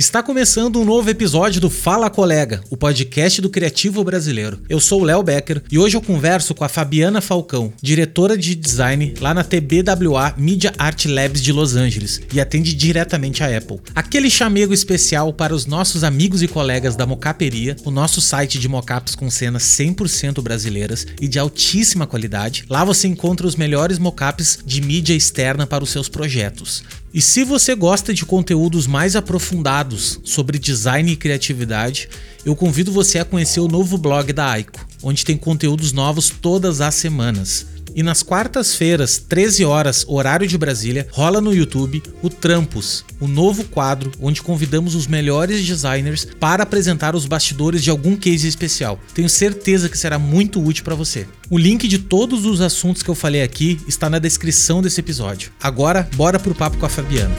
Está começando um novo episódio do Fala Colega, o podcast do Criativo Brasileiro. Eu sou o Léo Becker e hoje eu converso com a Fabiana Falcão, diretora de design lá na TBWA Media Art Labs de Los Angeles e atende diretamente a Apple. Aquele chamego especial para os nossos amigos e colegas da Mocaperia, o nosso site de mockups com cenas 100% brasileiras e de altíssima qualidade. Lá você encontra os melhores mockups de mídia externa para os seus projetos. E se você gosta de conteúdos mais aprofundados sobre design e criatividade, eu convido você a conhecer o novo blog da Aiko, onde tem conteúdos novos todas as semanas. E nas quartas-feiras, 13 horas, horário de Brasília, rola no YouTube o Trampos, o novo quadro onde convidamos os melhores designers para apresentar os bastidores de algum case especial. Tenho certeza que será muito útil para você. O link de todos os assuntos que eu falei aqui está na descrição desse episódio. Agora, bora pro papo com a Fabiana.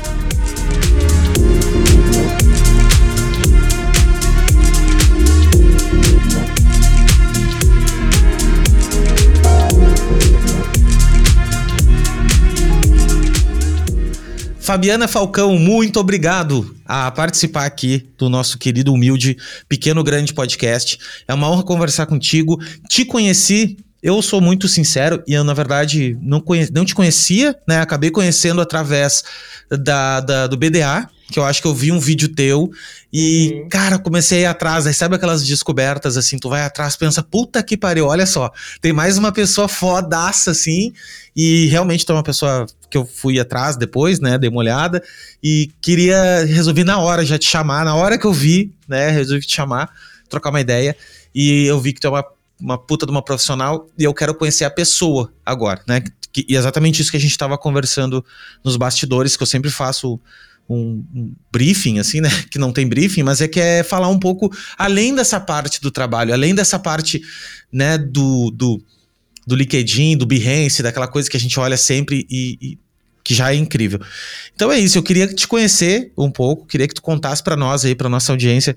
Fabiana Falcão, muito obrigado a participar aqui do nosso querido, humilde, pequeno, grande podcast. É uma honra conversar contigo. Te conheci eu sou muito sincero e eu, na verdade, não, conhe... não te conhecia, né? Acabei conhecendo através da, da, do BDA, que eu acho que eu vi um vídeo teu e, uhum. cara, comecei a ir atrás. Aí sabe aquelas descobertas assim? Tu vai atrás, pensa, puta que pariu, olha só, tem mais uma pessoa fodaça assim. E realmente tu é uma pessoa que eu fui atrás depois, né? Dei uma olhada e queria resolver na hora já te chamar. Na hora que eu vi, né? Resolvi te chamar, trocar uma ideia. E eu vi que tu é uma, uma puta de uma profissional e eu quero conhecer a pessoa agora, né? Que, e exatamente isso que a gente estava conversando nos bastidores, que eu sempre faço um, um, briefing, assim, né? Que não tem briefing, mas é que é falar um pouco além dessa parte do trabalho, além dessa parte, né, do, do do LinkedIn, do Behance, daquela coisa que a gente olha sempre e, e que já é incrível. Então é isso, eu queria te conhecer um pouco, queria que tu contasse para nós aí, para nossa audiência,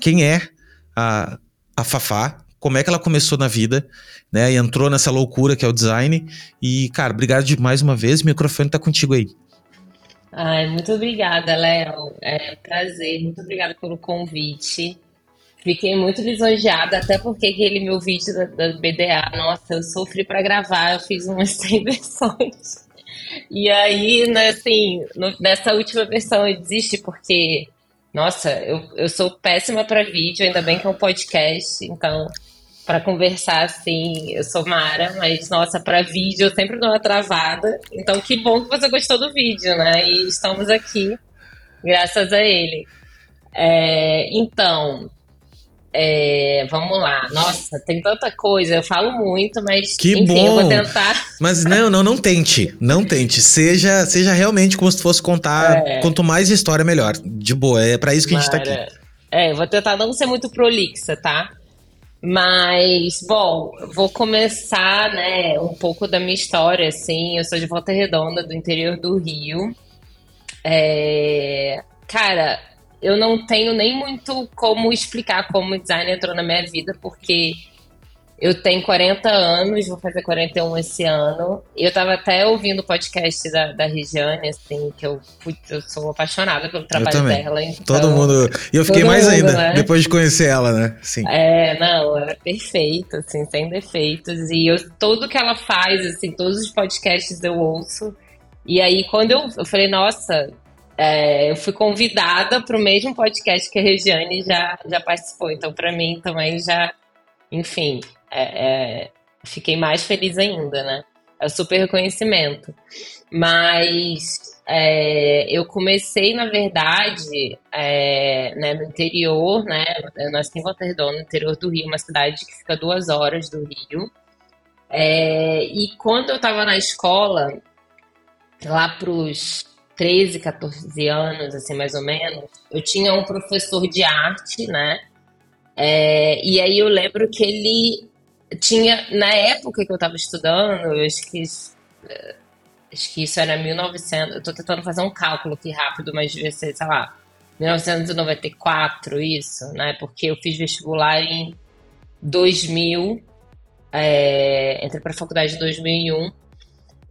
quem é a, a Fafá, como é que ela começou na vida, né? E entrou nessa loucura que é o design. E, cara, obrigado de mais uma vez. O microfone tá contigo aí. Ai, muito obrigada, Léo. É um prazer. Muito obrigada pelo convite. Fiquei muito lisonjeada, até porque aquele meu vídeo da, da BDA, nossa, eu sofri para gravar, eu fiz umas 100 versões. E aí, né, assim, no, nessa última versão eu desisti porque, nossa, eu, eu sou péssima para vídeo, ainda bem que é um podcast, então, para conversar, assim, eu sou Mara, mas, nossa, para vídeo eu sempre dou uma travada. Então, que bom que você gostou do vídeo, né? E estamos aqui, graças a ele. É, então, é, vamos lá. Nossa, tem tanta coisa. Eu falo muito, mas que enfim, bom. eu vou tentar. Mas não, não, não tente. Não tente. Seja, seja realmente como se fosse contar. É. Quanto mais história, melhor. De boa. É para isso que Mara, a gente tá aqui. É, eu vou tentar não ser muito prolixa, tá? Mas, bom, vou começar, né, um pouco da minha história, assim. Eu sou de Volta Redonda, do interior do Rio. É... Cara, eu não tenho nem muito como explicar como o design entrou na minha vida, porque eu tenho 40 anos, vou fazer 41 esse ano. E eu tava até ouvindo o podcast da, da Regiane, assim, que eu, eu sou apaixonada pelo trabalho dela. Então, todo mundo. E eu fiquei mais mundo, ainda, né? depois de conhecer ela, né? Sim. É, não, ela é perfeita, assim, sem defeitos. E eu, tudo que ela faz, assim, todos os podcasts eu ouço. E aí, quando eu, eu falei, nossa, é, eu fui convidada para o mesmo podcast que a Regiane já, já participou. Então, para mim também já, enfim, é, é, fiquei mais feliz ainda, né? É super reconhecimento. Mas é, eu comecei, na verdade, é, né, no interior, né? Eu nasci em Volta no interior do Rio, uma cidade que fica duas horas do Rio. É, e quando eu estava na escola, lá para os 13, 14 anos, assim, mais ou menos, eu tinha um professor de arte, né? É, e aí eu lembro que ele tinha, na época que eu estava estudando, eu acho que, é, acho que isso era 1900, eu tô tentando fazer um cálculo aqui rápido, mas devia ser, sei lá, 1994, isso, né? Porque eu fiz vestibular em 2000 É, entrei para a faculdade em 2001.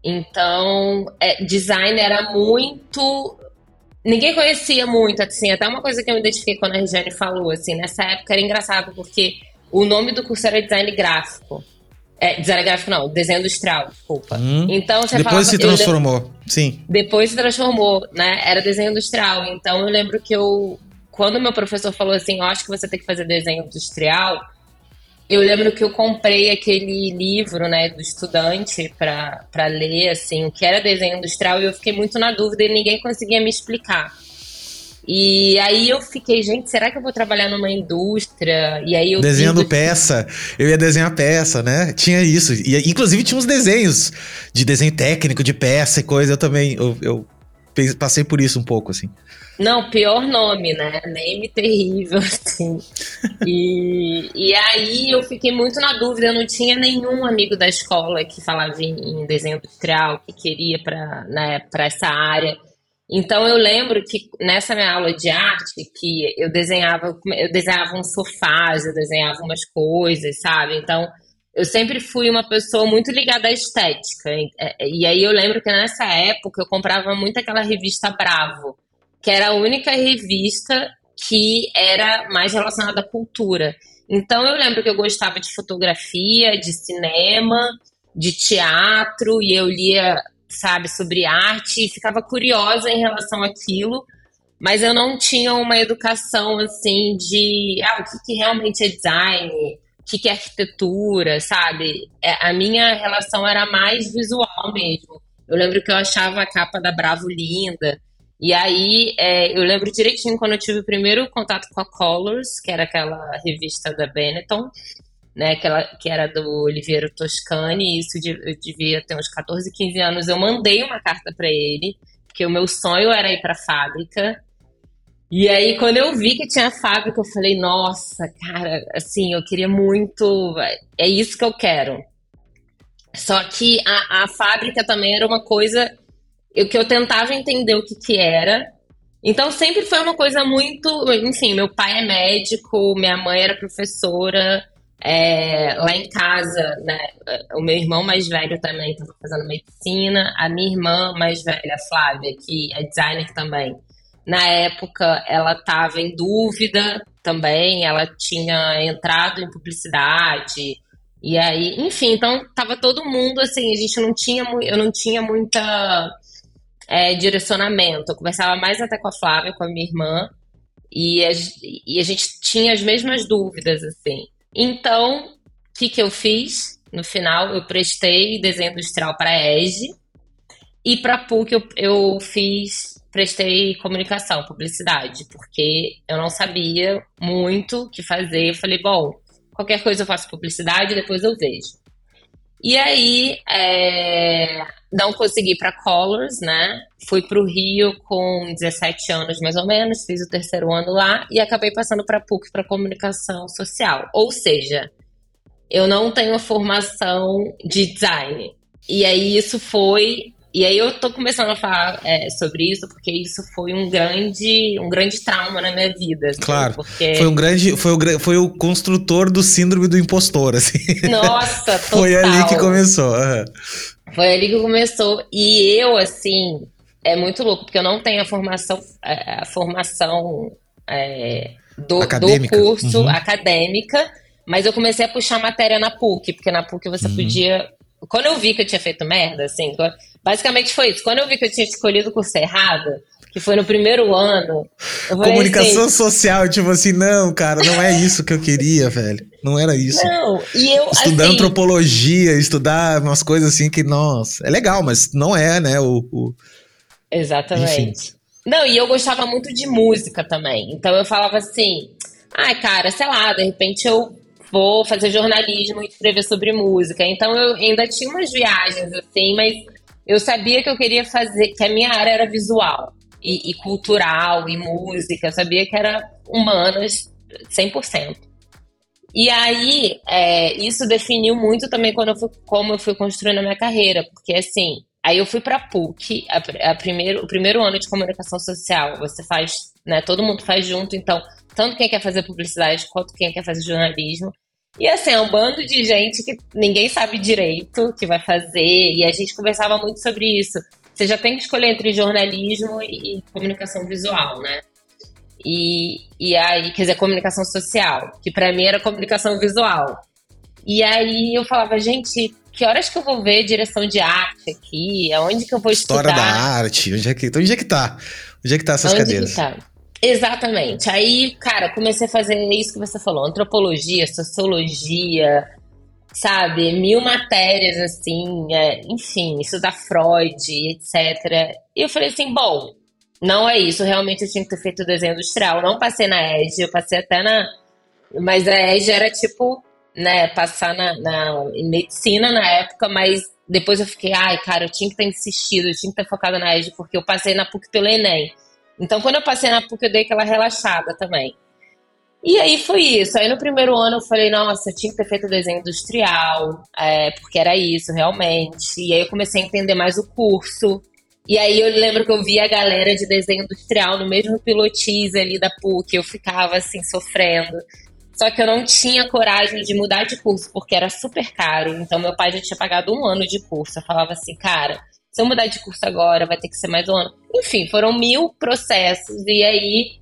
Então, é, design era muito. Ninguém conhecia muito, assim, até uma coisa que eu me identifiquei quando a Regiane falou, assim, nessa época era engraçado, porque o nome do curso era design gráfico. É, design gráfico não, desenho industrial, desculpa. Hum, então você Depois falava, se transformou, sim. Depois se transformou, né? Era desenho industrial. Então eu lembro que eu, quando meu professor falou assim, eu acho que você tem que fazer desenho industrial, eu lembro que eu comprei aquele livro, né, do estudante para ler, assim, o que era desenho industrial e eu fiquei muito na dúvida e ninguém conseguia me explicar. E aí eu fiquei, gente, será que eu vou trabalhar numa indústria? E aí eu desenhando peça, eu ia desenhar peça, né? Tinha isso. E inclusive tinha uns desenhos de desenho técnico de peça e coisa. Eu também eu, eu passei por isso um pouco assim. Não, pior nome, né? Name terrível, assim. e, e aí eu fiquei muito na dúvida. Eu não tinha nenhum amigo da escola que falava em, desenho industrial, que queria para né, essa área. Então eu lembro que nessa minha aula de arte, que eu desenhava, eu desenhava uns sofás, eu desenhava umas coisas, sabe? Então eu sempre fui uma pessoa muito ligada à estética. E aí eu lembro que nessa época eu comprava muito aquela revista Bravo, que era a única revista que era mais relacionada à cultura. Então eu lembro que eu gostava de fotografia, de cinema, de teatro, e eu lia sabe, sobre arte e ficava curiosa em relação àquilo, mas eu não tinha uma educação assim de ah, o que, que realmente é design, o que, que é arquitetura, sabe? É, a minha relação era mais visual mesmo. Eu lembro que eu achava a capa da Bravo linda. E aí, é, eu lembro direitinho quando eu tive o primeiro contato com a Colors, que era aquela revista da Benetton, né, que, ela, que era do Oliveira Toscani, isso eu devia ter uns 14, 15 anos. Eu mandei uma carta para ele, porque o meu sonho era ir para fábrica. E aí, quando eu vi que tinha fábrica, eu falei: nossa, cara, assim, eu queria muito, é isso que eu quero. Só que a, a fábrica também era uma coisa eu, que eu tentava entender o que, que era. Então sempre foi uma coisa muito. Enfim, meu pai é médico, minha mãe era professora. É, lá em casa, né, o meu irmão mais velho também estava fazendo medicina, a minha irmã mais velha, Flávia, que é designer também, na época ela estava em dúvida também, ela tinha entrado em publicidade, e aí, enfim, então tava todo mundo assim, a gente não tinha, eu não tinha muita é, direcionamento, eu conversava mais até com a Flávia, com a minha irmã, e a, e a gente tinha as mesmas dúvidas, assim. Então, o que, que eu fiz? No final, eu prestei desenho industrial para a EGE e para a PUC eu, eu fiz, prestei comunicação, publicidade, porque eu não sabia muito o que fazer. Eu falei, bom, qualquer coisa eu faço publicidade, depois eu vejo. E aí, é, não consegui para Colors, né? Fui para o Rio com 17 anos mais ou menos, fiz o terceiro ano lá e acabei passando para PUC para comunicação social. Ou seja, eu não tenho formação de design. E aí isso foi e aí eu tô começando a falar é, sobre isso porque isso foi um grande, um grande trauma na minha vida. Assim, claro. Porque... Foi um grande, foi o, foi o construtor do síndrome do impostor, assim. Nossa, total. Foi ali que começou. Uhum. Foi ali que começou. E eu, assim, é muito louco, porque eu não tenho a formação, a formação é, do, do, curso uhum. acadêmica, mas eu comecei a puxar matéria na PUC, porque na PUC você uhum. podia. Quando eu vi que eu tinha feito merda, assim, basicamente foi isso. Quando eu vi que eu tinha escolhido o curso errado, que foi no primeiro ano. Comunicação assim, social, tipo assim, não, cara, não é isso que eu queria, velho. Não era isso. Não, e eu. Estudar assim, antropologia, estudar umas coisas assim que, nossa, é legal, mas não é, né? O, o... Exatamente. Enfim. Não, e eu gostava muito de música também. Então eu falava assim, ai, ah, cara, sei lá, de repente eu vou fazer jornalismo e escrever sobre música. Então eu ainda tinha umas viagens assim, mas eu sabia que eu queria fazer, que a minha área era visual e, e cultural e música. Eu sabia que era humanas 100%. E aí, é, isso definiu muito também quando eu fui, como eu fui construindo a minha carreira, porque assim, aí eu fui para PUC, a, a primeiro, o primeiro ano de comunicação social, você faz, né, todo mundo faz junto, então, tanto quem quer fazer publicidade quanto quem quer fazer jornalismo. E assim, é um bando de gente que ninguém sabe direito que vai fazer, e a gente conversava muito sobre isso. Você já tem que escolher entre jornalismo e comunicação visual, né? E, e aí, quer dizer, comunicação social, que para mim era comunicação visual. E aí eu falava, gente, que horas que eu vou ver direção de arte aqui? Aonde que eu vou História estudar? História da arte, onde é que, onde é que tá? Onde é que tá essas onde cadeiras? Tá? Exatamente. Aí, cara, comecei a fazer isso que você falou, antropologia, sociologia, sabe? Mil matérias, assim, é, enfim, estudar Freud, etc. E eu falei assim, bom, não é isso, realmente eu tinha que ter feito desenho industrial. Não passei na ED, eu passei até na... Mas a ED era tipo, né, passar na, na, medicina na época, mas depois eu fiquei, ai, cara, eu tinha que ter insistido, eu tinha que ter focado na ED, porque eu passei na PUC pelo Enem. Então, quando eu passei na PUC, eu dei aquela relaxada também. E aí foi isso. Aí no primeiro ano eu falei, nossa, eu tinha que ter feito desenho industrial, é, porque era isso realmente. E aí eu comecei a entender mais o curso. E aí eu lembro que eu via a galera de desenho industrial no mesmo pilotis ali da PUC, eu ficava assim, sofrendo. Só que eu não tinha coragem de mudar de curso, porque era super caro. Então meu pai já tinha pagado um ano de curso. Eu falava assim, cara, se eu mudar de curso agora, vai ter que ser mais um ano. Enfim, foram mil processos. E aí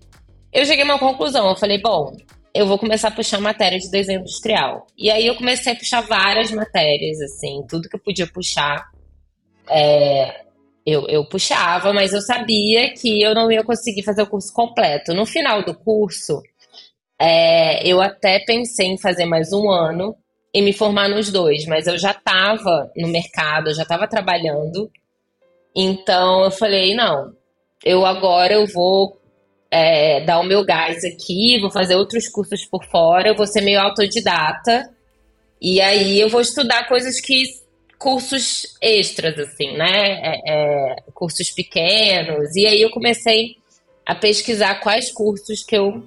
eu cheguei a uma conclusão. Eu falei, bom, eu vou começar a puxar matéria de desenho industrial. E aí eu comecei a puxar várias matérias, assim, tudo que eu podia puxar. É, eu, eu puxava, mas eu sabia que eu não ia conseguir fazer o curso completo. No final do curso, é, eu até pensei em fazer mais um ano e me formar nos dois, mas eu já estava no mercado, eu já estava trabalhando. Então eu falei, não, eu agora eu vou é, dar o meu gás aqui, vou fazer outros cursos por fora, eu vou ser meio autodidata. E aí eu vou estudar coisas que. cursos extras, assim, né? É, é, cursos pequenos. E aí eu comecei a pesquisar quais cursos que eu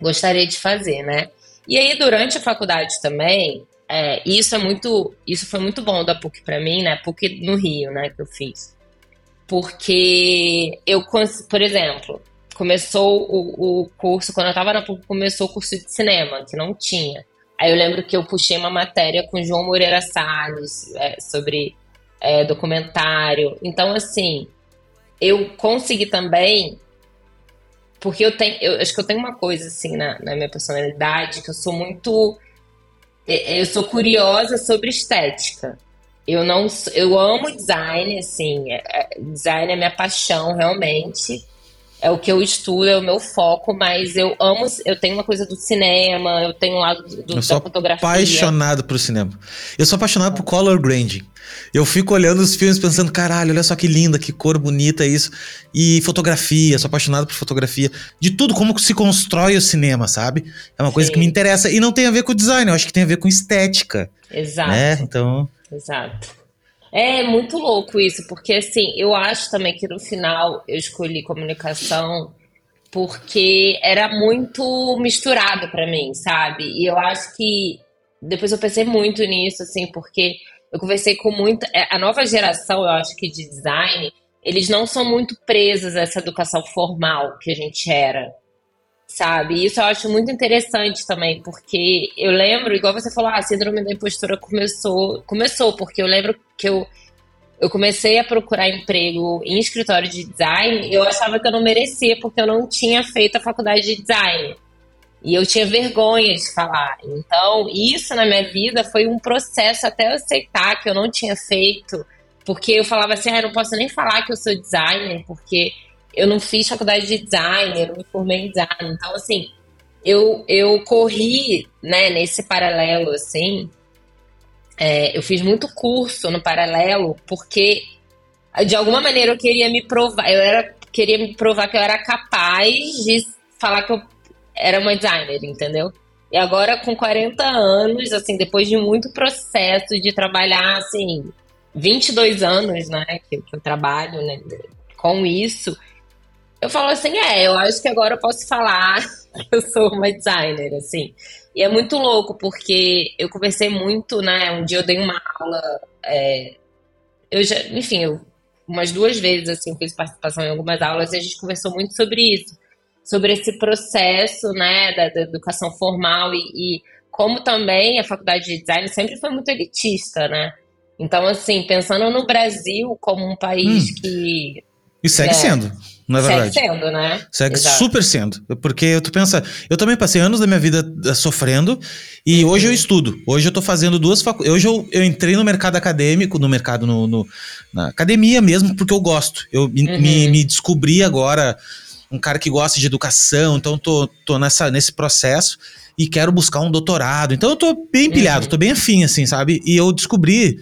gostaria de fazer, né? E aí, durante a faculdade também, é, isso é muito. Isso foi muito bom da PUC para mim, né? PUC no Rio, né? Que eu fiz. Porque eu, por exemplo, começou o, o curso, quando eu tava na PUC, começou o curso de cinema, que não tinha. Aí eu lembro que eu puxei uma matéria com João Moreira Salles é, sobre é, documentário. Então, assim, eu consegui também porque eu tenho, eu acho que eu tenho uma coisa assim na, na minha personalidade que eu sou muito é, é, eu sou curiosa sobre estética. Eu não, eu amo design, assim, é, design é minha paixão realmente é o que eu estudo, é o meu foco, mas eu amo, eu tenho uma coisa do cinema, eu tenho um lado do, eu sou da fotografia. apaixonado por cinema. Eu sou apaixonado por color grading. Eu fico olhando os filmes pensando, caralho, olha só que linda, que cor bonita isso. E fotografia, sou apaixonado por fotografia. De tudo, como se constrói o cinema, sabe? É uma Sim. coisa que me interessa. E não tem a ver com design, eu acho que tem a ver com estética. Exato. Né? Então. Exato. É muito louco isso, porque assim, eu acho também que no final eu escolhi comunicação porque era muito misturado para mim, sabe? E eu acho que depois eu pensei muito nisso, assim, porque eu conversei com muita. É, a nova geração, eu acho que de design, eles não são muito presos a essa educação formal que a gente era sabe? Isso eu acho muito interessante também, porque eu lembro, igual você falou, ah, a síndrome da impostura começou, começou porque eu lembro que eu eu comecei a procurar emprego em escritório de design, eu achava que eu não merecia porque eu não tinha feito a faculdade de design. E eu tinha vergonha de falar. Então, isso na minha vida foi um processo até eu aceitar que eu não tinha feito, porque eu falava assim, ah, eu não posso nem falar que eu sou designer, porque eu não fiz faculdade de design, eu me formei em design. Então, assim, eu, eu corri, né, nesse paralelo, assim. É, eu fiz muito curso no paralelo, porque de alguma maneira eu queria me provar, eu era, queria me provar que eu era capaz de falar que eu era uma designer, entendeu? E agora, com 40 anos, assim, depois de muito processo de trabalhar, assim, 22 anos, né, que, que eu trabalho né, com isso, eu falo assim, é, eu acho que agora eu posso falar que eu sou uma designer, assim. E é muito louco, porque eu conversei muito, né? Um dia eu dei uma aula. É, eu já, enfim, eu, umas duas vezes, assim, fiz participação em algumas aulas e a gente conversou muito sobre isso. Sobre esse processo, né, da, da educação formal e, e como também a faculdade de design sempre foi muito elitista, né? Então, assim, pensando no Brasil como um país hum. que. E segue é, sendo. Não é verdade? Segue sendo, né? Segue Exato. super sendo. Porque tu pensa, eu também passei anos da minha vida eh, sofrendo e uhum. hoje eu estudo. Hoje eu tô fazendo duas faculdades. Hoje eu, eu entrei no mercado acadêmico, no mercado, no, no na academia mesmo, porque eu gosto. Eu uhum. me, me descobri agora um cara que gosta de educação, então tô, tô nessa, nesse processo e quero buscar um doutorado. Então eu tô bem pilhado, uhum. tô bem afim, assim, sabe? E eu descobri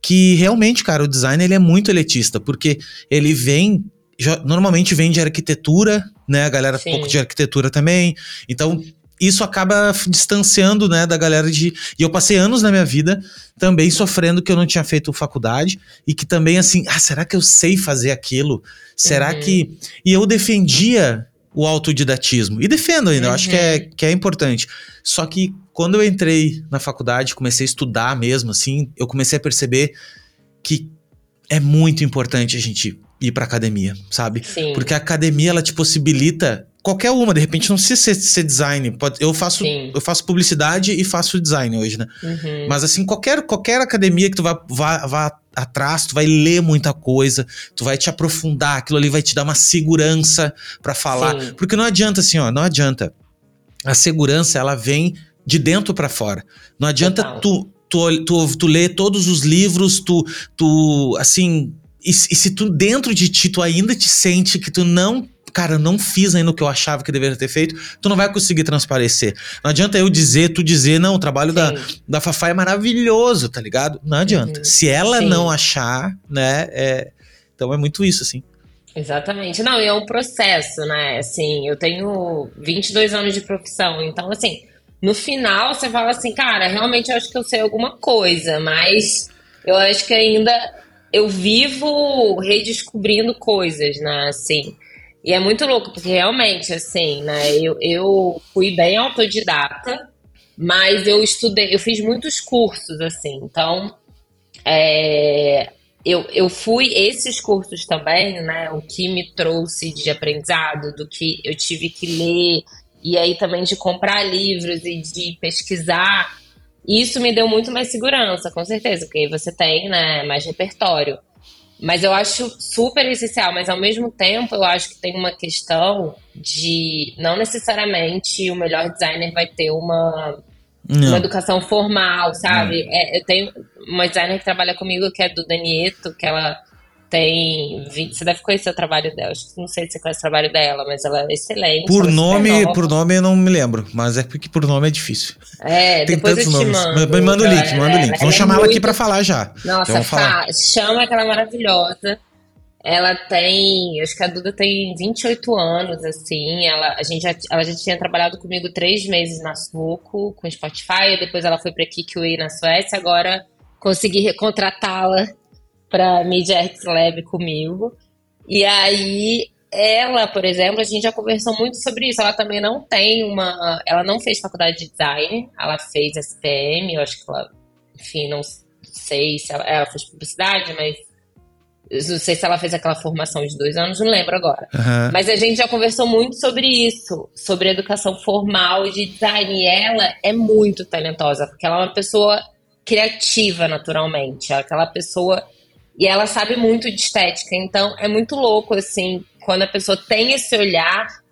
que realmente, cara, o design ele é muito elitista, porque ele vem normalmente vem de arquitetura, né? A galera Sim. pouco de arquitetura também. Então, isso acaba distanciando, né, da galera de. E eu passei anos na minha vida também sofrendo que eu não tinha feito faculdade e que também assim, ah, será que eu sei fazer aquilo? Será uhum. que. E eu defendia o autodidatismo. E defendo ainda, uhum. eu acho que é, uhum. que é importante. Só que quando eu entrei na faculdade, comecei a estudar mesmo, assim, eu comecei a perceber que é muito importante a gente ir pra academia, sabe? Sim. Porque a academia, ela te possibilita qualquer uma, de repente não precisa ser, ser design. Pode, eu faço eu faço publicidade e faço design hoje, né? Uhum. Mas assim, qualquer, qualquer academia que tu vá, vá, vá atrás, tu vai ler muita coisa, tu vai te aprofundar, aquilo ali vai te dar uma segurança para falar. Sim. Porque não adianta assim, ó, não adianta. A segurança, ela vem de dentro para fora. Não adianta tu, tu, tu, tu ler todos os livros, tu, tu assim, e, e, se tu dentro de ti, tu ainda te sente que tu não. Cara, não fiz ainda o que eu achava que deveria ter feito, tu não vai conseguir transparecer. Não adianta eu dizer, tu dizer, não, o trabalho da, da Fafá é maravilhoso, tá ligado? Não adianta. Uhum. Se ela Sim. não achar, né? É, então é muito isso, assim. Exatamente. Não, e é um processo, né? Assim, eu tenho 22 anos de profissão, então, assim, no final você fala assim, cara, realmente eu acho que eu sei alguma coisa, mas eu acho que ainda eu vivo redescobrindo coisas, né? Assim. E é muito louco, porque realmente, assim, né? Eu, eu fui bem autodidata, mas eu estudei, eu fiz muitos cursos, assim. Então, é, eu, eu fui esses cursos também, né? O que me trouxe de aprendizado, do que eu tive que ler, e aí também de comprar livros e de pesquisar isso me deu muito mais segurança, com certeza, porque você tem né, mais repertório. Mas eu acho super essencial, mas ao mesmo tempo eu acho que tem uma questão de não necessariamente o melhor designer vai ter uma, uma educação formal, sabe? É, eu tenho uma designer que trabalha comigo que é do Danieto, que ela tem 20, você deve conhecer o trabalho dela. Não sei se você conhece o trabalho dela, mas ela é excelente. Por é nome, por nome eu não me lembro, mas é porque por nome é difícil. É, Tem tantos nomes. Mando. Me manda o link, manda o link. Vamos chamar ela aqui para falar já. Nossa, falar. chama que ela é maravilhosa. Ela tem, acho que a Duda tem 28 anos, assim. Ela, a gente já, ela já tinha trabalhado comigo três meses na Suco, com Spotify. Depois ela foi para Kikiway na Suécia. Agora consegui recontratá-la para Media Arts Lab comigo. E aí, ela, por exemplo, a gente já conversou muito sobre isso. Ela também não tem uma. Ela não fez faculdade de design, ela fez SPM, eu acho que ela. Enfim, não sei se ela, ela fez publicidade, mas. Não sei se ela fez aquela formação de dois anos, não lembro agora. Uhum. Mas a gente já conversou muito sobre isso, sobre educação formal de design. E ela é muito talentosa, porque ela é uma pessoa criativa naturalmente. É aquela pessoa e ela sabe muito de estética, então é muito louco, assim, quando a pessoa tem esse olhar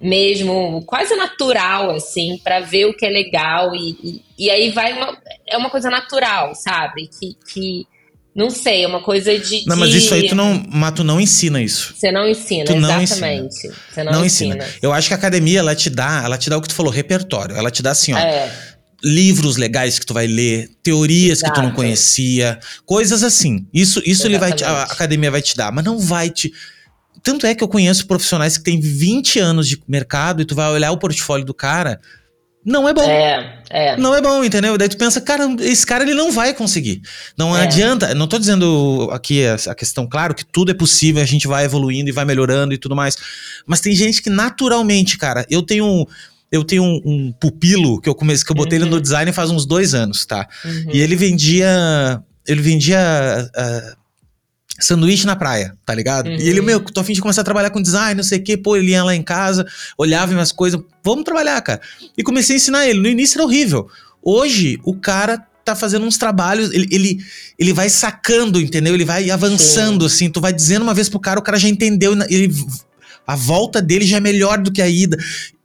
mesmo quase natural, assim, para ver o que é legal. E, e, e, aí vai uma. É uma coisa natural, sabe? Que. que não sei, é uma coisa de. Não, mas isso aí tu não. Mas tu não ensina isso. Você não ensina, tu não exatamente. Ensina. Você não, não ensina. ensina. Eu acho que a academia, ela te dá, ela te dá o que tu falou, repertório. Ela te dá assim, ó. É livros legais que tu vai ler, teorias Exato. que tu não conhecia, coisas assim. Isso, isso ele vai te, a academia vai te dar, mas não vai te. Tanto é que eu conheço profissionais que têm 20 anos de mercado e tu vai olhar o portfólio do cara, não é bom. É, é. Não é bom, entendeu? Daí tu pensa, cara, esse cara ele não vai conseguir. Não é. adianta. Não tô dizendo aqui a questão, claro, que tudo é possível, a gente vai evoluindo e vai melhorando e tudo mais. Mas tem gente que naturalmente, cara, eu tenho eu tenho um, um, pupilo que eu comecei, que eu botei uhum. ele no uhum. design faz uns dois anos, tá? Uhum. E ele vendia. Ele vendia. Uh, sanduíche na praia, tá ligado? Uhum. E ele, meu, tô afim de começar a trabalhar com design, não sei o quê. Pô, ele ia lá em casa, olhava minhas coisas, vamos trabalhar, cara. E comecei a ensinar ele. No início era horrível. Hoje, o cara tá fazendo uns trabalhos, ele, ele, ele vai sacando, entendeu? Ele vai avançando, Sim. assim. Tu vai dizendo uma vez pro cara, o cara já entendeu, ele, a volta dele já é melhor do que a ida.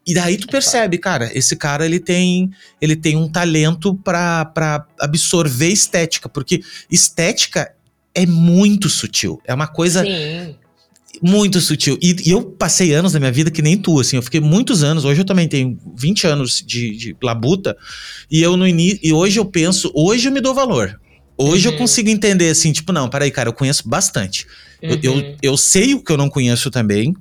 E daí tu percebe, cara, esse cara ele tem ele tem um talento para absorver estética, porque estética é muito sutil. É uma coisa Sim. muito sutil. E, e, eu passei anos da minha vida que nem tu, assim, eu fiquei muitos anos, hoje eu também tenho 20 anos de, de labuta, e eu no início, e hoje eu penso, hoje eu me dou valor. Hoje uhum. eu consigo entender assim, tipo, não, peraí, cara, eu conheço bastante. Uhum. Eu, eu, uhum. eu sei o que eu não conheço também.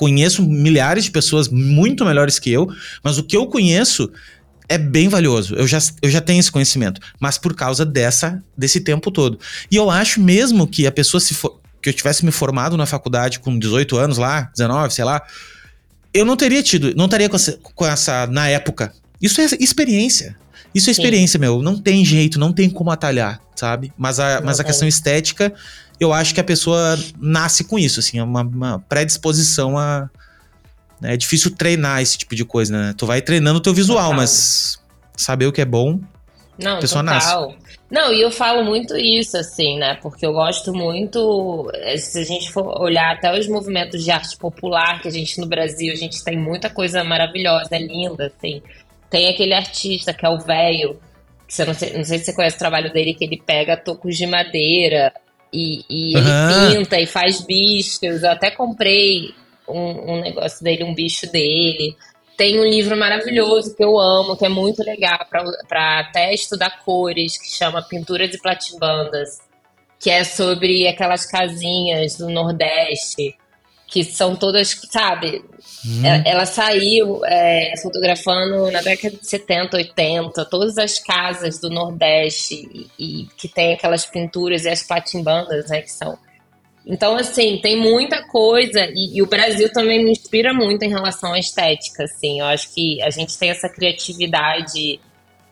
Conheço milhares de pessoas muito melhores que eu, mas o que eu conheço é bem valioso. Eu já, eu já tenho esse conhecimento, mas por causa dessa desse tempo todo. E eu acho mesmo que a pessoa se for, que eu tivesse me formado na faculdade com 18 anos lá, 19, sei lá, eu não teria tido, não estaria com com essa na época. Isso é experiência. Isso é experiência, Sim. meu. Não tem jeito, não tem como atalhar, sabe? Mas a, mas a questão estética, eu acho que a pessoa nasce com isso, assim, é uma, uma predisposição a, é difícil treinar esse tipo de coisa, né? Tu vai treinando o teu visual, total. mas saber o que é bom, não, a pessoa total. nasce. Não, e eu falo muito isso, assim, né? Porque eu gosto muito. Eh, se a gente for olhar até os movimentos de arte popular que a gente no Brasil, a gente tem muita coisa maravilhosa, linda, assim. Tem aquele artista que é o velho, que você não sei, não sei se você conhece o trabalho dele, que ele pega tocos de madeira e, e uhum. ele pinta e faz bichos. Eu até comprei um, um negócio dele, um bicho dele. Tem um livro maravilhoso que eu amo, que é muito legal para até estudar cores, que chama Pinturas e Platibandas, que é sobre aquelas casinhas do Nordeste, que são todas, sabe? Ela, ela, saiu é, fotografando na década de 70, 80, todas as casas do Nordeste e, e que tem aquelas pinturas e as platimbandas, né? Que são então, assim, tem muita coisa, e, e, o Brasil também me inspira muito em relação à estética, assim. Eu acho que a gente tem essa criatividade,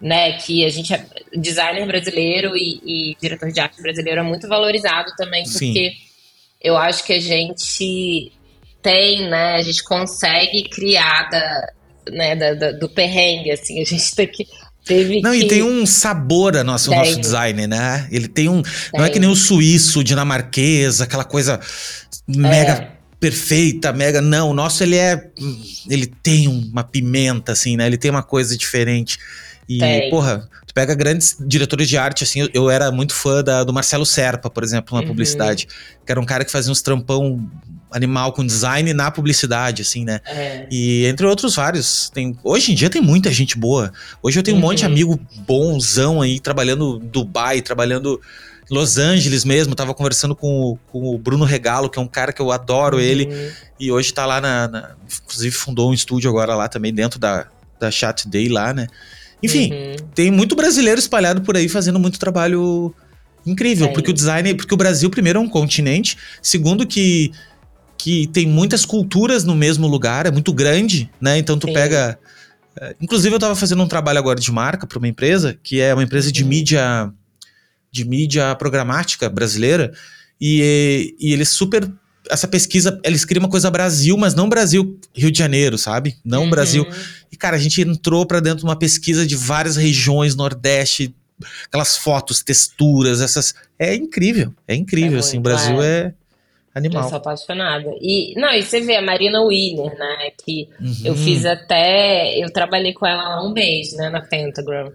né, que a gente é designer brasileiro e, e diretor de arte brasileiro é muito valorizado também, porque Sim. Eu acho que a gente tem, né, a gente consegue criar da, né, da, da, do perrengue, assim, a gente tem que Teve não, que... e tem um sabor a nosso, nosso design, né? Ele tem um. Tem. Não é que nem o suíço, o dinamarquês, aquela coisa mega é. perfeita, mega. Não, o nosso ele é. Ele tem uma pimenta, assim, né? Ele tem uma coisa diferente. E, tem. porra, pega grandes diretores de arte, assim, eu, eu era muito fã da, do Marcelo Serpa, por exemplo, na uhum. publicidade. Que era um cara que fazia uns trampão animal com design na publicidade, assim, né? É. E entre outros vários. Tem, hoje em dia tem muita gente boa. Hoje eu tenho uhum. um monte de uhum. amigo bonzão aí, trabalhando Dubai, trabalhando em Los Angeles mesmo. Tava conversando com, o, com o Bruno Regalo, que é um cara que eu adoro uhum. ele. E hoje tá lá na, na, Inclusive fundou um estúdio agora lá também, dentro da, da Chat Day lá, né? Enfim, uhum. tem muito brasileiro espalhado por aí fazendo muito trabalho incrível, é. porque o design, porque o Brasil primeiro é um continente, segundo que que tem muitas culturas no mesmo lugar, é muito grande, né? Então tu Sim. pega. É, inclusive, eu tava fazendo um trabalho agora de marca para uma empresa, que é uma empresa de uhum. mídia de mídia programática brasileira, e, e eles super. Essa pesquisa, eles criam uma coisa Brasil, mas não Brasil Rio de Janeiro, sabe? Não uhum. Brasil. E, cara, a gente entrou para dentro de uma pesquisa de várias regiões, Nordeste, aquelas fotos, texturas, essas. É incrível, é incrível, é assim. O Brasil é, é Animal. Eu sou apaixonada. E, não, e você vê a Marina Wheeler, né? Que uhum. eu fiz até. Eu trabalhei com ela há um mês, né? Na Pentagram.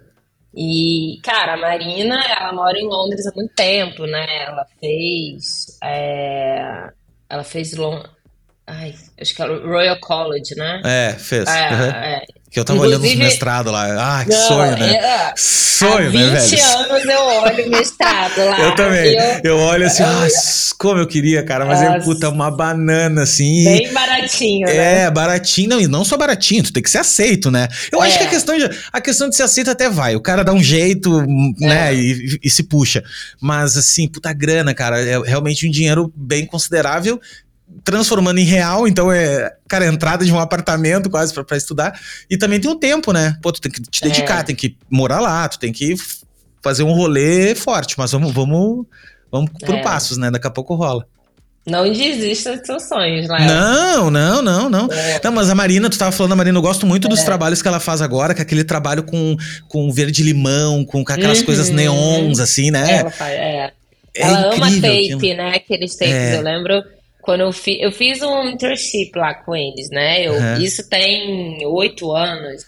E, cara, a Marina, ela mora em Londres há muito tempo, né? Ela fez. É, ela fez. Long, ai, acho que era o Royal College, né? É, fez. É, uhum. é. Que eu tava Inclusive, olhando os mestrado lá. Ah, que não, sonho, né? É, sonho, né, velho? 20 anos eu olho o mestrado lá. eu também. Eu, eu olho assim, ah, como eu queria, cara. Mas é, puta, uma banana, assim. Bem baratinho, né? É, baratinho. Não, e não só baratinho, tu tem que ser aceito, né? Eu é. acho que a questão, de, a questão de ser aceito até vai. O cara dá um jeito, né, é. e, e se puxa. Mas, assim, puta grana, cara. É realmente um dinheiro bem considerável transformando em real, então é, cara, entrada de um apartamento quase para estudar. E também tem o tempo, né? Pô, tu tem que te dedicar, é. tem que morar lá, tu tem que fazer um rolê forte, mas vamos, vamos, Vamos por É. passos, né? Daqui a pouco rola. Não desista dos seus sonhos. Não, não, não, não. É. Não, mas a Marina, tu tava falando da Marina, eu gosto muito dos É. trabalhos que ela faz agora, que é aquele trabalho com, com verde-limão, com aquelas Uhum. coisas neons, assim, né? Ela faz, é. É Ela ama tape, aquilo. né? Aqueles tapes. É. Eu lembro quando eu, fi, eu fiz um internship lá com eles, né? Eu, Aham. Isso tem oito anos.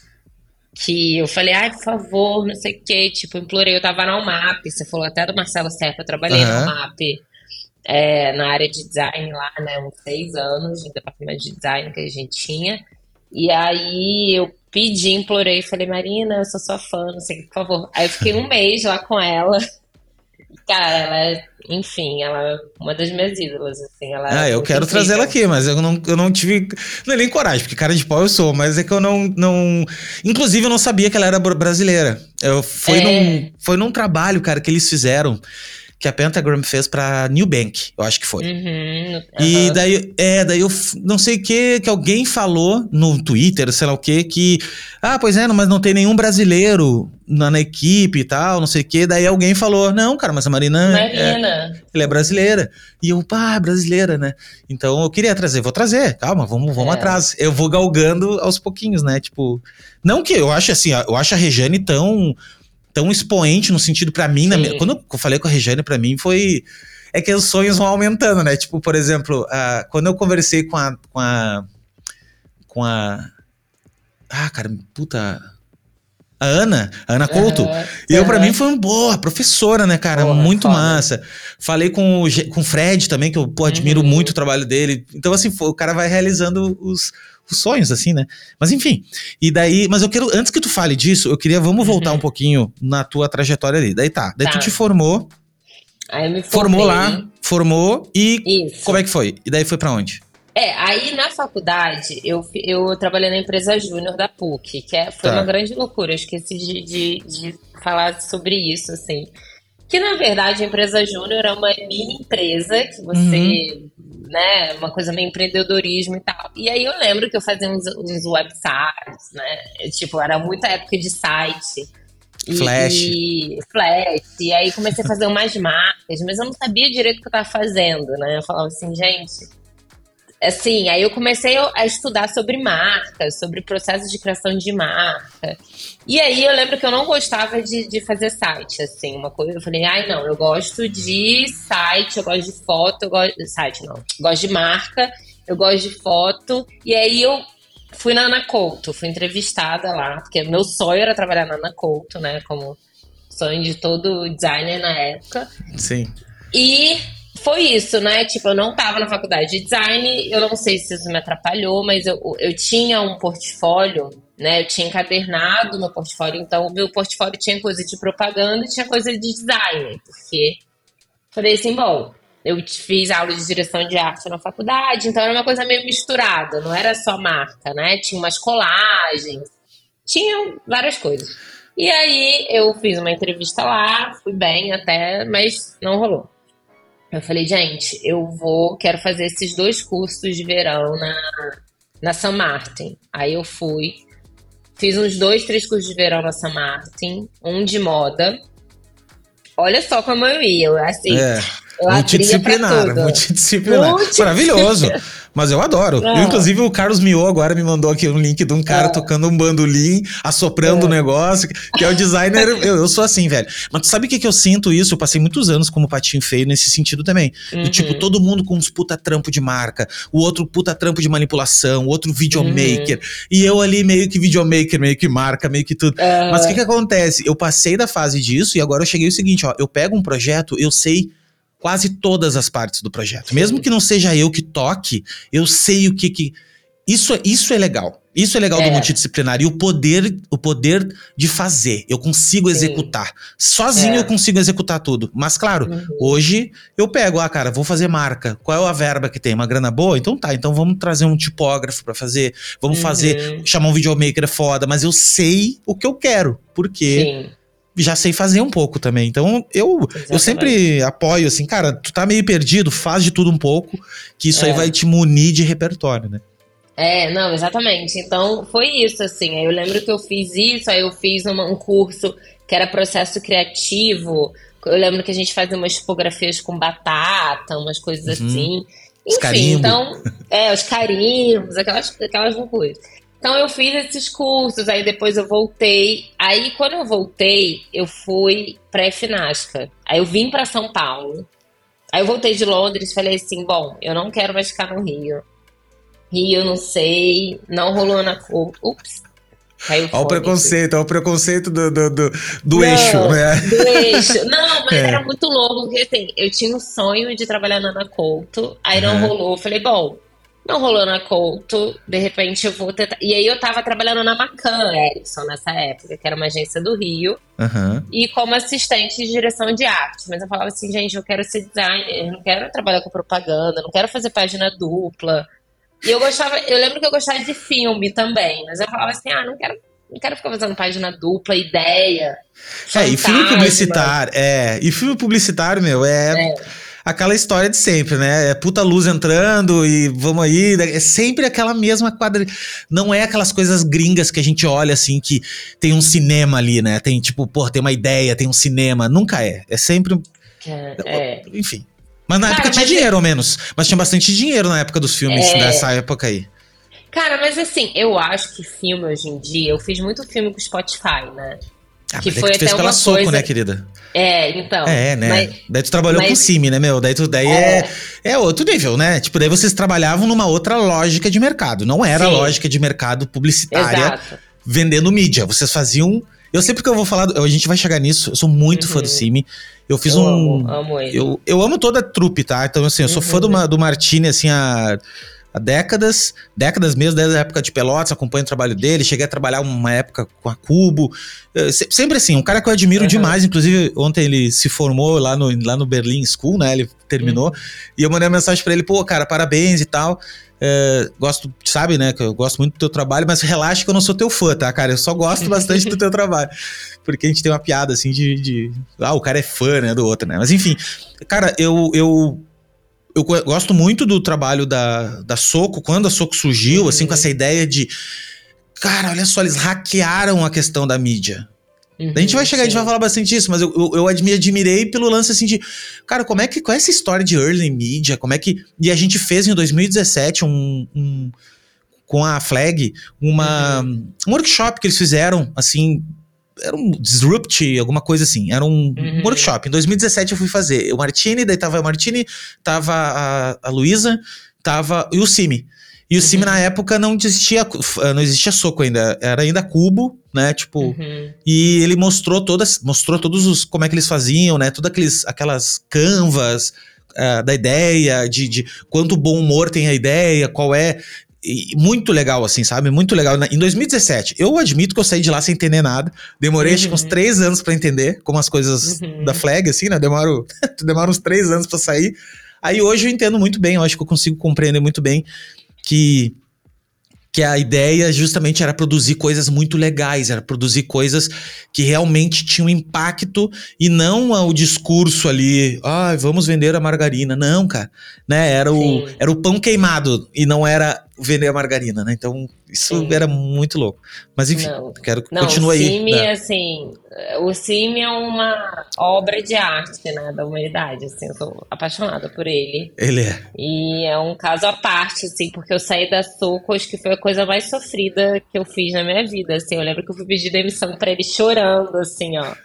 Que eu falei, ai, por favor, não sei o quê. Tipo, implorei. Eu tava na UMAP. Você falou até do Marcelo Serpa. Eu trabalhei Aham. na UMAP. é, na área de design lá, né? Uns seis anos no departamento de design que a gente tinha. E aí eu pedi, implorei, falei, Marina, eu sou sua fã, não sei o que, por favor. Aí eu fiquei um mês lá com ela. Cara, ela é, enfim, ela é uma das minhas ídolas, assim. Ela é Ah, eu quero trazer ela aqui, mas eu não, eu não tive. Não é nem coragem, porque cara de pau eu sou, mas é que eu não. não... Inclusive, eu não sabia que ela era br- brasileira. Eu, foi, É. num, foi num trabalho, cara, que eles fizeram, que a Pentagram fez pra New Bank, eu acho que foi. Uhum, E aham. daí, é, daí eu não sei o que, que alguém falou no Twitter, sei lá o que, que. Ah, pois é, mas não tem nenhum brasileiro na, na equipe e tal, não sei o que. Daí alguém falou: Não, cara, mas a Marina. é, Marina. ela é brasileira. E eu, pá, brasileira, né? Então eu queria trazer, vou trazer, calma, vamos, vamos É. atrás. Eu vou galgando aos pouquinhos, né? Tipo, não que eu acho assim, eu acho a Rejane tão, tão expoente no sentido pra mim, minha- quando eu falei com a Rejane, pra mim foi. É que os sonhos vão aumentando, né? Tipo, por exemplo, ah, quando eu conversei com a. Com a. Com a. Ah, cara, puta. A Ana, a Ana Couto. E eu, pra aham. mim, foi uma boa professora, né, cara? Porra, muito foda. massa. Falei com o, com o Fred também, que eu pô, admiro Uhum. muito o trabalho dele. Então, assim, o cara vai realizando os, os sonhos, assim, né? Mas enfim. E daí, mas eu quero, antes que tu fale disso, eu queria, vamos voltar Uhum. um pouquinho na tua trajetória ali. Daí tá. Daí Tá. tu te formou, Aí eu me formou lá, formou e Isso. como é que foi? E daí foi pra onde? É, aí na faculdade eu, eu trabalhei na empresa júnior da PUC, que é, foi Tá. uma grande loucura. Eu esqueci de, de, de falar sobre isso, assim. Que na verdade a empresa júnior é uma mini empresa que você, né, uma coisa meio empreendedorismo e tal. E aí eu lembro que eu fazia uns, uns websites, né? eu, Tipo, era muita época de site. E- Flash. E, flash. E aí comecei a fazer umas marcas, mas eu não sabia direito o que eu tava fazendo, né? Eu falava assim, gente, assim, aí eu comecei a estudar sobre marcas, sobre processo de criação de marca. E aí eu lembro que eu não gostava de, de fazer site, assim, uma coisa, eu falei, ai não, eu gosto de site, eu gosto de foto, eu gosto de site não, eu gosto de marca, eu gosto de foto. E aí eu fui na Ana Couto, fui entrevistada lá, porque meu sonho era trabalhar na Ana Couto, né, como sonho de todo designer na época. Sim. E foi isso, né? Tipo, eu não tava na faculdade de design, eu não sei se isso me atrapalhou, mas eu, eu tinha um portfólio, né? Eu tinha encadernado meu portfólio, então o meu portfólio tinha coisa de propaganda e tinha coisa de design, porque falei assim, bom, eu fiz aula de direção de arte na faculdade, então era uma coisa meio misturada, não era só marca, né? Tinha umas colagens, tinha várias coisas. E aí eu fiz uma entrevista lá, fui bem até, mas não rolou. Eu falei, gente, eu vou, quero fazer esses dois cursos de verão na, na San Martin. Aí eu fui, fiz uns dois, três cursos de verão na San Martin, um de moda. Olha só como eu ia, assim, É. eu Multidisciplinar, multidisciplinar. Multi- Maravilhoso. Mas eu adoro. Não. Inclusive, o Carlos Miô agora me mandou aqui um link de um cara É. tocando um bandolim, assoprando o É. negócio, que é o designer. eu, eu sou assim, velho. Mas tu sabe o que, que eu sinto isso? Eu passei muitos anos como patinho feio nesse sentido também. Do Uhum. tipo, todo mundo com uns puta trampo de marca, o outro puta trampo de manipulação, o outro videomaker. Uhum. E eu ali meio que videomaker, meio que marca, meio que tudo. Mas o que, que acontece? Eu passei da fase disso e agora eu cheguei ao seguinte, ó. Eu pego um projeto, eu sei quase todas as partes do projeto. Mesmo que não seja eu que toque, eu sei o que que. Isso, é- isso é legal. Isso é legal do É. multidisciplinar. E o poder, o poder de fazer. Eu consigo Sim. executar. Sozinho É. eu consigo executar tudo. Mas, claro, Uhum. hoje eu pego, ah, cara, vou fazer marca. Qual é a verba que tem? Uma grana boa? Então tá, então vamos trazer um tipógrafo pra fazer. Vamos fazer, Uhum. chamar um videomaker é foda, mas eu sei o que eu quero. Porque Sim, já sei fazer um pouco também. Então, eu, eu sempre apoio, assim, cara, tu tá meio perdido, faz de tudo um pouco, que isso aí É. vai te munir de repertório, né? É, não, exatamente. Então foi isso, assim. Aí eu lembro que eu fiz isso, aí eu fiz uma- um curso que era processo criativo, Eu lembro que a gente fazia umas tipografias com batata, umas coisas uhum. assim. Enfim, então, é, os carimbos, aquelas, aquelas loucuras. Então eu fiz esses cursos, aí depois eu voltei. Aí quando eu voltei, eu fui pra Finasca. Aí eu vim para São Paulo. Aí eu voltei de Londres e falei assim: bom, eu não quero mais ficar no Rio. Rio, não sei, não rolou na cor. Ups. Olha o preconceito, olha o preconceito do, do, do, do não, eixo, né? Do eixo. Não, mas é. era muito louco, porque assim, eu tinha um sonho de trabalhar na Ana Couto, aí não uhum. rolou. Eu falei, bom, não rolou na Couto, de repente eu vou tentar. E aí eu tava trabalhando na Macan Erickson nessa época, que era uma agência do Rio, uhum. e como assistente de direção de arte. Mas eu falava assim, gente, eu quero ser designer, eu não quero trabalhar com propaganda, não quero fazer página dupla. E eu gostava, eu lembro que eu gostava de filme também, mas eu falava assim, ah, não quero, não quero ficar fazendo página dupla, ideia. É, e filme publicitário, é, e filme publicitário, meu, é, é, aquela história de sempre, né? É puta luz entrando e vamos aí, é sempre aquela mesma quadra. Não é aquelas coisas gringas que a gente olha assim que tem um cinema ali, né? Tem tipo, pô, tem uma ideia, tem um cinema, nunca é. É sempre é, é. enfim. Mas na Cara, época tinha dinheiro, é... ao menos. Mas tinha bastante dinheiro na época dos filmes é... dessa época aí. Cara, mas assim, eu acho que filme hoje em dia, eu fiz muito filme com Spotify, né? Ah, que foi é que fez pela Soco, coisa... né, querida? É, então. É, né? Mas... Daí tu trabalhou mas... com Cime, né, meu? Daí, tu, daí é... é... é outro nível, né? Tipo, daí vocês trabalhavam numa outra lógica de mercado. Não era Sim. a lógica de mercado publicitária Exato. vendendo mídia. Vocês faziam. Eu sempre que eu vou falar, a gente vai chegar nisso. Eu sou muito uhum. fã do Cime. Uhum. Eu fiz eu um. Amo, amo ele. Eu, eu amo toda a trupe, tá? Então, assim, eu sou uhum. fã do, do Martini, assim, há, há décadas, décadas mesmo, desde a época de Pelotas, acompanho o trabalho dele. Cheguei a trabalhar uma época com a Cubo. Eu, sempre assim, um cara que eu admiro uhum. demais. Inclusive, ontem ele se formou lá no, lá no Berlin School, né? Ele terminou. Uhum. E eu mandei uma mensagem para ele, pô, cara, parabéns e tal. É, gosto, sabe, né? Que eu gosto muito do teu trabalho, mas relaxa que eu não sou teu fã, tá, cara? Eu só gosto bastante do teu trabalho. Porque a gente tem uma piada assim de, de, Ah, o cara é fã, né? Do outro, né? Mas enfim, cara, eu. eu eu gosto muito do trabalho da, da Soco, quando a Soco surgiu, uhum. assim, com essa ideia de. Cara, olha só, eles hackearam a questão da mídia. Uhum, a gente vai chegar, sim. a gente vai falar bastante disso, mas eu, eu, eu admirei pelo lance assim de, cara, como é que, qual é essa história de early media, como é que, e a gente fez em 2017 um, um com a Flag, uma, uhum. um workshop que eles fizeram, assim, era um disrupt, alguma coisa assim, era um uhum. workshop, em 2017 eu fui fazer, o Martini, daí tava o Martini, tava a, a Luísa, tava, e o Simi, e o uhum. Sim na época não existia, não existia soco ainda, era ainda cubo, né? Tipo, uhum. e ele mostrou todas, mostrou todos os como é que eles faziam, né? Todas aqueles, aquelas canvas uh, da ideia, de, de quanto bom humor tem a ideia, qual é. Muito legal, assim, sabe? Muito legal. Em 2017, eu admito que eu saí de lá sem entender nada. Demorei uhum. acho que uns uhum. três anos para entender como as coisas uhum. da flag, assim, né? Demoro, demora uns três anos para sair. Aí hoje eu entendo muito bem, eu acho que eu consigo compreender muito bem que que a ideia justamente era produzir coisas muito legais, era produzir coisas que realmente tinham impacto e não o discurso ali, ah, vamos vender a margarina. Não, cara, né? Era o, era o pão queimado e não era vender a margarina, né? Então, isso Sim. era muito louco. Mas enfim, não. quero que continue aí. O CIMI, né? assim, o CIMI é uma obra de arte, né, da humanidade, assim, eu sou apaixonada por ele. Ele é. E é um caso à parte, assim, porque eu saí da Soco, acho que foi a coisa mais sofrida que eu fiz na minha vida, assim, eu lembro que eu fui pedir demissão pra ele chorando, assim, ó.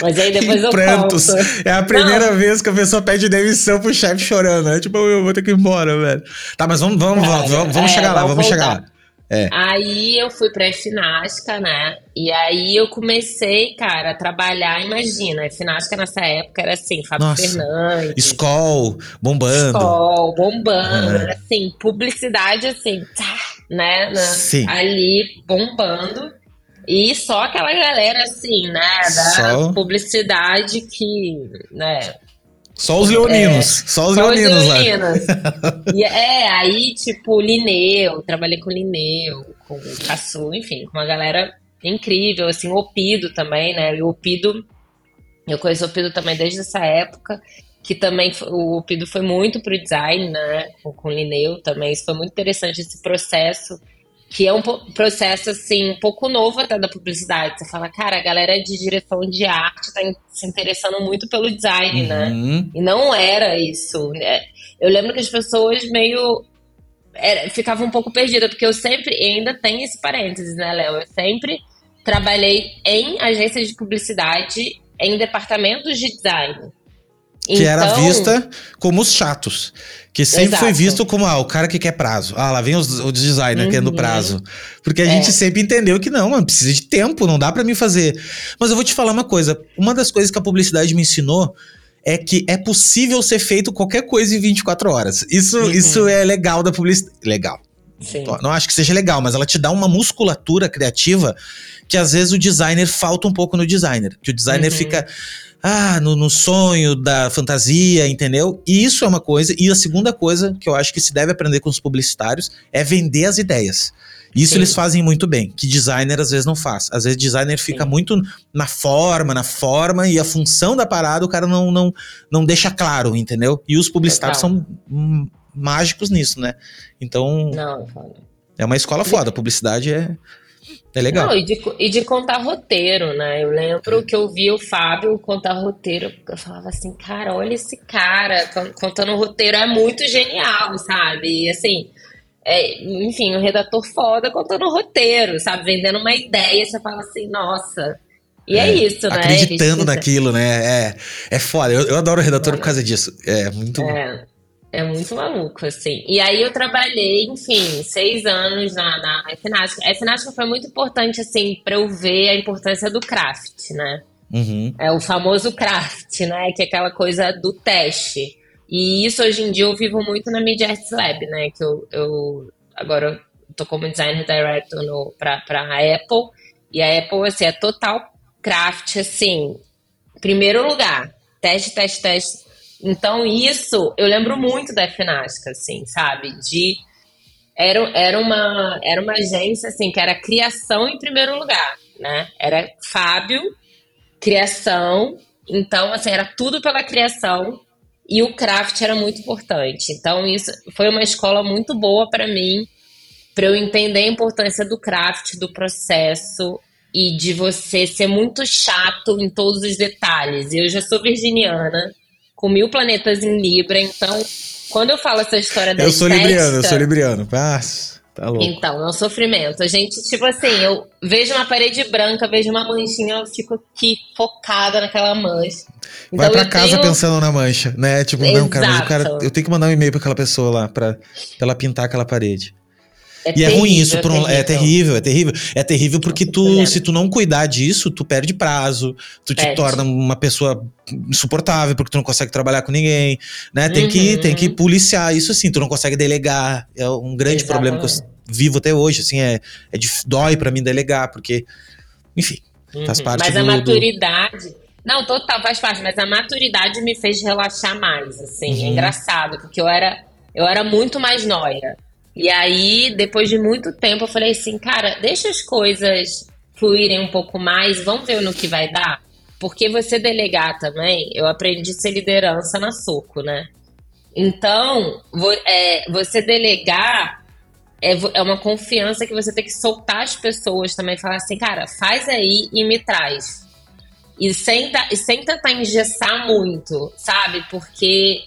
Mas aí depois eu prantos. É a primeira não. vez que a pessoa pede demissão pro chefe chorando. É tipo, eu vou ter que ir embora, velho. Tá, mas vamos, vamos, Cara, vamos, vamos é, chegar lá, vamos voltar. chegar lá. É. Aí eu fui pra Finasca, né? E aí eu comecei, cara, a trabalhar. Imagina, a Finasca nessa época era assim, Fábio Nossa, Fernandes. Skol, bombando. Skol, bombando. É. Assim, publicidade assim, tá, né? Sim. Ali bombando. E só aquela galera, assim, né, da só... publicidade que, né... Só os leoninos, é, só os só leoninos, os leoninos lá. e é, aí, tipo, Lineu, trabalhei com Lineu, com Caçu, enfim, com uma galera incrível, assim, o Opido também, né, e o Opido, eu conheço o Opido também desde essa época, que também, o Opido foi muito pro design, né, com, com Lineu também, isso foi muito interessante, esse processo que é um processo assim um pouco novo até da publicidade. Você fala, cara, a galera de direção de arte está se interessando muito pelo design, né? uhum. né? E não era isso. Né? Eu lembro que as pessoas meio era, ficavam um pouco perdidas, porque eu sempre ainda tenho esse parênteses, né, Léo? Eu sempre trabalhei em agências de publicidade, em departamentos de design. Que então, era vista como os chatos. Que sempre exato. foi visto como ah, o cara que quer prazo. Ah, lá vem os, o designer uhum. querendo prazo. Porque a é. gente sempre entendeu que não, mano, precisa de tempo, não dá para mim fazer. Mas eu vou te falar uma coisa. Uma das coisas que a publicidade me ensinou é que é possível ser feito qualquer coisa em 24 horas. Isso, uhum. isso é legal da publicidade. Legal. Sim. Não acho que seja legal, mas ela te dá uma musculatura criativa que às vezes o designer falta um pouco no designer. Que o designer uhum. fica ah, no, no, sonho da fantasia, entendeu? E isso é uma coisa. E a segunda coisa que eu acho que se deve aprender com os publicitários é vender as ideias. Isso Sim. eles fazem muito bem, que designer às vezes não faz. Às vezes designer fica Sim. muito na forma, na forma, e a função da parada o cara não, não, não deixa claro, entendeu? E os publicitários Total. são mágicos nisso, né? Então. Não, é uma escola foda. A publicidade é, é legal. Não, e de, e de contar roteiro, né? Eu lembro que eu vi o Fábio contar roteiro. Eu falava assim, cara, olha esse cara contando roteiro. É muito genial, sabe? E assim. É, enfim, um redator foda contando roteiro, sabe? Vendendo uma ideia, você fala assim, nossa. E é, é isso, né? Acreditando naquilo, né? É, é foda. Eu, eu adoro o redator por causa disso. É muito. É. É muito maluco, assim. E aí eu trabalhei, enfim, seis anos na, na Finástica. A Finástica foi muito importante, assim, para eu ver a importância do craft, né? Uhum. É o famoso craft, né? Que é aquela coisa do teste. E isso hoje em dia eu vivo muito na Media Arts Lab, né? Que eu, eu agora eu tô como designer director no, pra, pra Apple. E a Apple, assim, é total craft, assim. Primeiro lugar, teste, teste, teste então, isso eu lembro muito da FNASCA, assim, sabe? De. Era, era, uma, era uma agência, assim, que era criação em primeiro lugar, né? Era Fábio, criação. Então, assim, era tudo pela criação. E o craft era muito importante. Então, isso foi uma escola muito boa para mim, para eu entender a importância do craft, do processo e de você ser muito chato em todos os detalhes. Eu já sou virginiana, com mil planetas em Libra. Então, quando eu falo essa história da Eu sou libriano, eu sou libriano. Paz. Tá louco. Então, é um sofrimento. A gente, tipo assim, eu vejo uma parede branca, vejo uma manchinha, eu fico aqui focada naquela mancha. Então, Vai pra casa tenho... pensando na mancha, né? Tipo, Exato. não, cara, mas o cara, eu tenho que mandar um e-mail pra aquela pessoa lá, pra, pra ela pintar aquela parede. É e terrível, é ruim isso, é, um, é, terrível, é terrível. É terrível porque tu, se tu não cuidar disso, tu perde prazo, tu te torna uma pessoa insuportável porque tu não consegue trabalhar com ninguém, né? Tem, uhum. que, tem que policiar isso assim, tu não consegue delegar. É um grande Exatamente. problema que eu vivo até hoje, assim, é, é de, dói para mim delegar, porque, enfim, uhum. faz parte Mas do, a maturidade... Do... Não, total, faz parte, mas a maturidade me fez relaxar mais, assim, é uhum. é engraçado, porque eu era, eu era muito mais noia. E aí, depois de muito tempo, eu falei assim, cara, deixa as coisas fluírem um pouco mais, vamos ver no que vai dar. Porque você delegar também, eu aprendi a ser liderança na soco, né? Então, é, você delegar é, é uma confiança que você tem que soltar as pessoas também, falar assim, cara, faz aí e me traz. E sem, e sem tentar engessar muito, sabe? Porque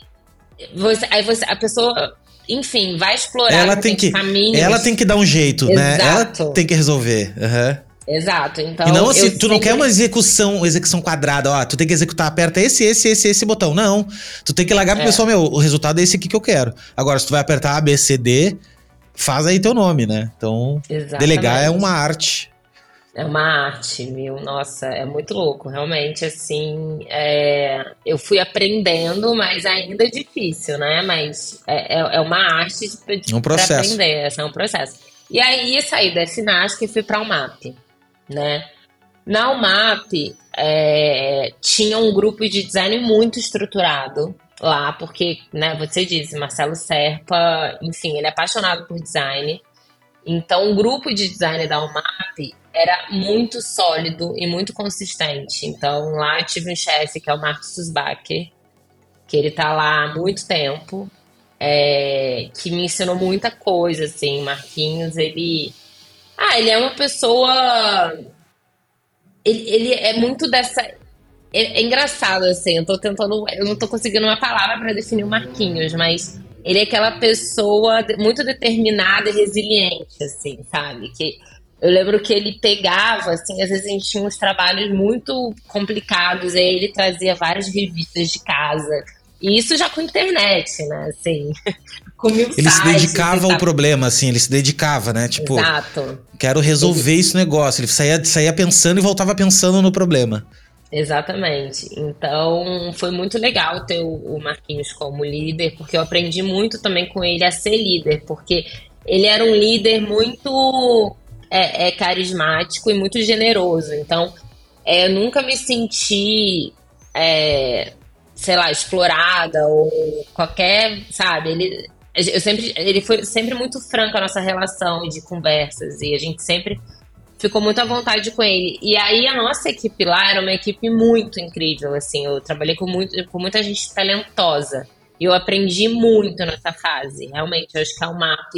você, aí você, a pessoa enfim, vai explorar ela tem que caminhos. Ela tem que dar um jeito, Exato. né? Ela tem que resolver. Uhum. Exato, então. E não assim, tu não quer uma execução, execução quadrada, ó, tu tem que executar, aperta esse, esse, esse, esse botão. Não. Tu tem que largar pro é. pessoal, meu, o resultado é esse aqui que eu quero. Agora, se tu vai apertar A, B, C, D, faz aí teu nome, né? Então, Exatamente. delegar é uma arte. É uma arte, meu. Nossa, é muito louco. Realmente, assim, é... eu fui aprendendo, mas ainda é difícil, né? Mas é, é, é uma arte de, um processo. aprender. É um processo. E aí, saí da Sinasca e fui para o MAP, né? Na UMAP, é, tinha um grupo de design muito estruturado lá, porque, né, você disse, Marcelo Serpa, enfim, ele é apaixonado por design. Então, o grupo de design da UMAP era muito sólido e muito consistente. Então, lá eu tive um chefe que é o Marcos Susbacher, que ele tá lá há muito tempo, é, que me ensinou muita coisa, assim. Marquinhos, ele Ah, ele é uma pessoa. Ele, ele é muito dessa. É, é engraçado, assim, eu tô tentando. Eu não tô conseguindo uma palavra para definir o Marquinhos, mas ele é aquela pessoa muito determinada e resiliente, assim, sabe? Que eu lembro que ele pegava, assim, às vezes a gente tinha uns trabalhos muito complicados, aí ele trazia várias revistas de casa. E isso já com internet, né? Assim, com mil Ele se dedicava ao problema, assim, ele se dedicava, né? Tipo, Exato. quero resolver ele... esse negócio. Ele saía, saía pensando e voltava pensando no problema. Exatamente. Então, foi muito legal ter o Marquinhos como líder, porque eu aprendi muito também com ele a ser líder, porque ele era um líder muito é, é carismático e muito generoso. Então, é, eu nunca me senti, é, sei lá, explorada ou qualquer, sabe? Ele, eu sempre, ele foi sempre muito franco a nossa relação de conversas e a gente sempre ficou muito à vontade com ele. E aí a nossa equipe lá era uma equipe muito incrível, assim. Eu trabalhei com, muito, com muita gente talentosa. E eu aprendi muito nessa fase. Realmente, eu acho que é um mapa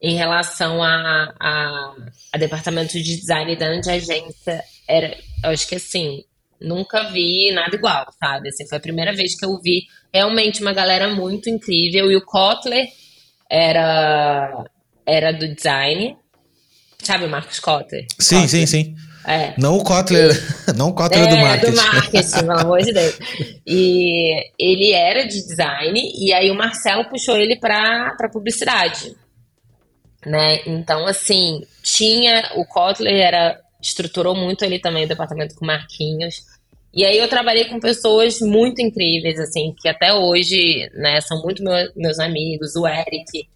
em relação a, a, a departamento de design da de agência, era, eu acho que assim, nunca vi nada igual, sabe? Assim, foi a primeira vez que eu vi realmente uma galera muito incrível. E o Kotler era, era do design, sabe o Marcos Kotler? Sim, Kotler. sim, sim. É. Não o Kotler, não o Kotler é, do marketing. do marketing, pelo amor de Deus. E ele era de design, e aí o Marcelo puxou ele para publicidade né? Então, assim, tinha. O Kotler era, estruturou muito ali também o departamento com Marquinhos. E aí eu trabalhei com pessoas muito incríveis, assim, que até hoje, né, são muito meu, meus amigos, o Eric,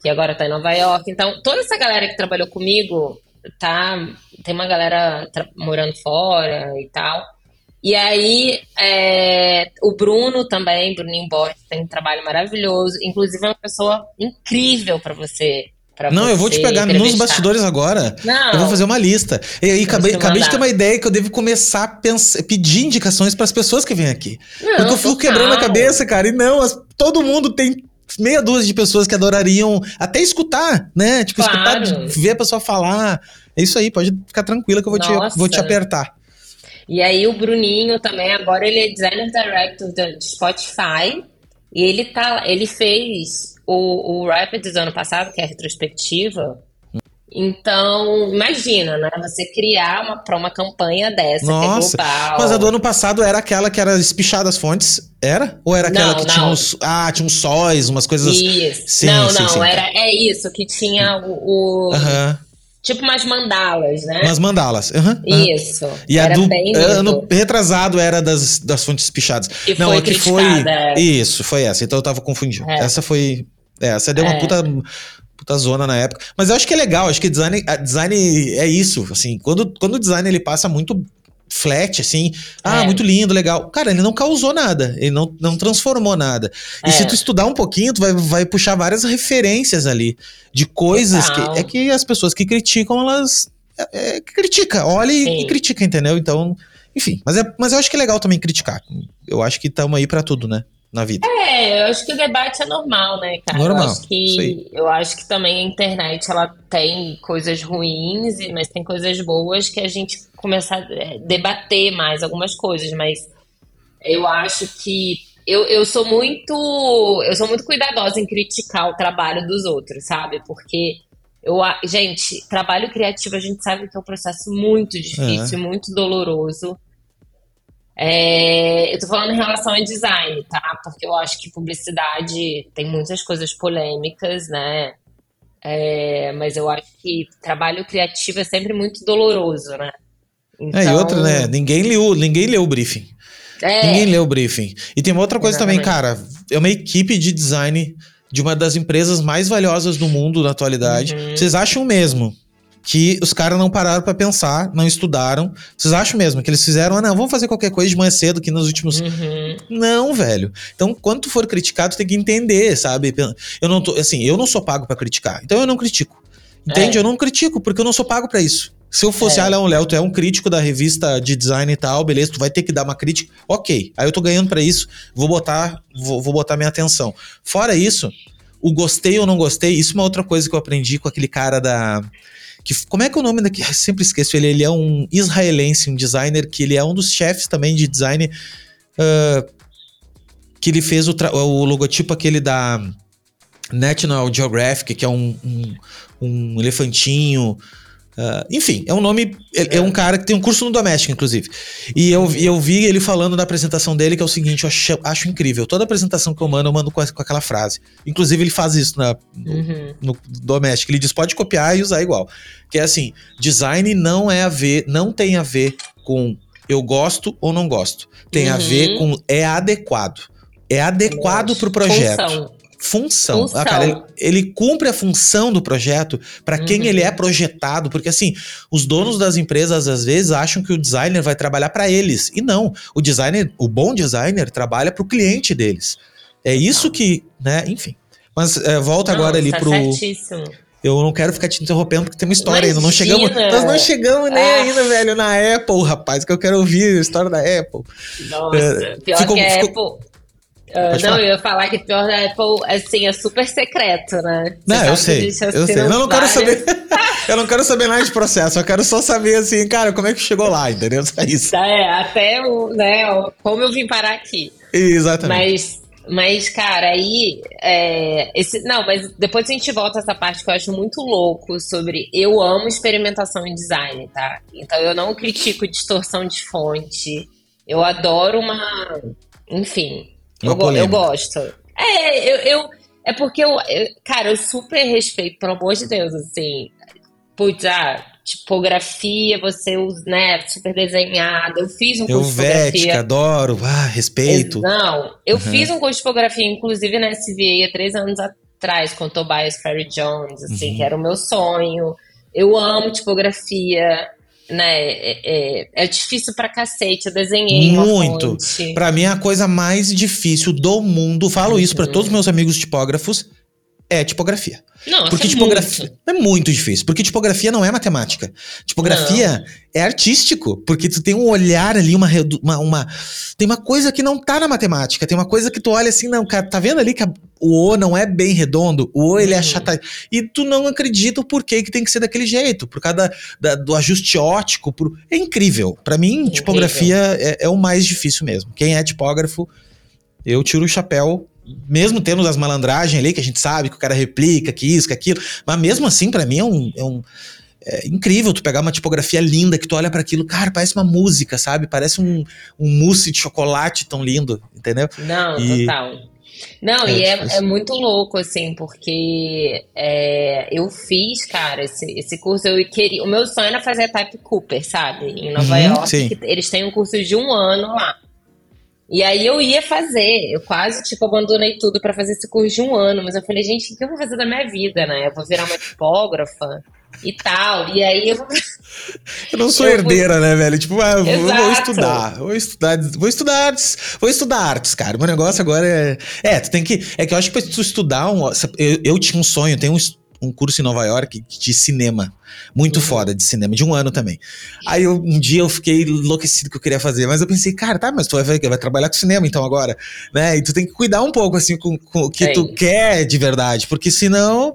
que agora tá em Nova York. Então, toda essa galera que trabalhou comigo, tá. Tem uma galera morando fora e tal. E aí, é, o Bruno também, Bruninho Borges, tem um trabalho maravilhoso. Inclusive, é uma pessoa incrível para você não, eu vou te pegar nos bastidores agora. Não. Eu vou fazer uma lista. E aí, acabei, acabei de ter uma ideia que eu devo começar a pensar, pedir indicações para as pessoas que vêm aqui. Não, Porque eu fico quebrando a cabeça, cara. E não, as, todo mundo tem meia dúzia de pessoas que adorariam até escutar, né? Tipo, claro. escutar, ver a pessoa falar. É isso aí, pode ficar tranquila que eu vou, te, vou te apertar. E aí o Bruninho também, agora ele é designer director de Spotify. E ele tá, ele fez o, o Rapids do ano passado, que é a retrospectiva. Então, imagina, né? Você criar uma, pra uma campanha dessa, Nossa, que é global. Mas a do ano passado era aquela que era espichada as fontes? Era? Ou era aquela não, que não. tinha uns. Ah, tinha uns sóis, umas coisas. Isso. Sim, não, sim, não, sim, era, é isso, que tinha o. o Tipo umas mandalas, né? Umas mandalas. Uhum, uhum. Isso. E era a do bem ano retrasado era das, das fontes pichadas. E Não, foi a que foi. É. Isso, foi essa. Então eu tava confundindo. É. Essa foi. É, você deu uma é. puta, puta zona na época. Mas eu acho que é legal, acho que design, design é isso, assim, quando, quando o design ele passa muito flat, assim, ah, é. muito lindo, legal. Cara, ele não causou nada, ele não, não transformou nada. E é. se tu estudar um pouquinho, tu vai, vai puxar várias referências ali de coisas que é que as pessoas que criticam, elas é, é, critica, olha e, e, critica, entendeu? Então, enfim, mas, é, mas eu acho que é legal também criticar. Eu acho que estamos aí para tudo, né? Na vida. É, eu acho que o debate é normal, né, cara? Normal. Eu acho que, eu acho que também a internet ela tem coisas ruins, mas tem coisas boas que a gente começa a é, debater mais algumas coisas, mas eu acho que eu, eu sou muito eu sou muito cuidadosa em criticar o trabalho dos outros, sabe? Porque eu, gente, trabalho criativo a gente sabe que é um processo muito difícil, é. muito doloroso. É, eu tô falando em relação ao design, tá? Porque eu acho que publicidade tem muitas coisas polêmicas, né? É, mas eu acho que trabalho criativo é sempre muito doloroso, né? Então... É, e outra, né? Ninguém leu, ninguém leu o briefing. É. Ninguém leu o briefing. E tem uma outra coisa Exatamente. também, cara. É uma equipe de design de uma das empresas mais valiosas do mundo na atualidade. Uhum. Vocês acham mesmo que os caras não pararam para pensar, não estudaram. Vocês acham mesmo que eles fizeram, ah, não, vamos fazer qualquer coisa de manhã cedo que nos últimos. Uhum. Não, velho. Então, quando tu for criticado, tu tem que entender, sabe? Eu não tô, assim, eu não sou pago para criticar. Então eu não critico. Entende? É. Eu não critico, porque eu não sou pago para isso. Se eu fosse, é. ah, Léo, Léo, tu é um crítico da revista de design e tal, beleza, tu vai ter que dar uma crítica. Ok. Aí eu tô ganhando para isso, vou botar, vou, vou botar minha atenção. Fora isso, o gostei ou não gostei, isso é uma outra coisa que eu aprendi com aquele cara da. Que, como é que é o nome daqui? Eu sempre esqueço ele. Ele é um israelense, um designer, que ele é um dos chefes também de design. Uh, que ele fez o, o logotipo aquele da National Geographic, que é um, um, um elefantinho. Uh, enfim, é um nome. É, é, um cara que tem um curso no doméstico, inclusive. E eu, eu vi ele falando na apresentação dele que é o seguinte: eu acho, acho incrível. Toda apresentação que eu mando, eu mando com, com aquela frase. Inclusive, ele faz isso na, no, uhum. no doméstico. Ele diz: pode copiar e usar igual. Que é assim: design não é a ver, não tem a ver com eu gosto ou não gosto. Tem uhum. a ver com é adequado. É adequado para o projeto. Função função. função. Ah, cara, ele, ele, cumpre a função do projeto para uhum. quem ele é projetado, porque assim, os donos das empresas às vezes acham que o designer vai trabalhar para eles. E não, o designer, o bom designer trabalha para o cliente deles. É isso que, né, enfim. Mas é, volta não, agora ali tá pro certíssimo. Eu não quero ficar te interrompendo porque tem uma história Imagina. ainda. Não chegamos, nós não chegamos nem ah. ainda, velho, na Apple, rapaz, que eu quero ouvir a história da Apple. Nossa, é, pior ficou, que a ficou, Apple Uh, não, eu ia falar que pior da Apple, assim, é super secreto, né? Você não, eu sei, eu sei. Não, não quero saber. eu não quero saber nada de processo, eu quero só saber, assim, cara, como é que chegou lá, entendeu? Só isso. É, até o, né, como eu vim parar aqui. Exatamente. Mas, mas cara, aí, é, esse, não, mas depois a gente volta a essa parte que eu acho muito louco sobre eu amo experimentação em design, tá? Então eu não critico distorção de fonte, eu adoro uma, enfim, eu, go eu, gosto. É, eu, eu, é porque eu, eu, cara, eu super respeito, pelo amor de Deus, assim. Putz, ah, tipografia, você usa, né, super desenhada. Eu fiz um curso de tipografia. adoro, ah, respeito. Não, eu uhum. fiz um curso de tipografia, inclusive na SVA há três anos atrás, com Tobias Ferry Jones, assim, uhum. que era o meu sonho. Eu amo tipografia né? É, é, é, difícil pra cacete. Eu desenhei. Muito. Para mim é a coisa mais difícil do mundo. Falo uhum. isso para todos os meus amigos tipógrafos. É tipografia. Não, porque é tipografia muito. é muito difícil, porque tipografia não é matemática. Tipografia não. é artístico, porque tu tem um olhar ali, uma, uma, uma, tem uma coisa que não tá na matemática, tem uma coisa que tu olha assim, não, cara, tá vendo ali que a, o O não é bem redondo, o O ele é uhum. achatado, e tu não acredita o porquê que tem que ser daquele jeito, por causa da, da, do ajuste ótico, por, é incrível. Para mim, incrível. tipografia é, é o mais difícil mesmo. Quem é tipógrafo, eu tiro o chapéu mesmo tendo as malandragens ali, que a gente sabe que o cara replica, que isso, que aquilo, mas mesmo assim, para mim é um, é um é incrível tu pegar uma tipografia linda que tu olha para aquilo, cara, parece uma música, sabe? Parece um, um mousse de chocolate tão lindo, entendeu? Não, e... total. Não, é, e é, é, muito louco, assim, porque é, eu fiz, cara, esse, esse curso, eu queria. O meu sonho era fazer a Type Cooper, sabe? Em Nova uhum, York. eles têm um curso de um ano lá. E aí eu ia fazer, eu quase, tipo, abandonei tudo para fazer esse curso de um ano, mas eu falei, gente, o que eu vou fazer da minha vida, né? Eu vou virar uma tipógrafa e tal. E aí eu. Eu não sou eu herdeira, vou... né, velho? Tipo, ah, eu vou estudar, vou estudar, vou estudar artes, vou estudar artes, cara. Meu negócio agora é. É, tu tem que. É que eu acho que pra tu estudar um. Eu, eu tinha um sonho, tenho um um curso em Nova York de cinema. Muito uhum. foda de cinema, de um ano também. Aí eu, um dia eu fiquei enlouquecido que eu queria fazer, mas eu pensei, cara, tá, mas tu vai, vai trabalhar com cinema então agora, né? E tu tem que cuidar um pouco, assim, com, com o que Sim. tu quer de verdade, porque senão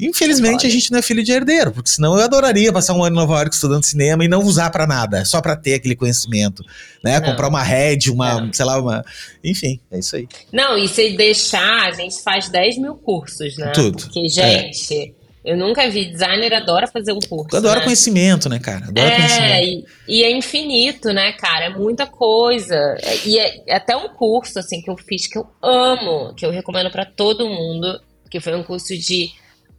Infelizmente, a gente não é filho de herdeiro, porque senão eu adoraria passar um ano em Nova York estudando cinema e não usar para nada, só para ter aquele conhecimento, né? Não. Comprar uma Red, uma, não. sei lá, uma. Enfim, é isso aí. Não, e se deixar, a gente faz 10 mil cursos, né? Tudo. Porque, gente. É. Eu nunca vi. Designer adora fazer um curso. Adora né? conhecimento, né, cara? Adora é, conhecimento. E, e, é infinito, né, cara? É muita coisa. E é, é, até um curso, assim, que eu fiz que eu amo, que eu recomendo para todo mundo, que foi um curso de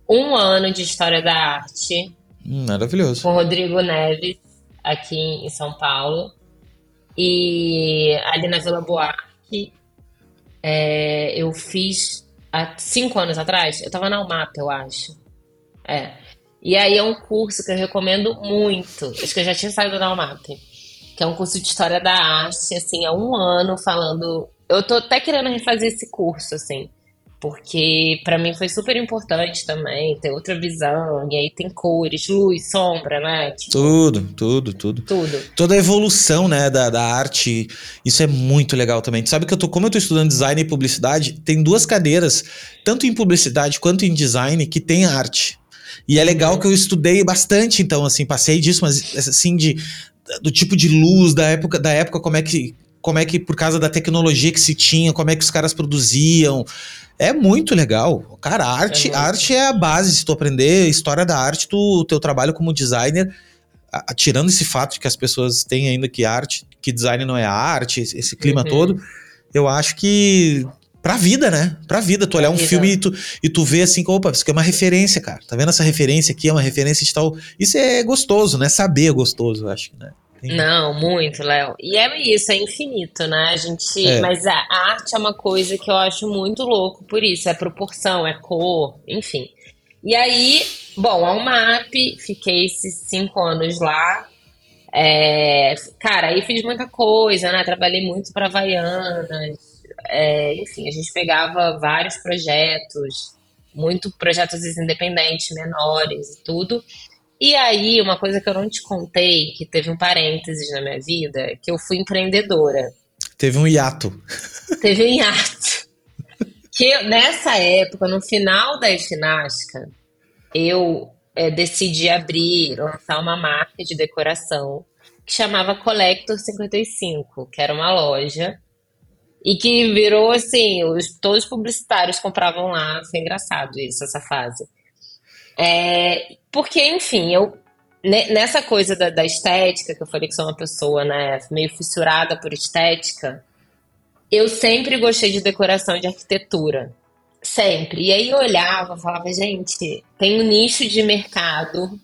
um ano de História da Arte. Hum, maravilhoso. Com Rodrigo Neves, aqui em São Paulo. E ali na Vila Buarque, é, eu fiz há cinco anos atrás. Eu tava na UMAP, eu acho. É. E aí é um curso que eu recomendo muito. Acho que eu já tinha saído da UMAP. Que é um curso de História da Arte, assim, há um ano falando... Eu tô até querendo refazer esse curso, assim porque para mim foi super importante também ter outra visão, e aí tem cores, luz, sombra, né? Tipo, tudo, tudo, tudo. Tudo. Toda a evolução, né, da, da arte, isso é muito legal também. Tu sabe que eu tô, como eu tô estudando design e publicidade, tem duas cadeiras, tanto em publicidade quanto em design, que tem arte. E é legal uhum. que eu estudei bastante, então, assim, passei disso, mas assim, de do tipo de luz da época, da época como é que como é que por causa da tecnologia que se tinha, como é que os caras produziam. É muito legal. Cara, a arte, é arte é a base. Se tu aprender história da arte, tu, teu trabalho como designer, a, tirando esse fato de que as pessoas têm ainda que arte, que design não é arte, esse, clima uhum. todo, eu acho que pra vida, né? Pra vida. Tu olhar um filme e tu, e tu vê assim, opa, isso aqui é uma referência, cara. Tá vendo essa referência aqui? É uma referência de tal. Isso é gostoso, né? Saber é gostoso, eu acho, né? Não, muito, Léo. E é isso, é infinito, né? A gente. É. Mas a arte é uma coisa que eu acho muito louco por isso. É proporção, é cor, enfim. E aí, bom, ao MAP, fiquei esses cinco anos lá. É, cara, aí fiz muita coisa, né? Trabalhei muito para Havaianas. É, enfim, a gente pegava vários projetos, muito projetos independentes, menores e tudo. E aí, uma coisa que eu não te contei, que teve um parênteses na minha vida, que eu fui empreendedora. Teve um hiato. Teve um hiato. Que eu, nessa época, no final da ginástica, eu é, decidi abrir, lançar uma marca de decoração que chamava Collector 55, que era uma loja e que virou assim, os, todos os publicitários compravam lá, foi engraçado isso, essa fase. É, porque, enfim, eu nessa coisa da, da, estética, que eu falei que sou uma pessoa né, meio fissurada por estética, eu sempre gostei de decoração e de arquitetura. Sempre. E aí eu olhava e falava, gente, tem um nicho de mercado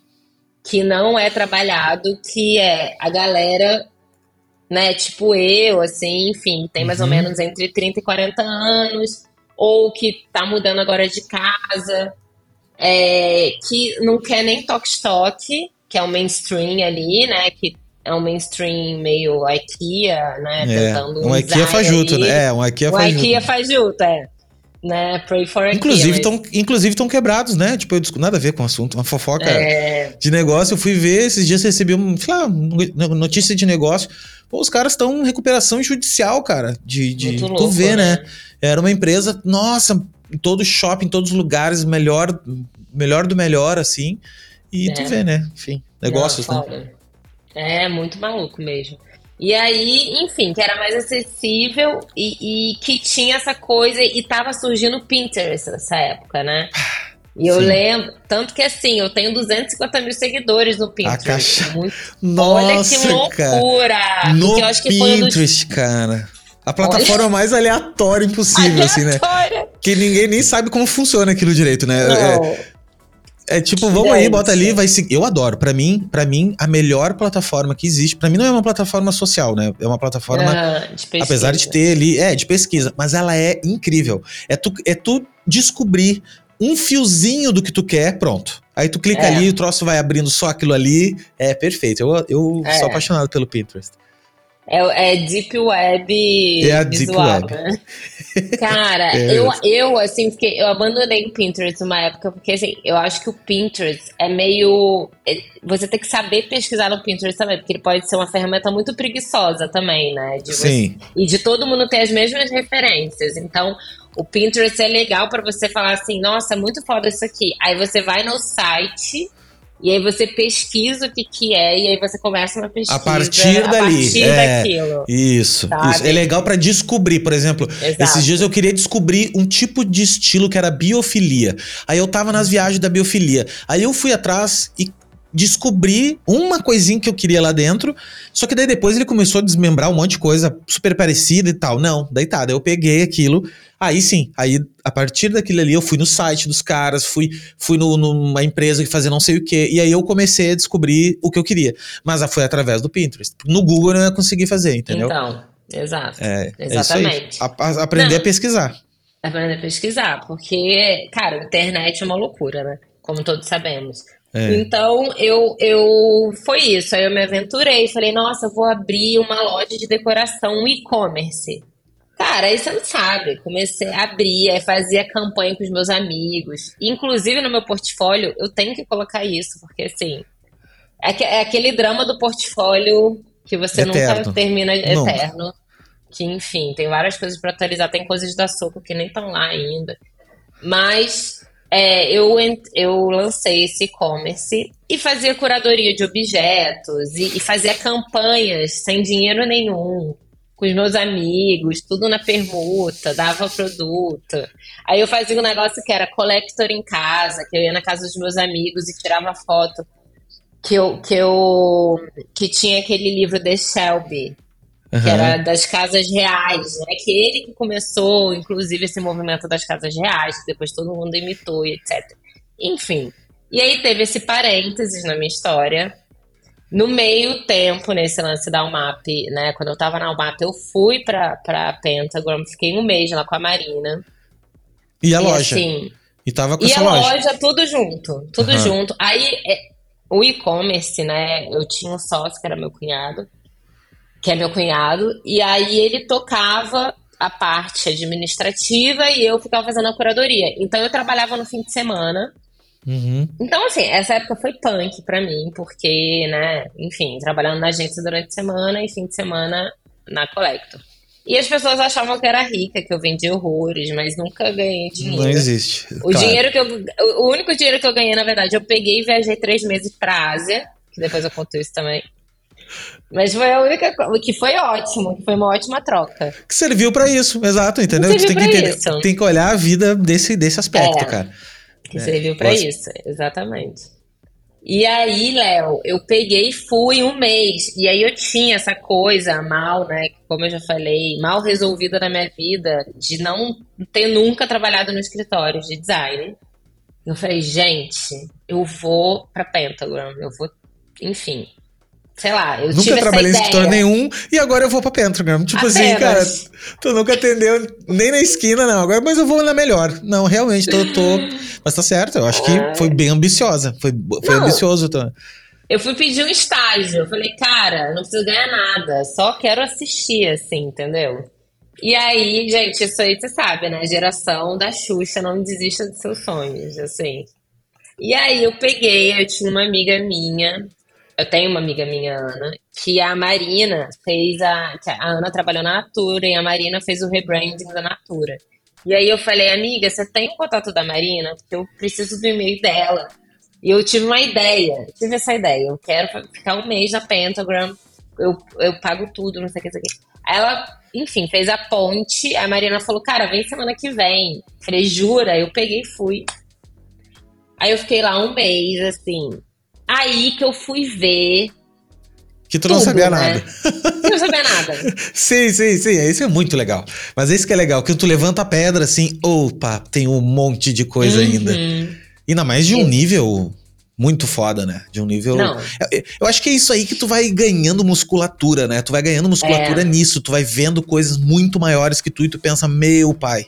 que não é trabalhado, que é a galera, né, tipo eu, assim, enfim, tem mais uhum. ou menos entre 30 e 40 anos, ou que tá mudando agora de casa, é, que não quer nem toque-toque, que é o mainstream ali, né? Que é um mainstream meio IKEA, né? É, tentando um IKEA fajuto, né? É, um IKEA um fajuto. Um IKEA fajuto, é. Né? Pray for IKEA. Inclusive estão mas... inclusive quebrados, né? Tipo, eu nada a ver com o assunto, uma fofoca é... de negócio. Eu fui ver, esses dias recebi um, lá, notícia de negócio. Pô, os caras estão em recuperação judicial, cara. De, de Muito tu vê, né? né? Era uma empresa, nossa, em todo shopping, em todos os lugares, melhor, melhor do melhor, assim. E é. tu vê, né? Enfim, negócios, Não, né? É, muito maluco mesmo. E aí, enfim, que era mais acessível e, e, que tinha essa coisa e tava surgindo o Pinterest nessa época, né? E eu Sim. lembro, tanto que assim, eu tenho 250 mil seguidores no Pinterest. Caixa... Muito... Nossa, Olha que loucura! Cara. No Pinterest, dos... cara. A plataforma Olha. mais aleatória impossível, aleatória. assim, né? Que ninguém nem sabe como funciona aquilo direito, né? Não. É, é tipo, vamos aí, bota ali, vai seguir. Eu adoro. Para mim, para mim, a melhor plataforma que existe, para mim não é uma plataforma social, né? É uma plataforma, ah, de apesar de ter ali, é, de pesquisa, mas ela é incrível. É tu, é tu descobrir um fiozinho do que tu quer, pronto. Aí tu clica é. ali, o troço vai abrindo só aquilo ali. É perfeito. Eu, eu é. sou apaixonado pelo Pinterest. É, é Deep Web é a visual, Deep Web. né? Cara, é. eu, eu, assim, fiquei, eu abandonei o Pinterest uma época, porque, assim, eu acho que o Pinterest é meio... É, você tem que saber pesquisar no Pinterest também, porque ele pode ser uma ferramenta muito preguiçosa também, né? De Sim. Você, e de todo mundo ter as mesmas referências. Então, o Pinterest é legal para você falar assim, nossa, é muito foda isso aqui. Aí você vai no site e aí você pesquisa o que, que é, e aí você começa uma pesquisa. A partir dali. A partir é, daquilo. Isso, isso. É legal para descobrir, por exemplo, Exato. esses dias eu queria descobrir um tipo de estilo que era biofilia. Aí eu tava nas viagens da biofilia. Aí eu fui atrás e descobri uma coisinha que eu queria lá dentro, só que daí depois ele começou a desmembrar um monte de coisa super parecida e tal. Não, daí tá, daí eu peguei aquilo, Aí sim, aí a partir daquilo ali eu fui no site dos caras, fui, fui no, numa empresa que fazia não sei o que, e aí eu comecei a descobrir o que eu queria. Mas foi através do Pinterest. No Google eu não ia conseguir fazer, entendeu? Então, exato. É, é Exatamente. É a, aprender não, a pesquisar. Aprender a pesquisar, porque, cara, a internet é uma loucura, né? Como todos sabemos. É. Então, eu, eu. Foi isso. Aí eu me aventurei. Falei, nossa, eu vou abrir uma loja de decoração, um e-commerce. Cara, aí você não sabe. Comecei a abrir, aí fazia campanha com os meus amigos. Inclusive no meu portfólio, eu tenho que colocar isso, porque assim. É, é aquele drama do portfólio que você eterno. nunca termina eterno. Que, enfim, tem várias coisas para atualizar. Tem coisas da Soco que nem estão lá ainda. Mas é, eu, eu lancei esse e-commerce e fazia curadoria de objetos e, e fazia campanhas sem dinheiro nenhum com os meus amigos, tudo na permuta, dava produto. Aí eu fazia um negócio que era collector em casa, que eu ia na casa dos meus amigos e tirava foto que eu que eu que tinha aquele livro The Shelby, uhum. que era das casas reais, né? Que ele que começou, inclusive, esse movimento das casas reais, que depois todo mundo imitou e etc. Enfim. E aí teve esse parênteses na minha história, no meio tempo, nesse lance da UMAP, né? Quando eu tava na UMAP, eu fui pra, pra Pentagram, fiquei um mês lá com a Marina. E a e loja? Assim, e tava com e essa a loja. loja, tudo junto, tudo uhum. junto. Aí, é, o e-commerce, né? Eu tinha um sócio que era meu cunhado, que é meu cunhado, e aí ele tocava a parte administrativa e eu ficava fazendo a curadoria. Então eu trabalhava no fim de semana Uhum. Então, assim, essa época foi punk pra mim, porque, né, enfim, trabalhando na agência durante a semana e fim de semana na Collector. E as pessoas achavam que era rica, que eu vendia horrores, mas nunca ganhei dinheiro. Não existe. O claro. dinheiro que eu. O único dinheiro que eu ganhei, na verdade, eu peguei e viajei três meses pra Ásia, que depois eu conto isso também. Mas foi a única coisa que foi ótimo, que foi uma ótima troca. Que serviu para isso, exato, entendeu? Você tem que, entender, tem que olhar a vida desse, desse aspecto, é. cara que é, serviu para isso, exatamente. E aí, Léo, eu peguei e fui um mês. E aí eu tinha essa coisa mal, né? Como eu já falei, mal resolvida na minha vida, de não ter nunca trabalhado no escritório de design. Eu falei, gente, eu vou pra Pentagram, eu vou, enfim, sei lá, eu Nunca trabalhei em escritório nenhum e agora eu vou pra Pentagram. Tipo Apenas. assim, cara, tu nunca atendeu nem na esquina, não. Agora, mas eu vou na melhor. Não, realmente, tô. tô... Mas tá certo, eu acho que foi bem ambiciosa. Foi, foi não, ambicioso. Tá? Eu fui pedir um estágio. Eu falei, cara, não preciso ganhar nada, só quero assistir, assim, entendeu? E aí, gente, isso aí você sabe, né? Geração da Xuxa, não desista dos seus sonhos, assim. E aí eu peguei, eu tinha uma amiga minha eu tenho uma amiga minha, Ana, que a Marina fez a. a Ana trabalhou na Natura e a Marina fez o rebranding da Natura. E aí eu falei, amiga, você tem o contato da Marina? Porque eu preciso do e-mail dela. E eu tive uma ideia, tive essa ideia. Eu quero ficar um mês na Pentagram, eu, eu pago tudo, não sei o que, não sei o que. Aí ela, enfim, fez a ponte. A Marina falou, cara, vem semana que vem. falei, jura? Eu peguei e fui. Aí eu fiquei lá um mês, assim, Aí que eu fui ver. Que tu não tudo, sabia né? nada. Eu não sabia nada. sim, sim, sim. Isso é muito legal. Mas isso que é legal, que tu levanta a pedra assim, opa, tem um monte de coisa uhum. ainda. Ainda mais de um nível muito foda, né? De um nível. Não. Eu, eu, acho que é isso aí que tu vai ganhando musculatura, né? Tu vai ganhando musculatura é. nisso, tu vai vendo coisas muito maiores que tu e tu pensa, meu pai,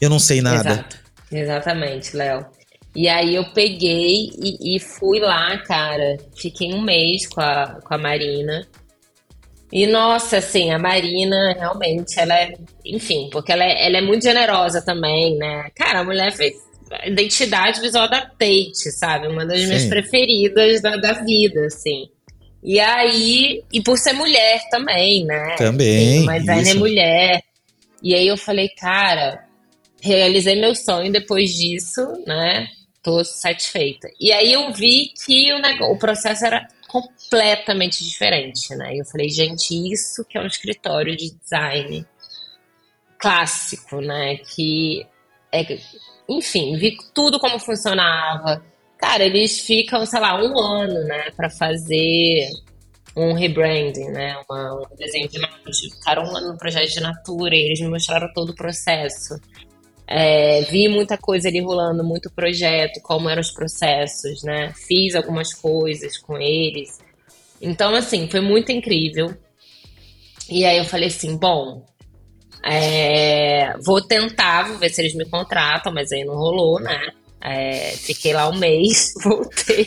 eu não sei nada. Exato. Exatamente, Léo. E aí eu peguei e, e, fui lá, cara. Fiquei um mês com a, com a Marina. E nossa, assim, a Marina realmente, ela é. Enfim, porque ela é, ela é muito generosa também, né? Cara, a mulher fez a identidade visual da Tate, sabe? Uma das Sim. minhas preferidas da, da vida, assim. E aí, e por ser mulher também, né? Também. Uma designer é mulher. E aí eu falei, cara, realizei meu sonho depois disso, né? Tô satisfeita. E aí eu vi que o, negócio, o processo era completamente diferente, né? Eu falei, gente, isso que é um escritório de design clássico, né? Que é, enfim, vi tudo como funcionava. Cara, eles ficam, sei lá, um ano, né, para fazer um rebranding, né, uma, um desenho de natura. Ficaram um ano no projeto de natura e eles me mostraram todo o processo. É, vi muita coisa ali rolando, muito projeto, como eram os processos, né? Fiz algumas coisas com eles. Então, assim, foi muito incrível. E aí eu falei assim, bom, é, vou tentar, vou ver se eles me contratam, mas aí não rolou, né? É, fiquei lá um mês, voltei.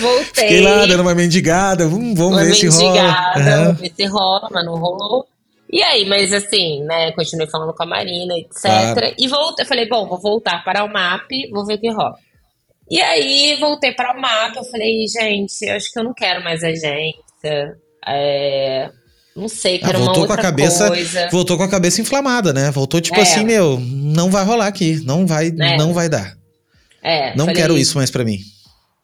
voltei. Fiquei lá dando uma mendigada, vamos, vamos uma ver se rola. Mendigada, vamos ver se rola, mas não rolou. E aí, mas assim, né, continuei falando com a Marina, etc. Claro. E voltei, eu falei, bom, vou voltar para o MAP, vou ver o que rola. E aí, voltei para o MAP, eu falei, gente, eu acho que eu não quero mais agência. É, não sei, quero ah, voltou com a cabeça, coisa. Voltou com a cabeça inflamada, né? Voltou tipo é. assim, meu, não vai rolar aqui, não vai, é. não vai dar. É, não quero isso mais para mim.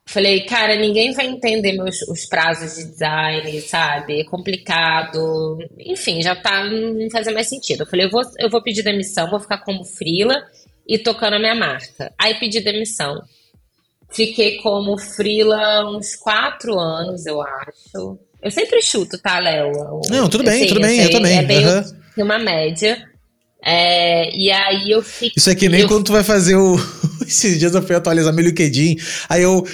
Falei, cara, ninguém vai entender meus os prazos de design, sabe? É complicado. Enfim, já tá não fazendo mais sentido. Eu falei, eu vou, eu vou pedir demissão, vou ficar como frila e tocando a minha marca. Aí pedi demissão. Fiquei como frila uns quatro anos, eu acho. Eu sempre chuto, tá, Léo? Não, tudo bem, tudo bem, eu também. É bem uhum. uma média. É, e aí eu fico. Isso aqui nem eu... quando tu vai fazer o. Esses dias eu fui atualizar meu LinkedIn. Aí eu.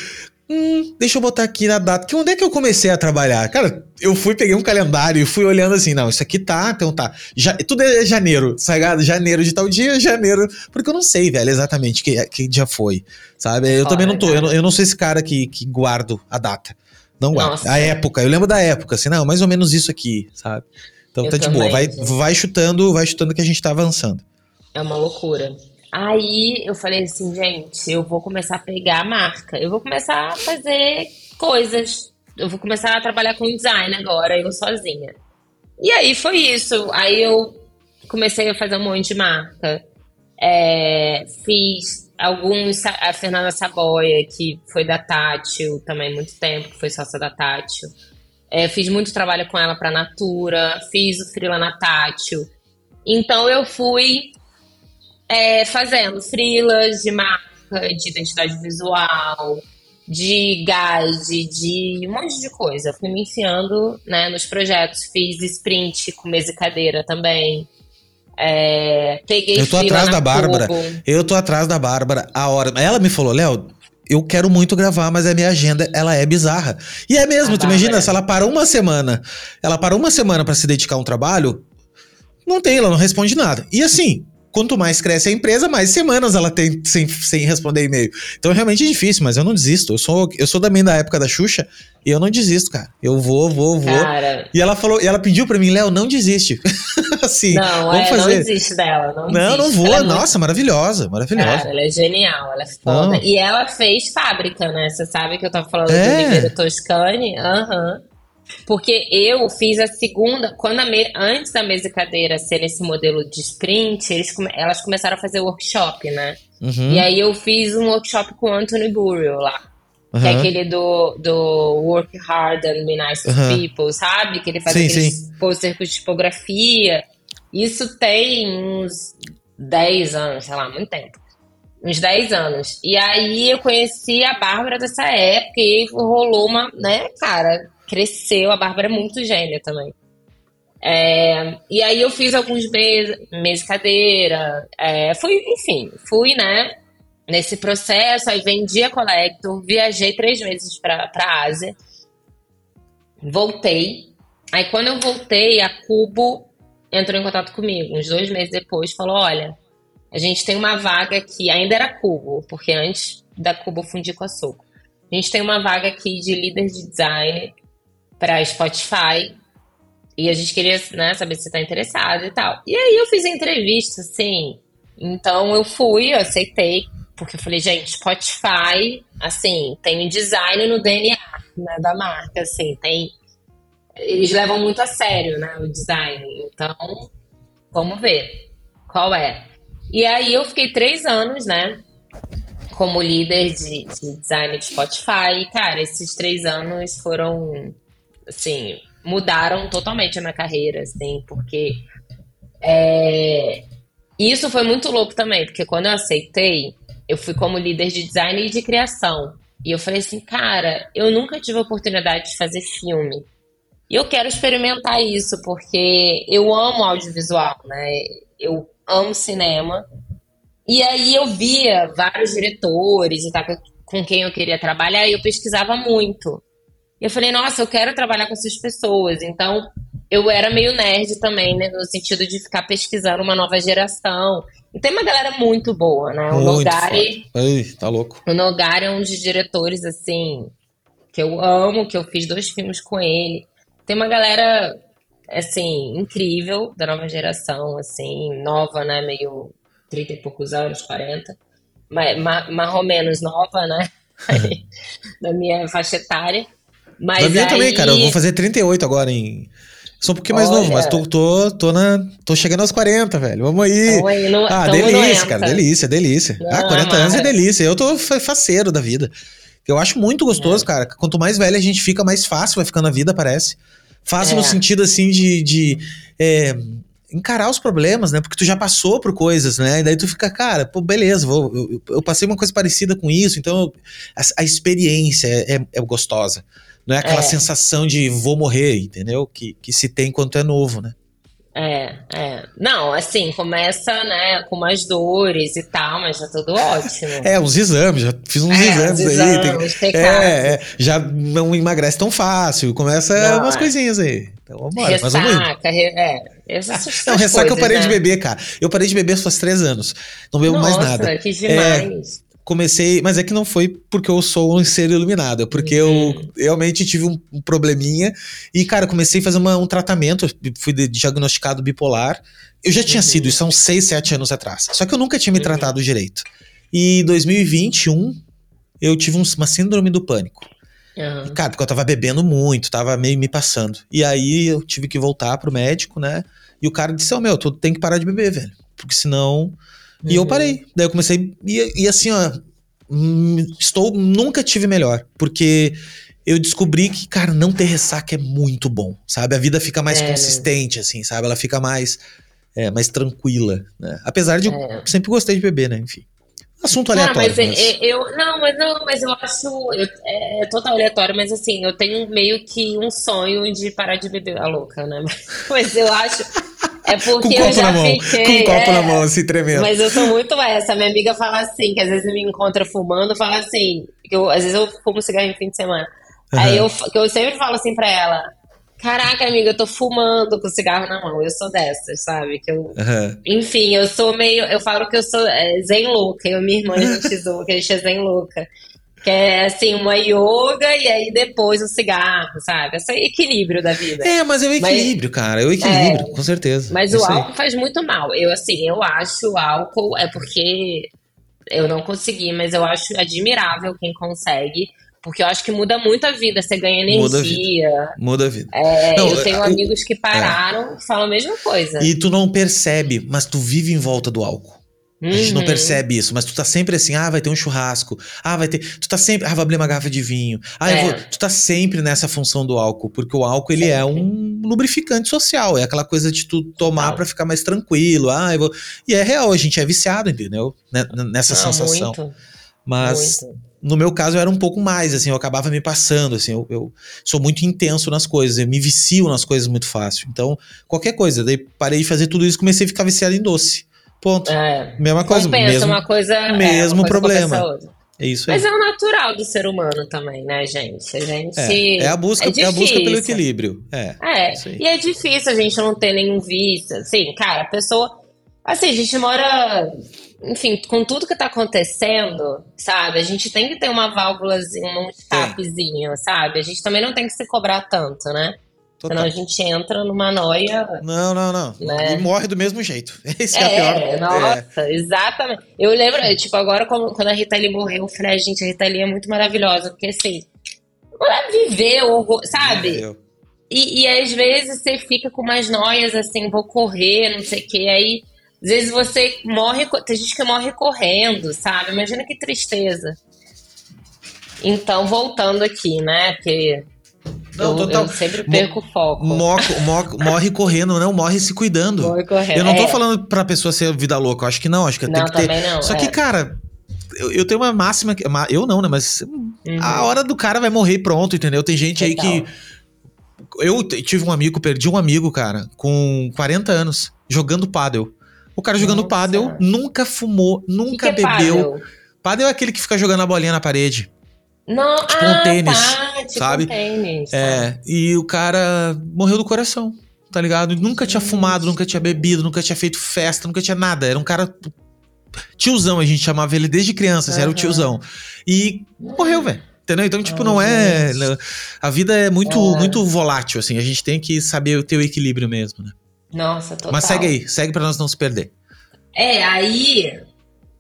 Hum, deixa eu botar aqui na data. Que onde é que eu comecei a trabalhar? Cara, eu fui, peguei um calendário e fui olhando assim, não, isso aqui tá, então tá. Tudo é janeiro, sagado? Janeiro de tal dia, janeiro. Porque eu não sei, velho, exatamente que, que dia foi. Sabe? Eu também não tô. Eu não, eu não sou esse cara que, que guardo a data. Não guardo. Nossa. A época, eu lembro da época, assim, não, mais ou menos isso aqui, sabe? Então eu tá de boa. Vai, vai chutando, vai chutando que a gente tá avançando. É uma loucura. Aí eu falei assim, gente, eu vou começar a pegar a marca. Eu vou começar a fazer coisas. Eu vou começar a trabalhar com design agora, eu sozinha. E aí foi isso. Aí eu comecei a fazer um monte de marca. É, fiz alguns. A Fernanda Saboia, que foi da Tátil também muito tempo, que foi sócia da Tátil. É, fiz muito trabalho com ela para Natura, fiz o Frila na Tátil. Então eu fui é, fazendo frilas de marca, de identidade visual, de guide, de um monte de coisa. Fui me enfiando né, nos projetos. Fiz sprint com mesa e cadeira também. É, peguei Eu tô atrás da Bárbara. Eu tô atrás da Bárbara. A hora. Ela me falou, Léo, eu quero muito gravar, mas a minha agenda, ela é bizarra. E é mesmo, tu imagina, se ela para uma semana, ela para uma semana para se dedicar a um trabalho, não tem, ela não responde nada. E assim, quanto mais cresce a empresa, mais semanas ela tem sem, sem responder e-mail. Então é realmente difícil, mas eu não desisto. Eu sou, eu sou também da época da Xuxa e eu não desisto, cara. Eu vou, vou, vou. Cara... E ela falou, e ela pediu para mim, Léo, não desiste. assim, não, vamos é, fazer. não desiste dela. Não, não, não vou. É Nossa, é maravilhosa, maravilhosa. Cara, ela é genial, ela é foda. Não. E ela fez fábrica, né? Você sabe que eu tava falando é. do Oliveira Toscani? Aham. Uhum. Porque eu fiz a segunda, quando a me, antes da mesa e cadeira ser esse modelo de sprint, eles, elas começaram a fazer workshop, né? Uhum. E aí eu fiz um workshop com o Anthony Burrell lá. Uhum. Que é aquele do, do Work Hard and Be Nice to uhum. People, sabe? Que ele faz sim, aqueles pôster com tipografia. Isso tem uns 10 anos, sei lá, muito tempo. Uns 10 anos. E aí eu conheci a Bárbara dessa época e rolou uma, né, cara, cresceu. A Bárbara é muito gênia também. É, e aí eu fiz alguns meses, meses cadeira. É, fui, enfim, fui, né? Nesse processo, aí vendi a Collector, viajei três meses para a Ásia, voltei. Aí quando eu voltei, a Cubo entrou em contato comigo, uns dois meses depois, falou: olha, a gente tem uma vaga aqui, ainda era Cubo, porque antes da Cubo fundir com a Soco. A gente tem uma vaga aqui de líder de design para Spotify. E a gente queria né, saber se você tá interessado e tal. E aí eu fiz a entrevista, assim. Então eu fui, eu aceitei, porque eu falei, gente, Spotify, assim, tem design no DNA né, da marca, assim, tem. Eles levam muito a sério, né, o design. Então, vamos ver qual é. E aí eu fiquei três anos, né, como líder de, de design de Spotify. E, cara, esses três anos foram assim, mudaram totalmente a minha carreira, assim, porque é, isso foi muito louco também, porque quando eu aceitei, eu fui como líder de design e de criação. E eu falei assim, cara, eu nunca tive a oportunidade de fazer filme. E eu quero experimentar isso, porque eu amo audiovisual, né? Eu amo cinema. E aí eu via vários diretores e tal, com quem eu queria trabalhar, e eu pesquisava muito. E eu falei, nossa, eu quero trabalhar com essas pessoas. Então, eu era meio nerd também, né? No sentido de ficar pesquisando uma nova geração. E tem uma galera muito boa, né? O Nogari. Ei, tá louco. O Nogari é um dos diretores, assim, que eu amo, que eu fiz dois filmes com ele. Tem uma galera assim, incrível, da nova geração, assim, nova, né? Meio 30 e poucos anos, 40. Mas, mais ou menos nova, né? da minha faixa etária. Mas da minha aí... também, cara. Eu vou fazer 38 agora em. Sou um pouquinho mais Olha. novo, mas tô, tô, tô, na, tô chegando aos 40, velho. Vamos aí. Aí no- ah, delícia, cara. Delícia, delícia. Não, ah, 40 anos é delícia. Eu tô fa- faceiro da vida. Eu acho muito gostoso, É. cara. Quanto mais velho a gente fica, mais fácil vai ficando a vida, parece. Fácil É. no sentido, assim, de, de é, encarar os problemas, né? Porque tu já passou por coisas, né? E daí tu fica, cara, pô, beleza, vou, eu, eu- passei uma coisa parecida com isso, então a, a experiência é, é gostosa. Não é aquela É. sensação de vou morrer, entendeu? Que, que se tem quando é novo, né? É, é. Não, assim, começa, né, com umas dores e tal, mas tá tudo ótimo. É, uns exames, já fiz uns É, exames os aí. tem- exames, tem é, caso. é, já não emagrece tão fácil, começa Não, umas é. coisinhas aí. Então vambora, mas vamos. Ressaca, re- é. Essas, Não, ressaca eu coisas, parei de né? beber, cara. Eu parei de beber faz três anos. Não bebo mais Nossa, nada. que demais. Comecei, mas é que não foi porque eu sou um ser iluminado, é porque Uhum. eu realmente tive um, um probleminha. E, cara, comecei a fazer uma- um tratamento, fui diagnosticado bipolar. Eu já tinha Uhum. sido, isso são seis, sete anos atrás. Só que eu nunca tinha me Uhum. tratado direito. E em 2021, eu tive um- uma síndrome do pânico. E, cara, porque eu tava bebendo muito, tava meio me passando. E aí eu tive que voltar pro médico, né? E o cara disse: Ô meu, tu tem que parar de beber, velho. Porque senão. E eu Uhum. parei. Daí eu comecei. E, e assim, ó. hum, Estou. Nunca tive melhor. Porque eu descobri que, cara, não ter ressaca é muito bom, sabe? A vida fica mais É, né? consistente, assim, sabe? Ela fica mais. É, mais tranquila, né? Apesar de eu É. sempre gostei de beber, né? Enfim. Assunto Ah, aleatório. mas é- mas- é- eu. Não, mas não, mas eu acho. eu- é total aleatório, mas assim, eu tenho meio que um sonho de parar de beber a louca, né? Mas eu acho. É porque eu já fiquei. Com um copo é, na mão, assim, tremendo. Mas eu sou muito essa. Minha amiga fala assim, que às vezes me encontra fumando, fala assim, que eu, às vezes eu fumo cigarro em fim de semana. Aí Aham. eu, que eu sempre falo assim pra ela, caraca, amiga, eu tô fumando com cigarro na mão. Eu sou dessas, sabe? Que eu, Aham. enfim, eu sou meio. Eu falo que eu sou é, zen louca. Eu e minha irmã, a gente zoa que a gente é zen louca. Que é assim, uma yoga e aí depois o cigarro, sabe? Esse é equilíbrio da vida. É, mas é o Mas- equilíbrio, cara. É o equilíbrio, com certeza. Mas É o álcool faz muito mal. Eu, assim, eu acho o álcool, é porque eu não consegui, mas eu acho admirável quem consegue, porque eu acho que muda muito a vida. Você ganha Muda a energia. Muda a vida. É, Não, eu tenho o- amigos que pararam e falam a mesma coisa. E tu não percebe, mas tu vive em volta do álcool. A gente não Uhum. percebe isso, mas tu tá sempre assim, ah, vai ter um churrasco, ah, vai ter. Tu tá sempre, ah, vou abrir uma garrafa de vinho. Ah, eu É. vou- tu tá sempre nessa função do álcool, porque o álcool ele é Sempre. um lubrificante social, é aquela coisa de tu tomar Total. pra ficar mais tranquilo. Ah, eu vou. E é real, a gente é viciado, entendeu? Né- Nessa Não, sensação. Muito, Mas muito. No meu caso eu era um pouco mais, assim, eu acabava me passando, assim, eu, eu sou muito intenso nas coisas, eu me vicio nas coisas muito fácil. Então, qualquer coisa, daí parei de fazer tudo isso, comecei a ficar viciado em doce. Ponto. É. Mesma coisa, Compensa mesmo, uma coisa. é, mesmo uma coisa problema. compensa a outra. é isso aí. Mas é o natural do ser humano também, né, gente? A gente. É, é a busca, é é a busca pelo equilíbrio. É. É, e é difícil a gente não ter nenhum vício. Assim, cara, a pessoa. Assim, a gente mora. Enfim, com tudo que tá acontecendo, sabe? A gente tem que ter uma válvulazinha, um escapezinho, sabe? A gente também não tem que se cobrar tanto, né? Total. Senão a gente entra numa noia. Não, não, não. Né? E morre do mesmo jeito. Esse é, a pior. É, nossa, exatamente. Eu lembro, tipo, agora quando, a Rita Lee morreu, eu falei, "Ai, gente, a Rita Lee é muito maravilhosa, porque assim, ela viveu, sabe? Eu. E, e às vezes você fica com umas noias assim, vou correr, não sei o que. Aí, às vezes você morre. Tem gente que morre correndo, sabe? Imagina que tristeza. Então, voltando aqui, né? Porque Não, eu, eu sempre perco o foco. Morre, morre, correndo, não, morre se cuidando. Morre correndo. Eu não tô É. falando pra pessoa ser vida louca, eu acho que não, acho que tem Não, que ter. não. Só é. que, cara, eu, eu tenho uma máxima. que- Eu não, né? Mas Uhum. a hora do cara vai morrer pronto, entendeu? Tem gente aí Total. que. Eu tive um amigo, perdi um amigo, cara, com 40 anos, jogando pádel. O cara jogando Nossa. pádel nunca fumou, Que nunca que é bebeu. pádel? Pádel é aquele que fica jogando a bolinha na parede. Não, Tipo um ah, tênis, tá, tipo sabe? Um tênis, tá. É, e o cara morreu do coração, tá ligado? Nunca tinha fumado, nunca tinha bebido, nunca tinha feito festa, nunca tinha nada. Era um cara tiozão, a gente chamava ele desde criança, assim, era o tiozão. E morreu, velho. Entendeu? Então, tipo, não é. A vida é muito, é. muito volátil, assim. A gente tem que saber ter o equilíbrio mesmo, né? Nossa, total. Mas segue aí, segue pra nós não se perder. É, aí.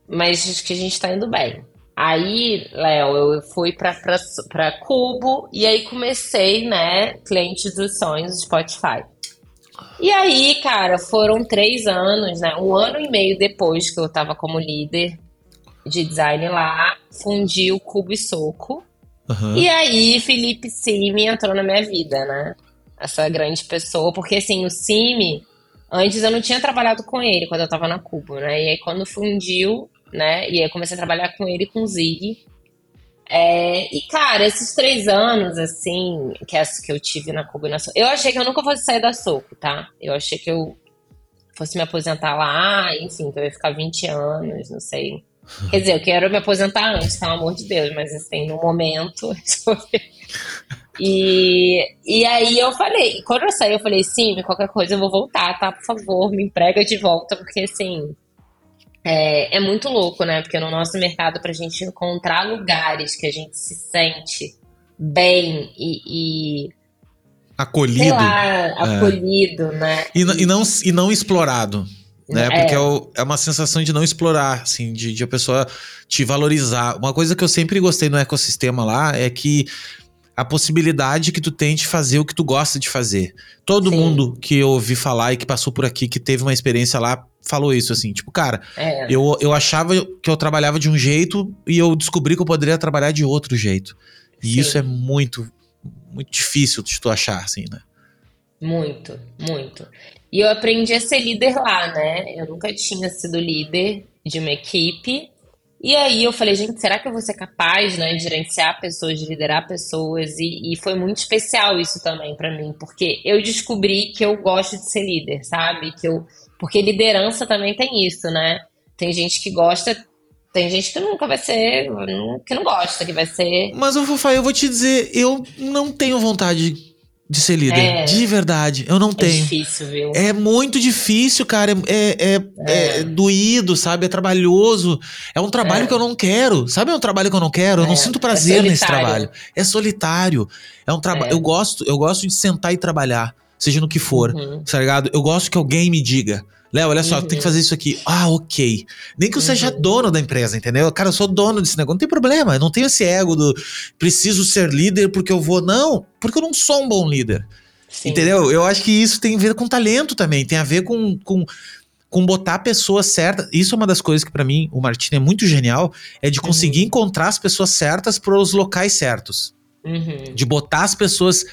Mas acho que a gente tá indo bem. Aí, Léo, eu fui pra, pra, pra Cubo e aí comecei, né, cliente dos sonhos Spotify. E aí, cara, foram três anos, né? Um ano e meio depois que eu tava como líder de design lá, fundi o Cubo e Soco. Uhum. E aí, Felipe Simi entrou na minha vida, né? Essa grande pessoa, porque assim, o Simi, antes eu não tinha trabalhado com ele quando eu tava na Cubo, né? E aí, quando fundiu, né? E aí, comecei a trabalhar com ele e com o Zig. É, e, cara, esses três anos, assim, que, as, que eu tive na Cuba na eu achei que eu nunca fosse sair da Soco, tá? Eu achei que eu fosse me aposentar lá, enfim, que eu ia ficar 20 anos, não sei. Quer dizer, eu quero me aposentar antes, pelo amor de Deus, mas assim, no momento. e, e aí eu falei, quando eu saí, eu falei, sim, qualquer coisa eu vou voltar, tá? Por favor, me emprega de volta, porque assim é, é muito louco, né? Porque no nosso mercado, para a gente encontrar lugares que a gente se sente bem e, e acolhido, lá, é. acolhido, é. né? E, e, não, e não explorado. Né? É. Porque é, o, é uma sensação de não explorar, assim, de, de a pessoa te valorizar. Uma coisa que eu sempre gostei no ecossistema lá é que a possibilidade que tu tem de fazer o que tu gosta de fazer. Todo Sim. mundo que eu ouvi falar e que passou por aqui, que teve uma experiência lá, falou isso, assim, tipo, cara, é. eu, eu achava que eu trabalhava de um jeito e eu descobri que eu poderia trabalhar de outro jeito. E Sim. isso é muito, muito difícil de tu achar, assim, né? Muito, muito. E eu aprendi a ser líder lá, né? Eu nunca tinha sido líder de uma equipe. E aí eu falei, gente, será que eu vou ser capaz, né, de gerenciar pessoas, de liderar pessoas? E, e foi muito especial isso também para mim, porque eu descobri que eu gosto de ser líder, sabe? Que eu porque liderança também tem isso, né? Tem gente que gosta, tem gente que nunca vai ser, que não gosta, que vai ser. Mas, o Fafá, eu vou te dizer, eu não tenho vontade de ser líder. É, de verdade, eu não é tenho. É difícil, viu? É muito difícil, cara. É, é, é, é doído, sabe? É trabalhoso. É um trabalho é. que eu não quero. Sabe? É um trabalho que eu não quero. Eu não sinto prazer nesse trabalho. É solitário. É um trabalho. Eu gosto, eu gosto de sentar e trabalhar seja no que for, uhum. tá ligado? Eu gosto que alguém me diga. Léo, olha só, uhum. tem que fazer isso aqui. Ah, ok. Nem que eu uhum. seja dono da empresa, entendeu? Cara, eu sou dono desse negócio. Não tem problema. Eu não tenho esse ego do preciso ser líder porque eu vou. Não, porque eu não sou um bom líder. Sim. Entendeu? Eu acho que isso tem a ver com talento também. Tem a ver com, com, com botar a pessoa certa. Isso é uma das coisas que, para mim, o Martini é muito genial. É de conseguir uhum. encontrar as pessoas certas para os locais certos. Uhum. De botar as pessoas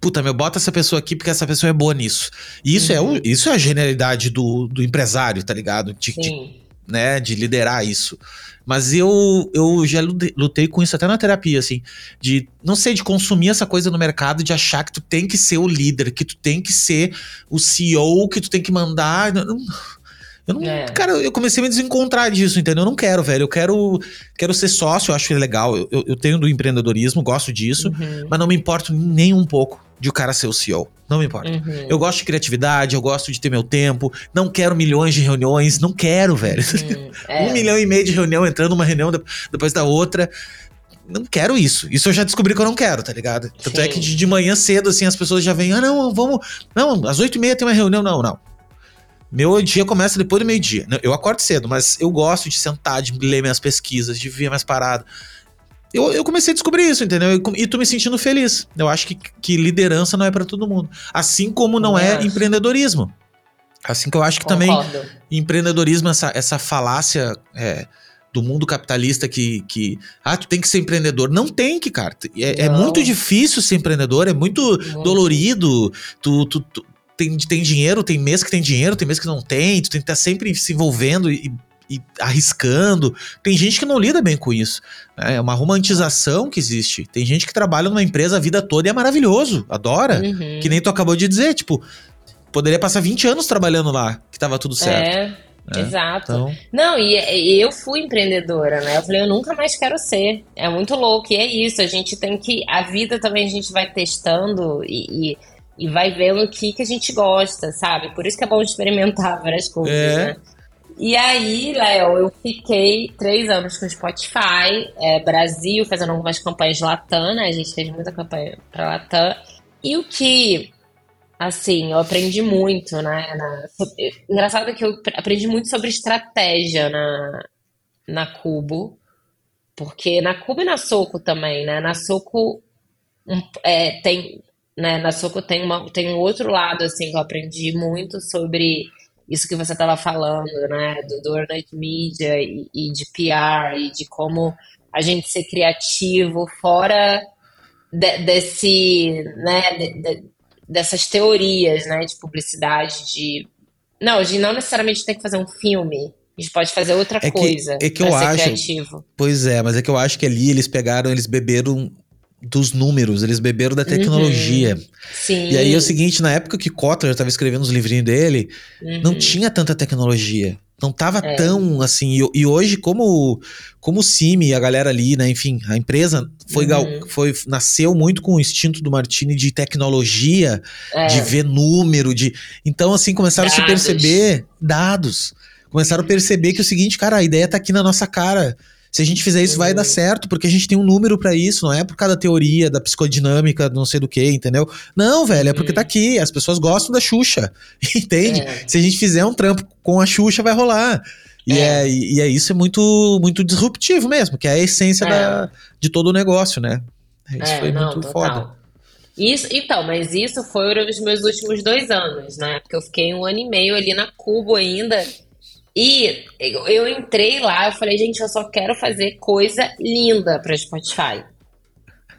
puta, meu, bota essa pessoa aqui porque essa pessoa é boa nisso. E isso, é uhum. é, isso é a genialidade do, do empresário, tá ligado? De, de, né, de liderar isso. Mas eu, eu já lutei com isso até na terapia, assim, de, não sei, de consumir essa coisa no mercado, de achar que tu tem que ser o líder, que tu tem que ser o CEO, que tu tem que mandar. Não, eu não, é. Cara, eu comecei a me desencontrar disso, entendeu? Eu não quero, velho. Eu quero, quero ser sócio, eu acho legal. Eu, eu tenho do empreendedorismo, gosto disso, uhum. mas não me importo nem um pouco de o cara ser o CEO. Não me importa. Uhum. Eu gosto de criatividade, eu gosto de ter meu tempo. Não quero milhões de reuniões. Não quero, velho. Uhum. É. um milhão e meio de reunião entrando uma reunião depois da outra. Não quero isso. Isso eu já descobri que eu não quero, tá ligado? Tanto Sim. é que de, de, manhã cedo, assim, as pessoas já vêm, ah, não, vamos. Não, às oito e meia tem uma reunião. Não, não. Meu dia começa depois do meio-dia. Eu acordo cedo, mas eu gosto de sentar, de ler minhas pesquisas, de ver mais parado. Eu, eu comecei a descobrir isso, entendeu? E, e tô me sentindo feliz. Eu acho que, que liderança não é para todo mundo. Assim como não é empreendedorismo. Assim que eu acho que Concordo. também empreendedorismo, essa, essa falácia é, do mundo capitalista que, que. Ah, tu tem que ser empreendedor. Não tem que, cara. É, é muito difícil ser empreendedor, é muito, muito. dolorido. Tu, tu, tu, tem, tem dinheiro, tem mês que tem dinheiro, tem mês que não tem. Tu tem que estar sempre se envolvendo e e arriscando. Tem gente que não lida bem com isso. Né? É uma romantização que existe. Tem gente que trabalha numa empresa a vida toda e é maravilhoso, adora. Uhum. Que nem tu acabou de dizer, tipo, poderia passar 20 anos trabalhando lá, que tava tudo certo. É. É, Exato. Então... Não, e, e, eu fui empreendedora, né? Eu falei, eu nunca mais quero ser. É muito louco. E é isso, a gente tem que. A vida também a gente vai testando e, e, e vai vendo o que, que a gente gosta, sabe? Por isso que é bom experimentar várias coisas, é. né? E aí, Léo, eu fiquei três anos com o Spotify, é, Brasil, fazendo algumas campanhas de Latam, né? A gente fez muita campanha para Latam. E o que, assim, eu aprendi muito, né? Na, engraçado que eu aprendi muito sobre estratégia na, na Cubo, porque na Cubo e na Soco também, né? Na Soco um, é, tem, né? Na Soco tem, uma, tem um outro lado, assim, que eu aprendi muito sobre isso que você estava falando, né, do, do Earned Media e, e, de PR e de como a gente ser criativo fora de, desse, né, de, de, dessas teorias, né, de publicidade, de não, a gente não necessariamente tem que fazer um filme. A gente pode fazer outra é que, coisa. É que eu acho. Criativo. Pois é, mas é que eu acho que ali eles pegaram, eles beberam dos números, eles beberam da tecnologia. Uhum. Sim. E aí é o seguinte, na época que Kotler estava escrevendo os livrinhos dele, uhum. não tinha tanta tecnologia. Não tava é. tão assim. E, e, hoje, como, como o Cime, a galera ali, né? Enfim, a empresa foi, uhum. foi nasceu muito com o instinto do Martini de tecnologia, é. de ver número, de. Então, assim, começaram dados. a se perceber dados. Começaram a perceber que o seguinte, cara, a ideia tá aqui na nossa cara. Se a gente fizer isso, vai dar uhum. certo, porque a gente tem um número para isso, não é por causa da teoria, da psicodinâmica, não sei do que, entendeu? Não, velho, é porque tá uhum. aqui. As pessoas gostam da Xuxa. Entende? É. Se a gente fizer um trampo com a Xuxa, vai rolar. E é, é e é isso é muito, muito disruptivo mesmo, que é a essência é. da, de todo o negócio, né? Isso é, foi não, muito total. foda. Isso, então, mas isso foi os meus últimos dois anos, né? Porque eu fiquei um ano e meio ali na Cubo ainda. E eu entrei lá, eu falei, gente, eu só quero fazer coisa linda para Spotify.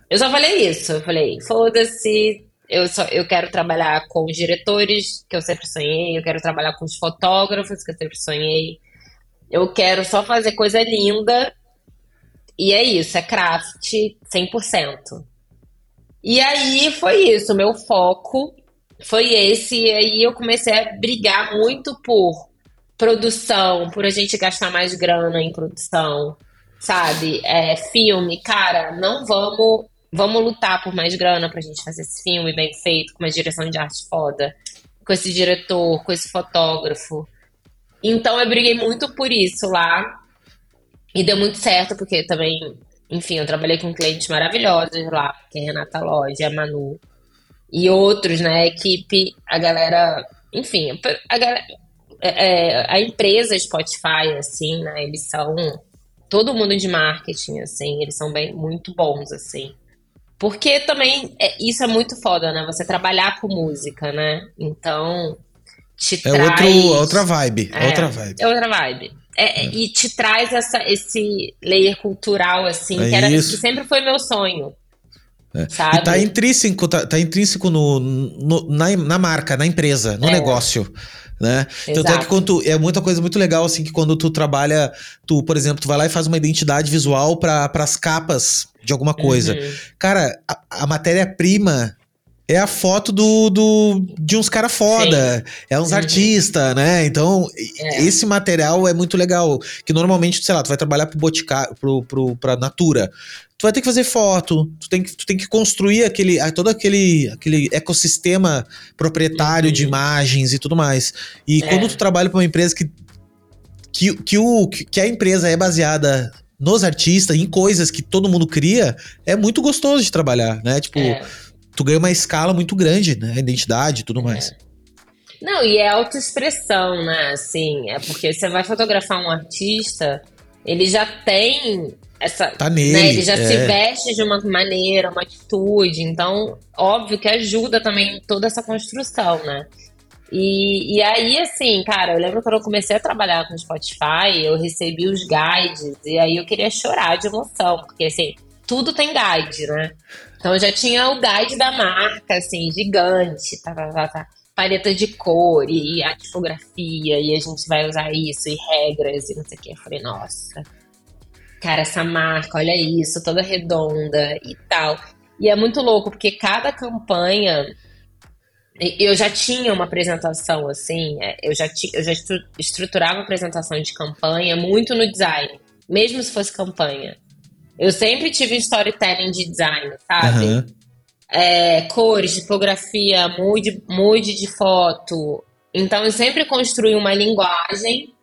Eu só falei isso, eu falei, foda-se, eu, só, eu quero trabalhar com os diretores, que eu sempre sonhei, eu quero trabalhar com os fotógrafos, que eu sempre sonhei. Eu quero só fazer coisa linda. E é isso, é craft 100%. E aí foi isso, meu foco foi esse. E aí eu comecei a brigar muito por produção, por a gente gastar mais grana em produção, sabe? É, filme, cara, não vamos. Vamos lutar por mais grana pra gente fazer esse filme bem feito, com uma direção de arte foda, com esse diretor, com esse fotógrafo. Então eu briguei muito por isso lá. E deu muito certo, porque também, enfim, eu trabalhei com clientes maravilhosos lá, que é Renata Lodge, a Manu. E outros, né? A equipe, a galera. Enfim, a galera, é, é, a empresa Spotify, assim, né? Eles são todo mundo de marketing, assim, eles são bem muito bons, assim. Porque também é, isso é muito foda, né? Você trabalhar com música, né? Então te é traz... outro, outra vibe, é, outra vibe. É outra vibe. É, é, E te traz essa, esse layer cultural, assim, é que, era, que sempre foi meu sonho. É. Sabe? E tá intrínseco, tá, tá intrínseco no, no, na, na marca, na empresa, no é. negócio né? Exato. Tanto é que quando tu, é muita coisa muito legal assim que quando tu trabalha, tu, por exemplo, tu vai lá e faz uma identidade visual para as capas de alguma coisa. Uhum. Cara, a, a matéria-prima é a foto do, do de uns cara foda, Sim. é uns uhum. artistas, né? Então, é. esse material é muito legal. Que normalmente, sei lá, tu vai trabalhar pro Boticário, pro, pro, pra Natura tu vai ter que fazer foto, tu tem que, tu tem que construir aquele, todo aquele, aquele ecossistema proprietário uhum. de imagens e tudo mais. E é. quando tu trabalha para uma empresa que, que, que, o, que a empresa é baseada nos artistas, em coisas que todo mundo cria, é muito gostoso de trabalhar, né? Tipo, é. Tu ganha uma escala muito grande, né? Identidade e tudo mais. É. Não, e é autoexpressão, né? Assim, é porque você vai fotografar um artista, ele já tem essa, tá nele, né, ele já é. se veste de uma maneira, uma atitude, então óbvio que ajuda também toda essa construção, né? E, e aí, assim, cara, eu lembro quando eu comecei a trabalhar com Spotify, eu recebi os guides, e aí eu queria chorar de emoção, porque assim, tudo tem guide, né? Então eu já tinha o guide da marca, assim, gigante, tá, tá, tá, tá paleta de cor e a tipografia, e a gente vai usar isso, e regras, e não sei o que. Eu falei, nossa cara, essa marca, olha isso, toda redonda e tal. E é muito louco, porque cada campanha. Eu já tinha uma apresentação assim, é, eu já, ti, eu já estruturava apresentação de campanha muito no design, mesmo se fosse campanha. Eu sempre tive storytelling de design, sabe? Uhum. É, cores, tipografia, mood, mood de foto. Então eu sempre construí uma linguagem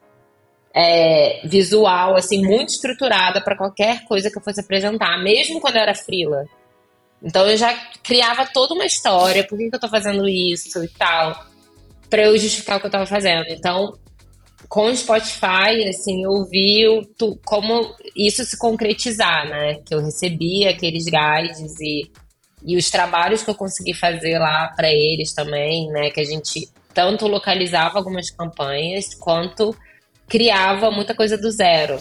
é, visual, assim, muito estruturada para qualquer coisa que eu fosse apresentar, mesmo quando eu era frila. Então eu já criava toda uma história, por que, que eu tô fazendo isso e tal, para eu justificar o que eu tava fazendo. Então, com o Spotify, assim, eu vi tu, como isso se concretizar, né? Que eu recebi aqueles guides e, e os trabalhos que eu consegui fazer lá para eles também, né? Que a gente tanto localizava algumas campanhas quanto criava muita coisa do zero.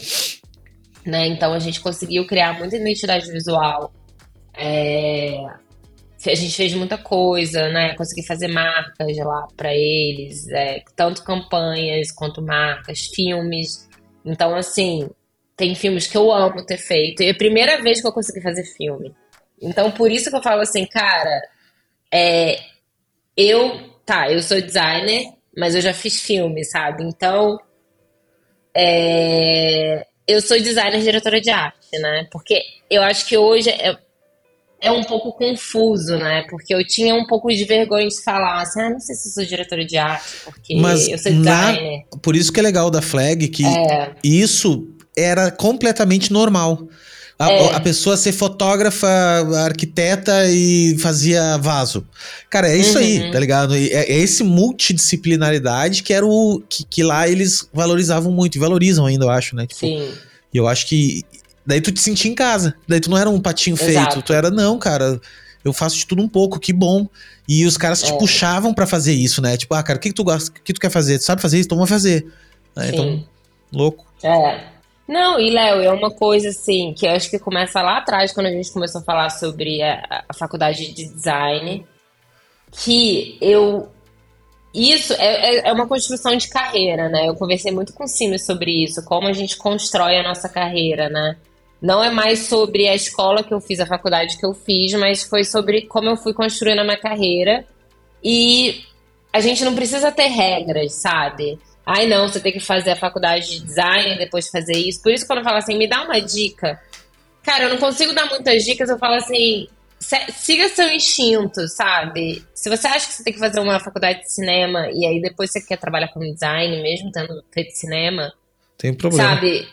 Né? Então a gente conseguiu criar muita identidade visual. É... A gente fez muita coisa, né? Consegui fazer marcas lá para eles, é, tanto campanhas quanto marcas, filmes. Então, assim, tem filmes que eu amo ter feito. E é a primeira vez que eu consegui fazer filme. Então, por isso que eu falo assim, cara, é, eu, tá, eu sou designer, mas eu já fiz filme, sabe? Então, é, eu sou designer e diretora de arte, né? Porque eu acho que hoje é, é um pouco confuso, né? Porque eu tinha um pouco de vergonha de falar assim, ah, não sei se eu sou diretora de arte, porque Mas eu sou designer. Na, por isso que é legal da Flag, que é. isso era completamente normal. A, é. a, pessoa ser fotógrafa, arquiteta e fazia vaso. Cara, é isso uhum. aí, tá ligado? É, é esse multidisciplinaridade que era o. Que, que, lá eles valorizavam muito, e valorizam ainda, eu acho, né? Tipo, Sim. E eu acho que. Daí tu te sentia em casa. Daí tu não era um patinho Exato. feito. Tu era, não, cara. Eu faço de tudo um pouco, que bom. E os caras te é. puxavam para fazer isso, né? Tipo, ah, cara, o que, que tu gosta? O que tu quer fazer? Tu sabe fazer isso? Então vamos fazer. Né? Então, louco. É. Não, e Léo, é uma coisa assim que eu acho que começa lá atrás, quando a gente começou a falar sobre a, a faculdade de design, que eu. Isso é, é, é, uma construção de carreira, né? Eu conversei muito com o Cime sobre isso, como a gente constrói a nossa carreira, né? Não é mais sobre a escola que eu fiz, a faculdade que eu fiz, mas foi sobre como eu fui construindo a minha carreira. E a gente não precisa ter regras, sabe? Ai, não, você tem que fazer a faculdade de design, depois fazer isso. Por isso, quando eu falo assim, me dá uma dica. Cara, eu não consigo dar muitas dicas, eu falo assim, siga seu instinto, sabe? Se você acha que você tem que fazer uma faculdade de cinema e aí depois você quer trabalhar com design, mesmo tendo feito cinema, tem problema. Sabe?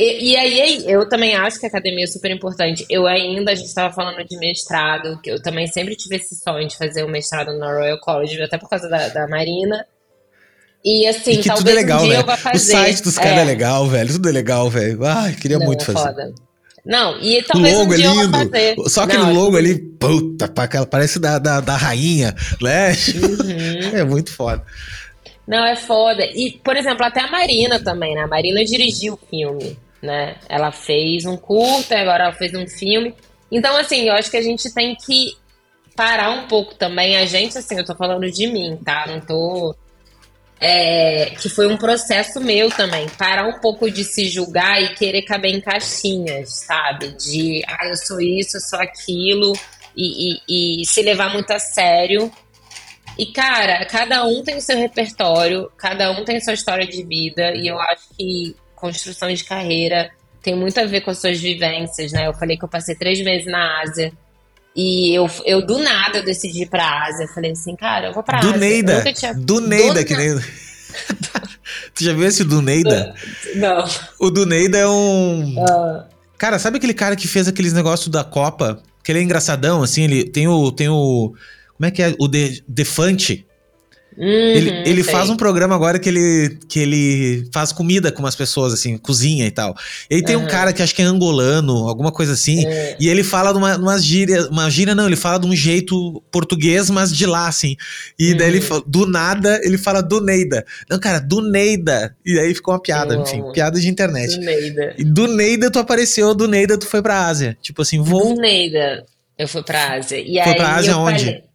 E, e, aí, eu também acho que a academia é super importante. Eu ainda, a gente estava falando de mestrado, que eu também sempre tive esse sonho de fazer um mestrado na Royal College, até por causa da, da Marina. E assim, e que talvez tudo é legal, um dia né? eu vá fazer. O site dos caras é. é. legal, velho. Tudo é legal, velho. Ai, queria Não, muito fazer. Foda. Não, e talvez o logo um dia é lindo. eu vá fazer. Só aquele Não, logo ali, puta, parece da, da, da rainha, né? Uhum. é muito foda. Não, é foda. E, por exemplo, até a Marina também, né? A Marina dirigiu o filme, né? Ela fez um curta, agora ela fez um filme. Então, assim, eu acho que a gente tem que parar um pouco também. A gente, assim, eu tô falando de mim, tá? Não tô é, que foi um processo meu também, parar um pouco de se julgar e querer caber em caixinhas, sabe? De, ah, eu sou isso, eu sou aquilo, e, e, e se levar muito a sério. E, cara, cada um tem o seu repertório, cada um tem a sua história de vida, e eu acho que construção de carreira tem muito a ver com as suas vivências, né? Eu falei que eu passei três meses na Ásia. E eu, eu do nada decidi ir pra Ásia. Falei assim, cara, eu vou pra do Ásia. Neida. Tinha... Do Neida, do que nem. tu já viu esse do Neida? Não. O do Neida é um. Uh... Cara, sabe aquele cara que fez aqueles negócios da Copa? Que ele é engraçadão, assim, ele tem o. Tem o. Como é que é? O de, Defante. Uhum, ele ele faz um programa agora que ele, que ele faz comida com umas pessoas, assim, cozinha e tal. E aí tem uhum. um cara que acho que é angolano, alguma coisa assim, uhum. e ele fala de uma, umas gírias, uma gíria não, ele fala de um jeito português, mas de lá, assim. E daí ele uhum. do nada, ele fala do Neida. Não, cara, do Neida. E aí ficou uma piada, enfim, piada de internet. Do Neida. E do Neida tu apareceu, do Neida tu foi pra Ásia. Tipo assim, vou... Do Neida eu fui pra Ásia. E foi aí pra Ásia onde? Falei...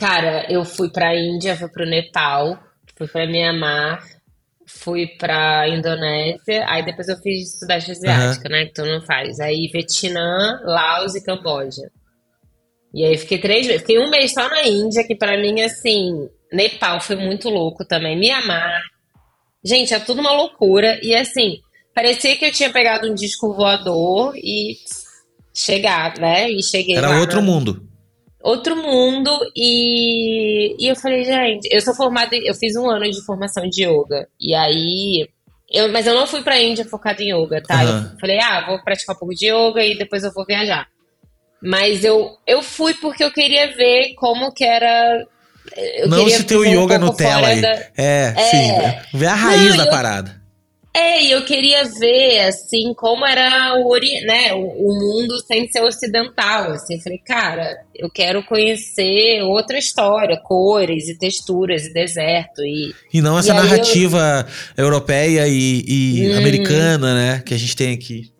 Cara, eu fui pra Índia, fui pro Nepal, fui pra Mianmar, fui pra Indonésia, aí depois eu fiz Sudeste Asiático, uhum. né? Que tu não faz. Aí Vietnã, Laos e Camboja. E aí fiquei três meses. Fiquei um mês só na Índia, que pra mim, assim, Nepal foi muito louco também. Mianmar. Gente, é tudo uma loucura. E assim, parecia que eu tinha pegado um disco voador e chegar, né? E cheguei Era outro na... mundo outro mundo e, e eu falei, gente, eu sou formada, eu fiz um ano de formação de yoga e aí Eu, mas eu não fui pra Índia focada em yoga, tá? Aham. Eu falei, ah, vou praticar um pouco de yoga e depois eu vou viajar. Mas eu, eu fui porque eu queria ver como que era. Eu não se tem o um yoga Nutella aí. da- É, É. sim. Ver a raiz Não, da eu- parada. É, e eu queria ver, assim, como era o, ori- né, o, o mundo sem ser ocidental, assim. Falei, cara, eu quero conhecer outra história, cores e texturas e deserto e... E não essa E aí eu- narrativa europeia e, e Hum. americana, né? Que a gente tem aqui.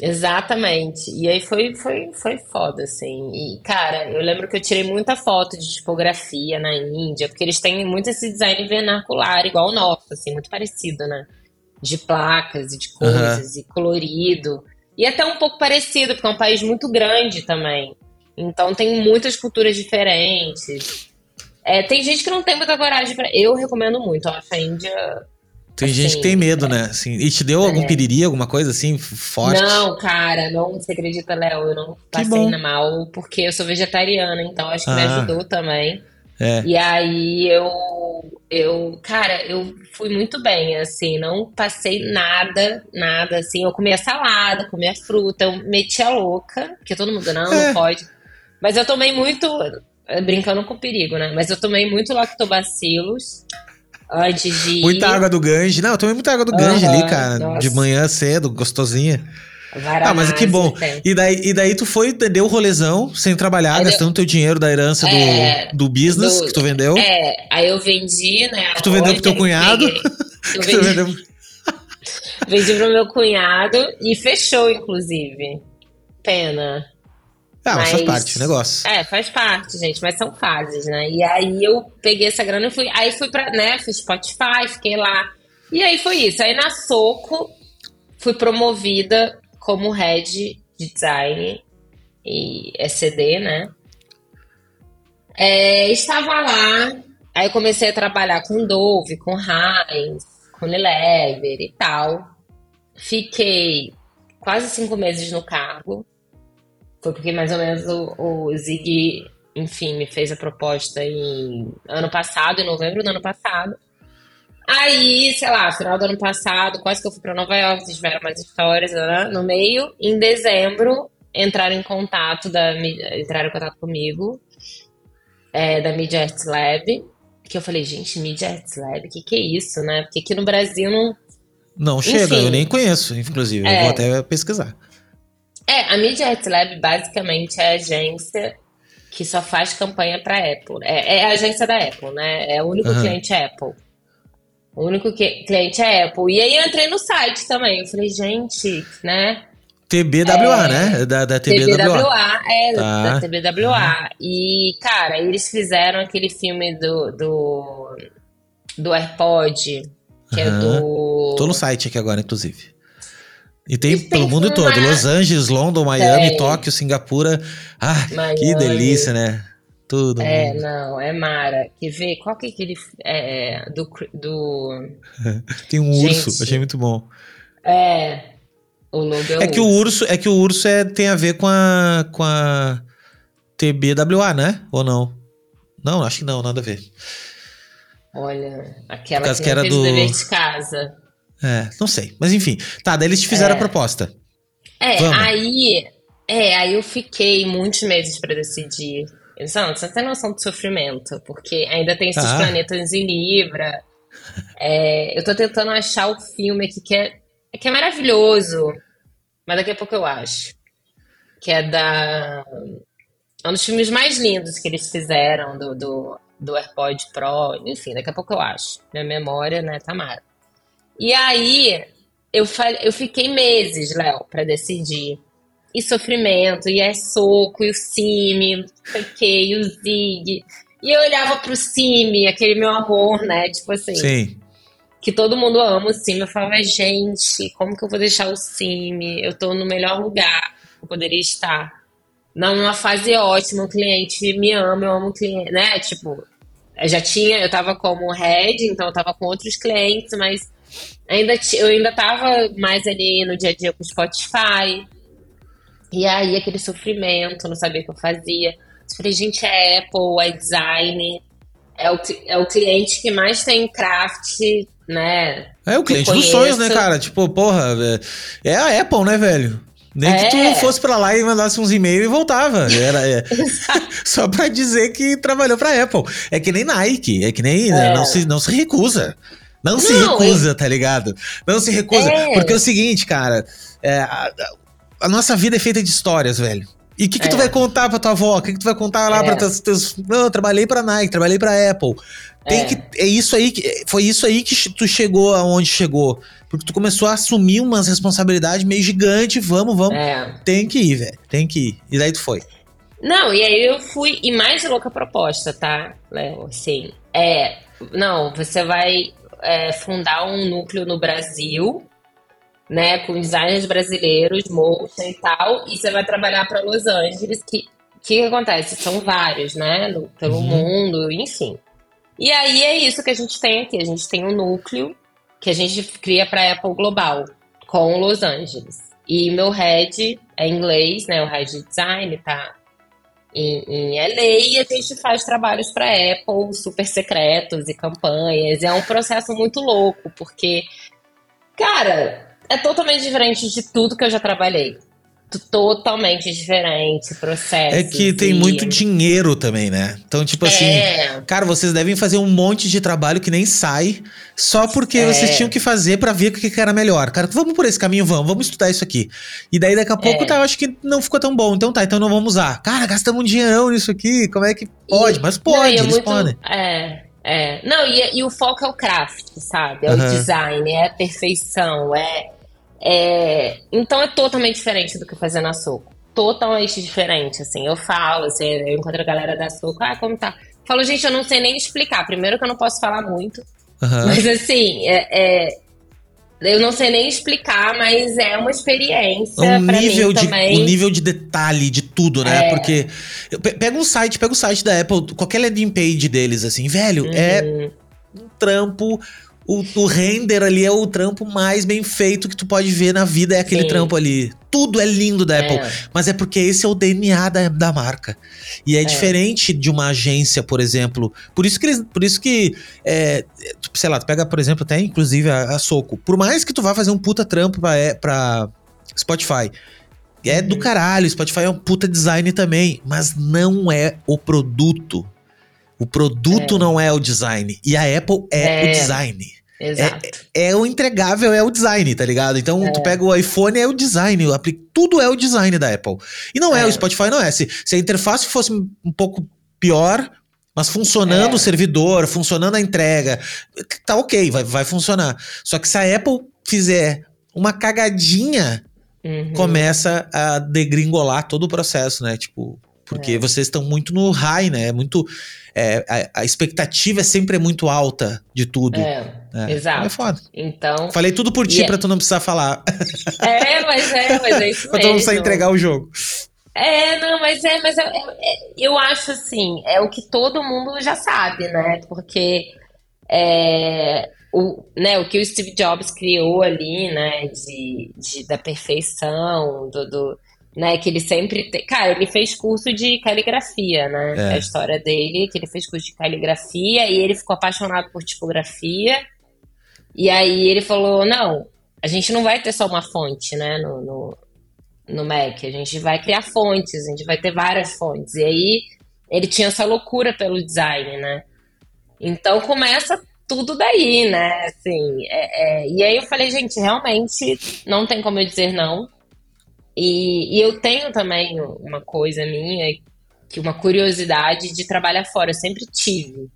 Exatamente. E aí foi, foi, foi foda, assim. E, cara, eu lembro que eu tirei muita foto de tipografia na Índia, porque eles têm muito esse design vernacular, igual o nosso, assim, muito parecido, né? De placas e de coisas, e colorido. E até um pouco parecido, porque é um país muito grande também. Então tem muitas culturas diferentes. É, tem gente que não tem muita coragem pra. Eu recomendo muito. Acho a Índia Tem Assim, gente que tem medo, né? Assim, e te deu algum É. piriri, alguma coisa assim, forte? Não, cara, não, você acredita, Léo? Eu não passei na mal porque eu sou vegetariana, então acho que me Ah. ajudou também. É. E aí eu, eu, cara, eu fui muito bem, assim, não passei nada, nada, assim. Eu comia salada, comia fruta, eu metia louca, porque todo mundo, não, É. não pode. Mas eu tomei muito, eh, brincando com perigo, né? Mas eu tomei muito lactobacilos antes de. Muita água do Gange. Não, eu tomei muita água do Gange ali, cara. nossa. De manhã cedo, gostosinha. Ah, mas que bom. tem. E daí, e daí tu foi, deu o rolezão, sem trabalhar, Aí gastando teu dinheiro da herança do, É, do business do- que tu vendeu. É, aí eu vendi, né? Que tu vendeu pro teu loja, cunhado? Eu Que tu vendi, vendeu- vendi pro meu cunhado e fechou, inclusive. Pena. Ah, mas, faz Mas- parte do negócio. É, faz parte, gente, mas são fases, né? E aí eu peguei essa grana e fui. Aí fui pra, né? Fiz Spotify, fiquei lá. E aí foi isso. Aí na Soco fui promovida como head de design e SCD, né? É, estava lá, aí eu comecei a trabalhar com Dove, com Heinz, com Unilever e tal. Fiquei quase cinco meses no cargo. Foi porque mais ou menos o, o Zig, enfim, me fez a proposta em ano passado, em novembro do ano passado. Aí, sei lá, final do ano passado, quase que eu fui pra Nova York, vocês tiveram mais histórias né, no meio. Em dezembro, entraram em contato da entraram em contato comigo é, da Media Arts Lab. Que eu falei, gente, Media Arts Lab, o que, que é isso, né? Porque aqui no Brasil não, Não chega, enfim. eu nem conheço, inclusive. Eu É. vou até pesquisar. É, a Media Arts Lab basicamente é a agência que só faz campanha para Apple. É, é a agência da Apple, né? É o único Aham. cliente Apple. O único que- cliente é Apple. E aí eu entrei no site também. Eu falei, gente, né? TBWA, né? Da, da TBWA. TBWA, é, Tá. da TBWA. E, cara, eles fizeram aquele filme do, do, do AirPod, que é Aham. do. Tô no site aqui agora, inclusive. E tem E tem pelo mundo todo. Los Angeles, London, Miami, Tem. Tóquio, Singapura. Ah, que Miami. delícia, né? Tudo. É, não, é Mara. Quer ver? Qual que é aquele. É, do, do. Tem um Gente. urso, achei muito bom. É. O logo é, É que o urso, é que o urso é, tem a ver com a com a TBWA, né? Ou não? Não, acho que não, nada a ver. Olha, aquela que, que era do- o dever de casa. É, não sei. Mas enfim. Tá, daí eles te fizeram É. a proposta. É, Vamos. aí. É, aí eu fiquei muitos meses pra decidir. Não, você tem noção do sofrimento, porque ainda tem esses Ah. planetas em Libra. É, eu tô tentando achar o filme aqui que é, que é maravilhoso, mas daqui a pouco eu acho. Que é da. É um dos filmes mais lindos que eles fizeram do, do, do AirPod Pro. Enfim, daqui a pouco eu acho. Minha memória, né, Tamara? E aí, eu, eu fiquei meses, Léo, pra decidir. E sofrimento, e é soco, e o Cime, não sei o quê, e o Zig. E eu olhava pro Cime, aquele meu amor, né? Tipo assim, Sim. que todo mundo ama o Cime. Eu falava, gente, como que eu vou deixar o Cime? Eu tô no melhor lugar que eu poderia estar. Numa fase ótima, o cliente me ama, eu amo o cliente, né? Tipo, eu já tinha, eu tava como head, então eu tava com outros clientes, mas ainda eu ainda tava mais ali no dia a dia com o Spotify. E aí aquele sofrimento, não sabia o que eu fazia. Eu falei, gente, é Apple, é design, é o, é o cliente que mais tem craft né? É o cliente dos sonhos, né, cara? Tipo, porra, é, é a Apple, né, velho? Nem é. que tu é. fosse pra lá e mandasse uns e-mails e voltava. Era, é, só pra dizer que trabalhou pra Apple. É que nem Nike, é que nem. Né, é. Não, se, não se recusa. Não, não se recusa, tá ligado? Não se recusa. É. Porque é o seguinte, cara. É, a, a, nossa vida é feita de histórias, velho. E o que, que é. tu vai contar pra tua avó? O que, que tu vai contar lá é. pra teus, teus. Não, eu trabalhei pra Nike, trabalhei pra Apple. Tem é. que. É isso aí que. Foi isso aí que tu chegou aonde chegou. Porque tu começou a assumir umas responsabilidades meio gigante. Vamos, vamos. É. Tem que ir, velho. Tem que ir. E daí tu foi. Não, e aí eu fui. E mais louca proposta, tá, Léo? Assim. É. Não, você vai é, fundar um núcleo no Brasil né, com designers brasileiros, motion e tal, e você vai trabalhar para Los Angeles, que que acontece? São vários, né, no, pelo uhum. mundo, enfim. E aí é isso que a gente tem aqui, a gente tem um núcleo que a gente cria para Apple Global, com Los Angeles. E meu head é inglês, né, o head de design tá em, em LA e a gente faz trabalhos para Apple super secretos e campanhas. É um processo muito louco, porque, cara, é totalmente diferente de tudo que eu já trabalhei. Totalmente diferente processo. É que tem e... muito dinheiro também, né? Então, tipo assim, é. cara, vocês devem fazer um monte de trabalho que nem sai, só porque é. vocês tinham que fazer para ver o que era melhor. Cara, vamos por esse caminho, vamos, vamos estudar isso aqui. E daí daqui a pouco, é. tá, eu acho que não ficou tão bom. Então tá, então não vamos usar. Cara, gastamos um dinheirão nisso aqui, como é que pode? E... Mas pode, não, é eles muito... podem. É. É, não, e, e, o foco é o craft, sabe? É uhum. o design, é a perfeição, é é, então é totalmente diferente do que fazer na Soco. Totalmente diferente, assim. Eu falo, assim, eu encontro a galera da Soco, ah, como tá? Falo, gente, eu não sei nem explicar. Primeiro que eu não posso falar muito. Uhum. Mas assim, é, é, eu não sei nem explicar, mas é uma experiência. Um nível, de, um nível de detalhe de tudo, né? É. Porque. Pega um site, pega o site da Apple, qualquer landing page deles, assim, velho, é uhum. é um trampo o, o, render ali é o trampo mais bem feito que tu pode ver na vida, é aquele Sim. trampo ali. Tudo é lindo da é. Apple, mas é porque esse é o DNA da, da marca. E é, é, diferente de uma agência, por exemplo. Por isso que, eles, por isso que é, sei lá, tu pega, por exemplo, até inclusive a, a, Soco. Por mais que tu vá fazer um puta trampo pra, é, pra Spotify, é uhum. do caralho, Spotify é um puta design também, mas não é o produto. O produto é. não é o design. E a Apple é, é. o design. Exato. É, é, o entregável, é o design, tá ligado? Então, é. tu pega o iPhone, é o design, tudo é o design da Apple. E não é, é o Spotify não é. Se, se, a interface fosse um pouco pior, mas funcionando é. o servidor, funcionando a entrega, tá ok, vai, vai funcionar. Só que se a Apple fizer uma cagadinha, uhum. começa a degringolar todo o processo, né? Tipo, porque é. vocês estão muito no high, né? É muito. É, a, a, expectativa é sempre muito alta de tudo. É, é. exato. É foda. Então. Falei tudo por ti é... pra tu não precisar falar. É, mas é, mas é isso pra tu não precisar entregar o jogo. É, não, mas é, mas é, é, eu acho assim, é o que todo mundo já sabe, né? Porque é, o, né, o que o Steve Jobs criou ali, né, de, de da perfeição, do, do né? Que ele sempre. Te... Cara, ele fez curso de caligrafia, né? É. A história dele, que ele fez curso de caligrafia e ele ficou apaixonado por tipografia. E aí ele falou: não, a gente não vai ter só uma fonte, né? No, no, no Mac, a gente vai criar fontes, a gente vai ter várias fontes. E aí ele tinha essa loucura pelo design, né? Então começa tudo daí, né? Assim, é, é... e aí eu falei, gente, realmente não tem como eu dizer não. E, e, eu tenho também uma coisa minha, que uma curiosidade de trabalhar fora, eu sempre tive.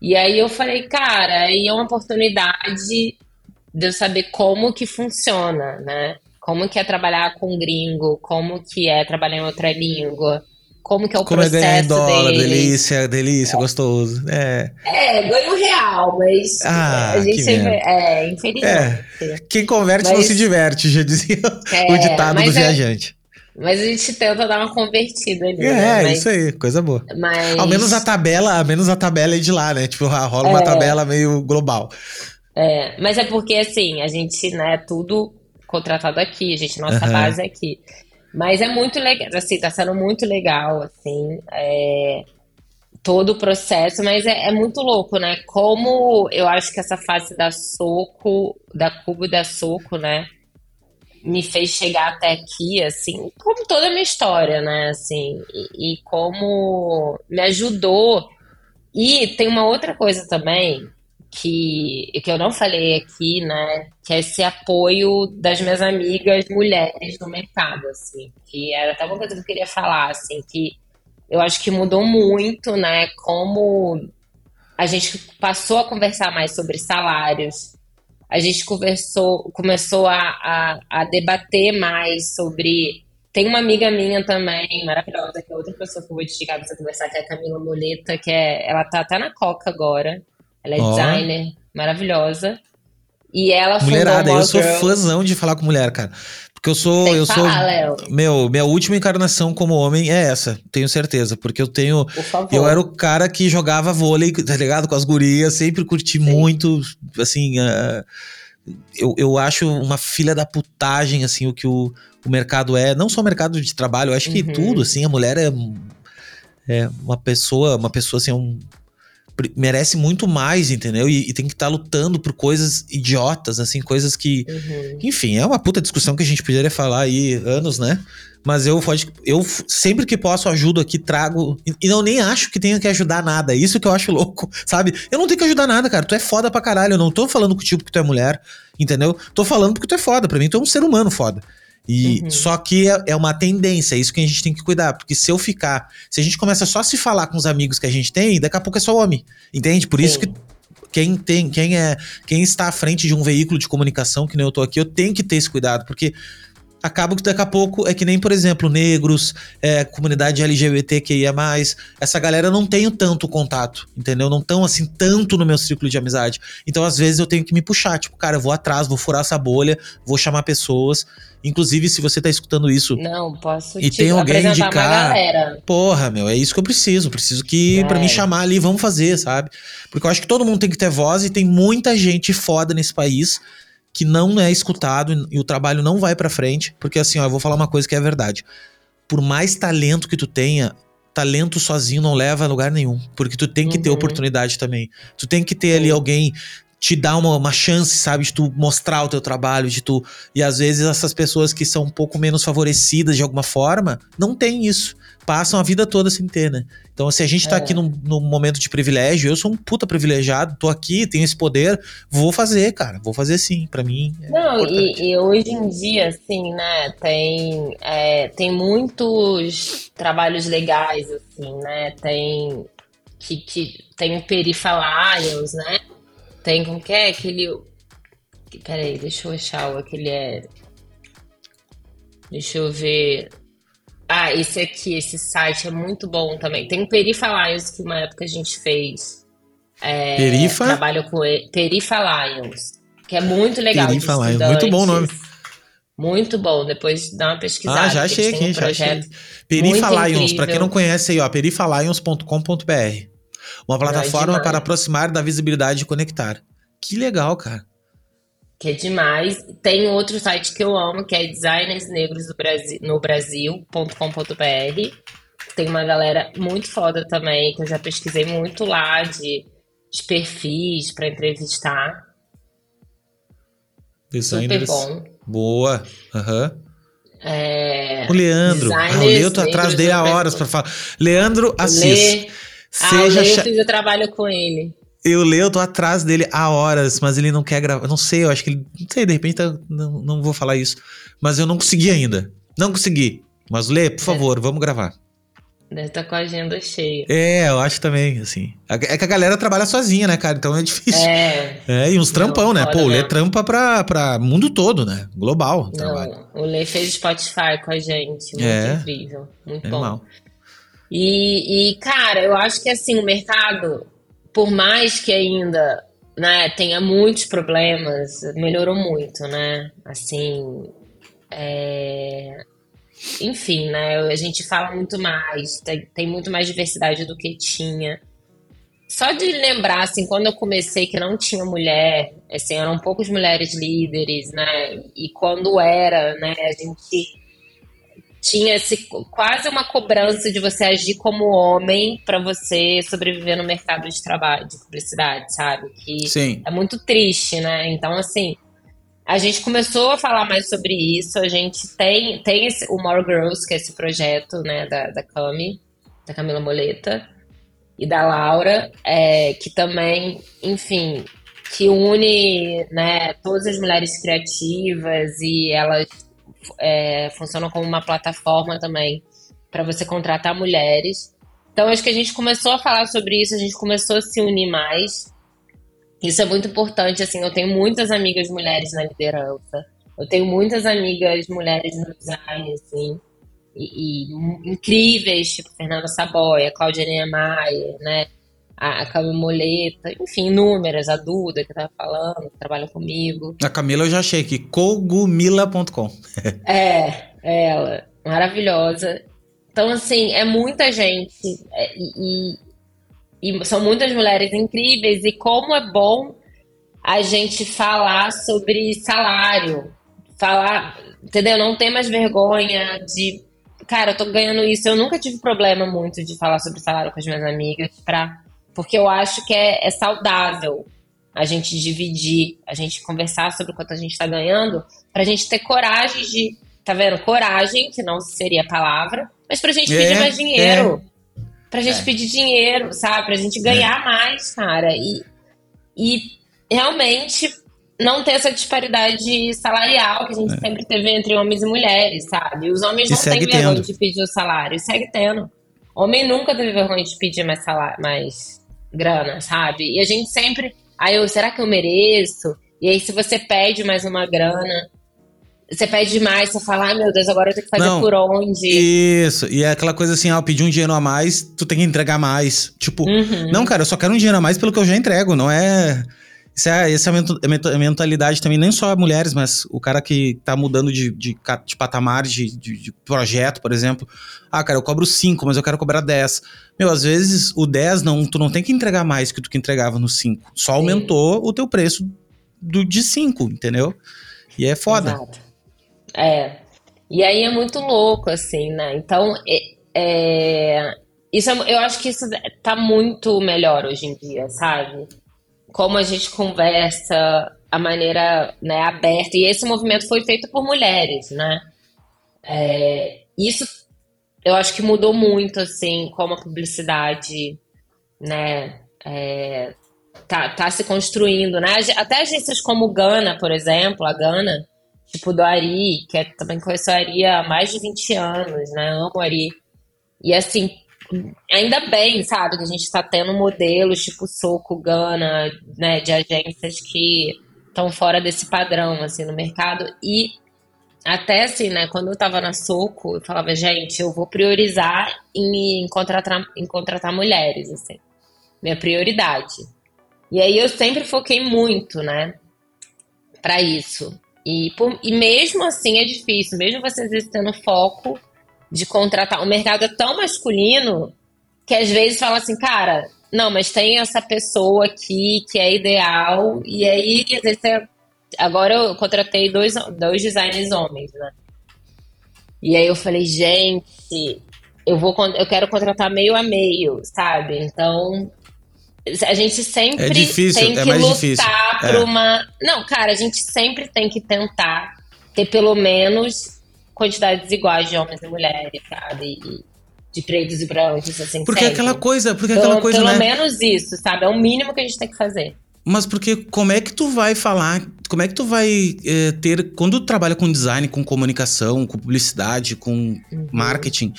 E aí eu falei, cara, aí é uma oportunidade de eu saber como que funciona, né? Como que é trabalhar com gringo, como que é trabalhar em outra língua como que é o como processo é ganhar em dólar, dele. delícia, delícia, é. gostoso. É. é, ganho real, mas ah, a gente sempre, é, infelizmente. É. Quem converte mas, não se diverte, já dizia é, o ditado do é- viajante. Mas a gente tenta dar uma convertida ali. É, né? mas, isso aí, coisa boa. Mas... Ao menos a tabela, ao menos a tabela é de lá, né? Tipo, rola uma é. tabela meio global. É, mas é porque assim, a gente, né, tudo contratado aqui, a gente, nossa uhum. base é aqui. Mas é muito legal, assim, tá sendo muito legal, assim. É, todo o processo, mas é, é, muito louco, né? Como eu acho que essa fase da soco, da cubo e da soco, né? Me fez chegar até aqui, assim, como toda a minha história, né? Assim, e, e como me ajudou. E tem uma outra coisa também que, que eu não falei aqui, né? Que é esse apoio das minhas amigas mulheres no mercado, assim. Que era até uma coisa que eu queria falar, assim, que eu acho que mudou muito, né? Como a gente passou a conversar mais sobre salários, a gente conversou, começou a, a, a, debater mais sobre. Tem uma amiga minha também, maravilhosa, que é outra pessoa que eu vou te indicar pra você conversar, que é a Camila Moleta, que é, ela tá até na Coca agora. Ela é oh. designer, maravilhosa. E ela Mulherada, eu sou fãzão de falar com mulher, cara. Porque eu sou. Tem eu sou. Falar, Léo. Meu, minha última encarnação como homem é essa, tenho certeza. Porque eu tenho. Eu era o cara que jogava vôlei, tá ligado? Com as gurias, sempre curti Sim. muito. Assim. Uh, eu, eu acho uma filha da putagem, assim, o que o, o mercado é. Não só o mercado de trabalho, eu acho que uhum. tudo, assim, a mulher é. É uma pessoa, uma pessoa assim, é um merece muito mais, entendeu? E, e tem que estar tá lutando por coisas idiotas, assim, coisas que. Uhum. Enfim, é uma puta discussão que a gente poderia falar aí anos, né? Mas eu, pode, eu sempre que posso ajudo aqui, trago. E não nem acho que tenha que ajudar nada. É isso que eu acho louco, sabe? Eu não tenho que ajudar nada, cara. Tu é foda pra caralho. Eu não tô falando contigo porque tu é mulher, entendeu? Tô falando porque tu é foda. Pra mim, tu é um ser humano foda. E uhum. só que é, é, uma tendência, é isso que a gente tem que cuidar, porque se eu ficar, se a gente começa só a se falar com os amigos que a gente tem, daqui a pouco é só homem, entende? Por Sim. isso que quem tem, quem é, quem está à frente de um veículo de comunicação, que nem eu tô aqui, eu tenho que ter esse cuidado, porque acaba que daqui a pouco é que nem, por exemplo, negros, é, comunidade LGBTQIA+, essa galera não tenho tanto contato, entendeu? Não tão assim, tanto no meu círculo de amizade. Então, às vezes, eu tenho que me puxar, tipo, cara, eu vou atrás, vou furar essa bolha, vou chamar pessoas. Inclusive, se você tá escutando isso. Não, posso E tem alguém indicar. Porra, meu, é isso que eu preciso. Preciso que, é. para me chamar ali, vamos fazer, sabe? Porque eu acho que todo mundo tem que ter voz e tem muita gente foda nesse país que não é escutado e o trabalho não vai para frente, porque assim, ó, eu vou falar uma coisa que é verdade. Por mais talento que tu tenha, talento sozinho não leva a lugar nenhum, porque tu tem que uhum. ter oportunidade também. Tu tem que ter ali alguém te dar uma, uma chance, sabe, de tu mostrar o teu trabalho, de tu. E às vezes essas pessoas que são um pouco menos favorecidas de alguma forma, não tem isso. Passam a vida toda sem ter, né? Então, se a gente tá é. aqui num, num, momento de privilégio, eu sou um puta privilegiado, tô aqui, tenho esse poder, vou fazer, cara, vou fazer sim, para mim. É não, e, e, hoje em dia, assim, né, tem, é, tem muitos trabalhos legais, assim, né? Tem que, que tem o Perifalions, né? Tem como que é aquele. Peraí, deixa eu achar o aquele é. Deixa eu ver. Ah, esse aqui, esse site é muito bom também. Tem o Perifa Lions, que uma época a gente fez. É, Perifa? Trabalho com ele. Perifa Lions, que é muito legal. Perifa Lions, muito bom nome. Muito bom, depois dá uma pesquisada. Ah, já achei aqui, um já achei. Perifa Lions, para quem não conhece aí, ó, perifalions.com.br. Uma plataforma é para aproximar da visibilidade e conectar. Que legal, cara. Que é demais. Tem outro site que eu amo, que é Designers Negros do Brasil, no Brasil.com.br. Tem uma galera muito foda também, que eu já pesquisei muito lá de, de perfis para entrevistar. Designers. Super bom. Boa. Aham. Uhum. É, o Leandro. Ah, o Leandro, tô atrás dele há horas para falar. Leandro Assis. Seja ah, eu trabalho com ele. Eu leio, eu tô atrás dele há horas, mas ele não quer gravar. Não sei, eu acho que ele. Não sei, de repente tá, não, não vou falar isso. Mas eu não consegui ainda. Não consegui. Mas Lê, por favor, é. vamos gravar. Deve estar tá com a agenda cheia. É, eu acho também, assim. É que a galera trabalha sozinha, né, cara? Então é difícil. É. É, e uns trampão, né? Pô, o Lê trampa pra, pra mundo todo, né? Global. Não, trabalho. o Lê fez Spotify com a gente. Muito é. incrível. Muito é bom. E, e, cara, eu acho que assim, o mercado, por mais que ainda né, tenha muitos problemas, melhorou muito, né? Assim. É... Enfim, né? A gente fala muito mais, tem, tem muito mais diversidade do que tinha. Só de lembrar, assim, quando eu comecei que não tinha mulher, assim, eram poucas mulheres líderes, né? E quando era, né, a gente tinha esse, quase uma cobrança de você agir como homem para você sobreviver no mercado de trabalho, de publicidade, sabe? Que Sim. é muito triste, né? Então, assim, a gente começou a falar mais sobre isso. A gente tem, tem esse, o More Girls, que é esse projeto, né, da, da Cami, da Camila Moleta e da Laura, é, que também, enfim, que une né, todas as mulheres criativas e elas é, funcionam como uma plataforma também para você contratar mulheres. Então, acho que a gente começou a falar sobre isso, a gente começou a se unir mais. Isso é muito importante, assim, eu tenho muitas amigas mulheres na liderança, eu tenho muitas amigas mulheres no design, assim, e, e incríveis, tipo Fernanda Saboia, Claudia Niemeyer, né, a, Camila Moleta, enfim, inúmeras, a Duda que tava falando, que trabalha comigo. A Camila eu já achei aqui, cogumila.com. é, ela, maravilhosa. Então, assim, é muita gente é, e, e, e são muitas mulheres incríveis e como é bom a gente falar sobre salário, falar, entendeu? Não ter mais vergonha de, cara, eu tô ganhando isso. Eu nunca tive problema muito de falar sobre salário com as minhas amigas pra porque eu acho que é, é saudável a gente dividir, a gente conversar sobre o quanto a gente está ganhando, para a gente ter coragem de. Tá vendo? Coragem, que não seria a palavra, mas para a gente é, pedir mais dinheiro. É. Pra gente é. pedir dinheiro, sabe? Pra gente ganhar é. mais, cara. E, e realmente não ter essa disparidade salarial que a gente é. sempre teve entre homens e mulheres, sabe? Os homens e não têm vergonha de pedir o salário, segue tendo. Homem nunca teve vergonha de pedir mais salário, mais grana, sabe? E a gente sempre. Aí eu, será que eu mereço? E aí, se você pede mais uma grana, você pede mais, você fala, ai meu Deus, agora eu tenho que fazer não, por onde? Isso, e é aquela coisa assim, ah, eu pedi um dinheiro a mais, tu tem que entregar mais. Tipo, uhum. não, cara, eu só quero um dinheiro a mais pelo que eu já entrego, não é. Isso é, essa é a mentalidade também, nem só mulheres, mas o cara que tá mudando de, de, de patamar de, de, de, projeto, por exemplo. Ah, cara, eu cobro 5, mas eu quero cobrar 10. Meu, às vezes o 10, não, tu não tem que entregar mais que tu que entregava no 5. Só Sim. aumentou o teu preço do, de 5, entendeu? E é foda. Exato. É. E aí é muito louco, assim, né? Então, é, é, isso é, eu acho que isso tá muito melhor hoje em dia, sabe? Como a gente conversa, a maneira né, aberta. E esse movimento foi feito por mulheres, né? É, isso eu acho que mudou muito, assim, como a publicidade, né, é, tá, tá se construindo, né? Até agências como Gana, por exemplo, a Gana, tipo do Ari, que é, também conheço a Ari há mais de 20 anos, né? Amo Ari. E assim, ainda bem, sabe, que a gente está tendo modelos tipo Soco, Gana, né, de agências que estão fora desse padrão, assim, no mercado. E até assim, né, quando eu estava na Soco, eu falava, gente, eu vou priorizar em, contratar, em contratar mulheres, assim, minha prioridade. E aí eu sempre foquei muito, né, para isso. E, por, e mesmo assim é difícil, mesmo você às tendo foco de contratar. O mercado é tão masculino que às vezes fala assim, cara, não, mas tem essa pessoa aqui que é ideal, e aí, às vezes, você... agora eu contratei dois, dois designers homens, né? E aí eu falei, gente, eu vou eu quero contratar meio a meio, sabe? Então, a gente sempre é difícil, tem é que é lutar por é. uma. Não, cara, a gente sempre tem que tentar ter pelo menos quantidades iguais de homens e mulheres, sabe? E de pretos e brancos, assim. Porque sempre. aquela coisa, porque aquela coisa, Pelo né? menos isso, sabe? É o mínimo que a gente tem que fazer. Mas porque como é que tu vai falar, como é que tu vai é, ter, quando tu trabalha com design, com comunicação, com publicidade, com uhum. marketing,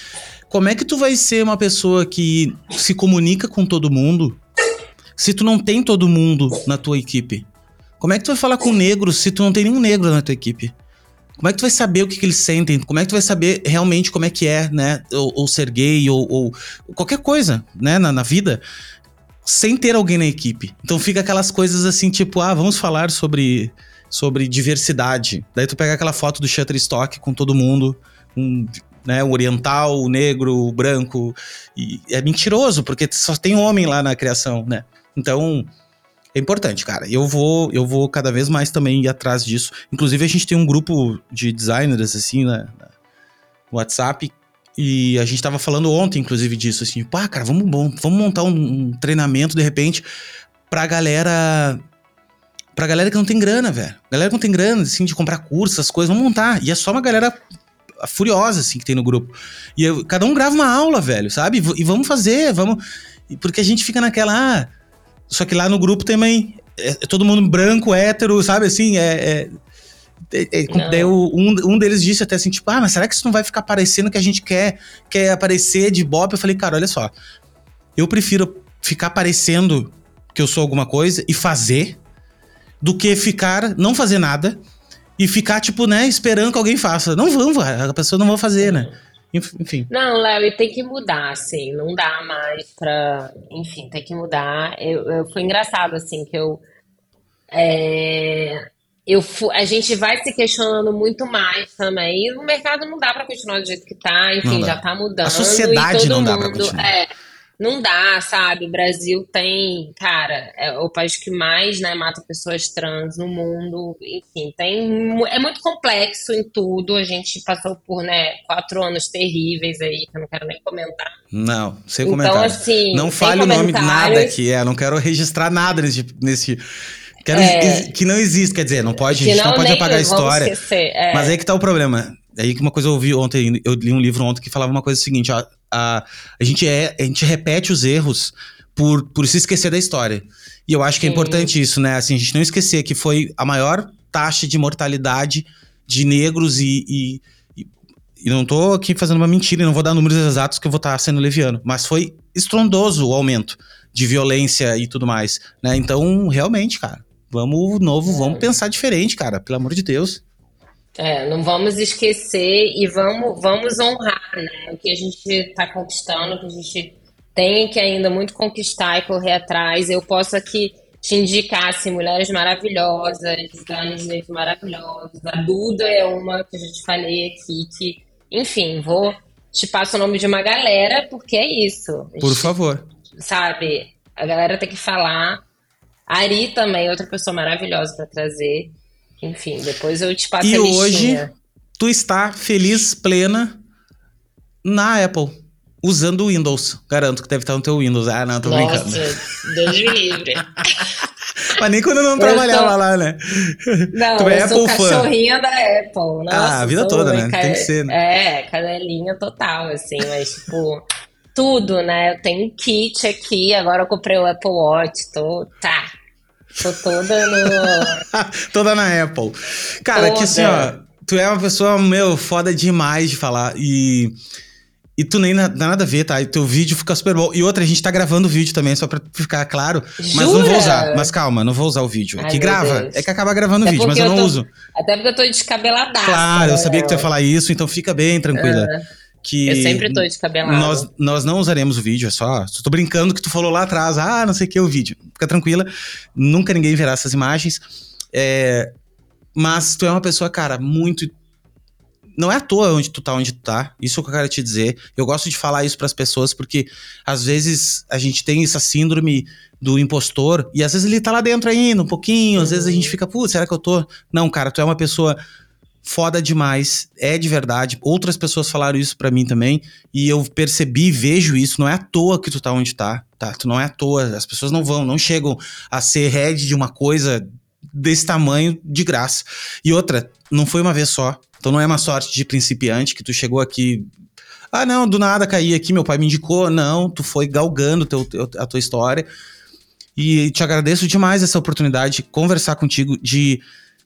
como é que tu vai ser uma pessoa que se comunica com todo mundo se tu não tem todo mundo na tua equipe? Como é que tu vai falar com negros se tu não tem nenhum negro na tua equipe? Como é que tu vai saber o que, que, eles sentem? Como é que tu vai saber realmente como é que é, né? Ou, ou ser gay, ou, ou, qualquer coisa, né? Na, na, vida, sem ter alguém na equipe. Então fica aquelas coisas assim, tipo, ah, vamos falar sobre, sobre diversidade. Daí tu pega aquela foto do Shutterstock com todo mundo, um, né? O oriental, o negro, o branco. E é mentiroso, porque só tem homem lá na criação, né? Então é importante, cara. Eu vou, eu vou cada vez mais também ir atrás disso. Inclusive, a gente tem um grupo de designers, assim, né? no WhatsApp e a gente tava falando ontem, inclusive, disso, assim, pá, cara, vamos, vamos montar um, um treinamento, de repente, pra galera. Pra galera que não tem grana, velho. Galera que não tem grana, assim, de comprar curso, essas coisas, vamos montar. E é só uma galera furiosa, assim, que tem no grupo. E eu, cada um grava uma aula, velho, sabe? E vamos fazer, vamos. Porque a gente fica naquela. Ah, só que lá no grupo também é, é todo mundo branco, hétero, sabe? Assim, é. é é, daí um, um deles disse até assim, tipo, ah, mas será que isso não vai ficar parecendo que a gente quer, quer aparecer de Bob? Eu falei, cara, olha só. Eu prefiro ficar parecendo que eu sou alguma coisa e fazer do que ficar, não fazer nada e ficar, tipo, né, esperando que alguém faça. Não vão, a pessoa não vai fazer, né? Enfim. Não, Léo, tem que mudar, assim, não dá mais pra. Enfim, tem que mudar. Eu, eu, foi engraçado, assim, que eu. É, eu a gente vai se questionando muito mais também. E o mercado não dá para continuar do jeito que tá, enfim, já tá mudando. A sociedade não dá para continuar. É, não dá, sabe? O Brasil tem, cara, é o país que mais né, mata pessoas trans no mundo. Enfim, tem, é muito complexo em tudo. A gente passou por né, quatro anos terríveis aí, que eu não quero nem comentar. Não, sem então, comentário. Assim, não fale o nome de nada aqui, é, não quero registrar nada nesse. nesse Quero é, que não existe, quer dizer, não pode, a gente não, não pode apagar a história. Esquecer, é. Mas aí que tá o problema. Aí que uma coisa eu ouvi ontem, eu li um livro ontem que falava uma coisa seguinte, ó, a, a, gente, é, a gente repete os erros por, por se esquecer da história. E eu acho que é importante isso, né? Assim, a gente não esquecer que foi a maior taxa de mortalidade de negros e, e, e, não tô aqui fazendo uma mentira, e não vou dar números exatos que eu vou estar sendo leviano, mas foi estrondoso o aumento de violência e tudo mais, né? Então, realmente, cara, Vamos novo, é. vamos pensar diferente, cara, pelo amor de Deus. É, não vamos esquecer e vamos, vamos honrar né, o que a gente está conquistando, o que a gente tem que ainda muito conquistar e correr atrás. Eu posso aqui te indicar assim, mulheres maravilhosas, anos maravilhosos. A Duda é uma que a gente falei aqui, que, enfim, vou te passo o nome de uma galera, porque é isso. Por favor. Sabe, a galera tem que falar Ari também, outra pessoa maravilhosa para trazer. Enfim, depois eu te passo e a E hoje tu está feliz, plena na Apple, usando o Windows. Garanto que deve estar no teu Windows. Ah, não, tô Nossa, brincando. Deus me livre. Mas nem quando eu não eu trabalhava sou... lá, né? Não, tu é eu Apple sou cachorrinha da Apple. Nossa, ah, a vida toda, né? Ca... Tem que ser, né? É, cadelinha total, assim, mas tipo tudo, né? Eu tenho um kit aqui, agora eu comprei o Apple Watch, tô, tá, tô toda no... toda na Apple. Cara, toda. que assim, ó, tu é uma pessoa, meu, foda demais de falar e... E tu nem dá nada a ver, tá? E teu vídeo fica super bom. E outra, a gente tá gravando o vídeo também, só pra ficar claro. Jura? Mas não vou usar. Mas calma, não vou usar o vídeo. É que grava. Deus. É que acaba gravando o vídeo, mas eu, eu não tô, uso. Até porque eu tô descabeladaço. Claro, eu sabia que tu ia falar isso, então fica bem tranquila. Uh que eu sempre tô descabelado. Nós, nós não usaremos o vídeo, é só. Tô brincando que tu falou lá atrás, ah, não sei o que é o vídeo. Fica tranquila, nunca ninguém verá essas imagens. É, mas tu é uma pessoa, cara, muito. Não é à toa onde tu tá, onde tu tá. Isso é o que eu quero te dizer. Eu gosto de falar isso para as pessoas porque às vezes a gente tem essa síndrome do impostor e às vezes ele tá lá dentro ainda, um pouquinho. Às vezes a gente fica, putz, será que eu tô? Não, cara, tu é uma pessoa foda demais, é de verdade. Outras pessoas falaram isso para mim também, e eu percebi, vejo isso, não é à toa que tu tá onde tá, tá? Tu não é à toa, as pessoas não vão, não chegam a ser head de uma coisa desse tamanho de graça. E outra, não foi uma vez só, então não é uma sorte de principiante que tu chegou aqui ah, não, do nada caí aqui, meu pai me indicou. Não, tu foi galgando teu, a tua história. E te agradeço demais essa oportunidade de conversar contigo, de,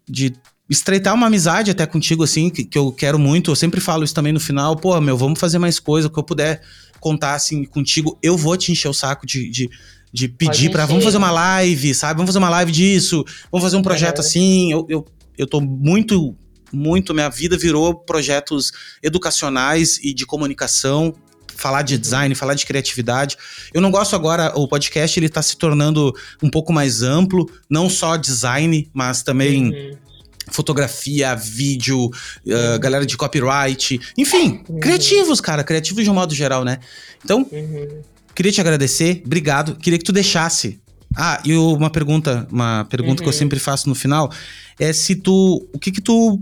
de estreitar uma amizade até contigo, assim, que, que eu quero muito. Eu sempre falo isso também no final. Pô, meu, vamos fazer mais coisa, o que eu puder contar, assim, contigo. Eu vou te encher o saco de, de, de pedir para vamos fazer uma live, sabe? Vamos fazer uma live disso, vamos fazer um projeto assim. Eu, eu, eu tô muito, muito. Minha vida virou projetos educacionais e de comunicação. Falar de design, falar de criatividade. Eu não gosto agora, o podcast ele tá se tornando um pouco mais amplo, não só design, mas também uhum fotografia, vídeo, uh, galera de copyright, enfim, uhum. criativos, cara, criativos de um modo geral, né? Então, uhum. queria te agradecer, obrigado. Queria que tu deixasse. Ah, e uma pergunta, uma pergunta uhum. que eu uhum. sempre faço no final é se tu, o que que tu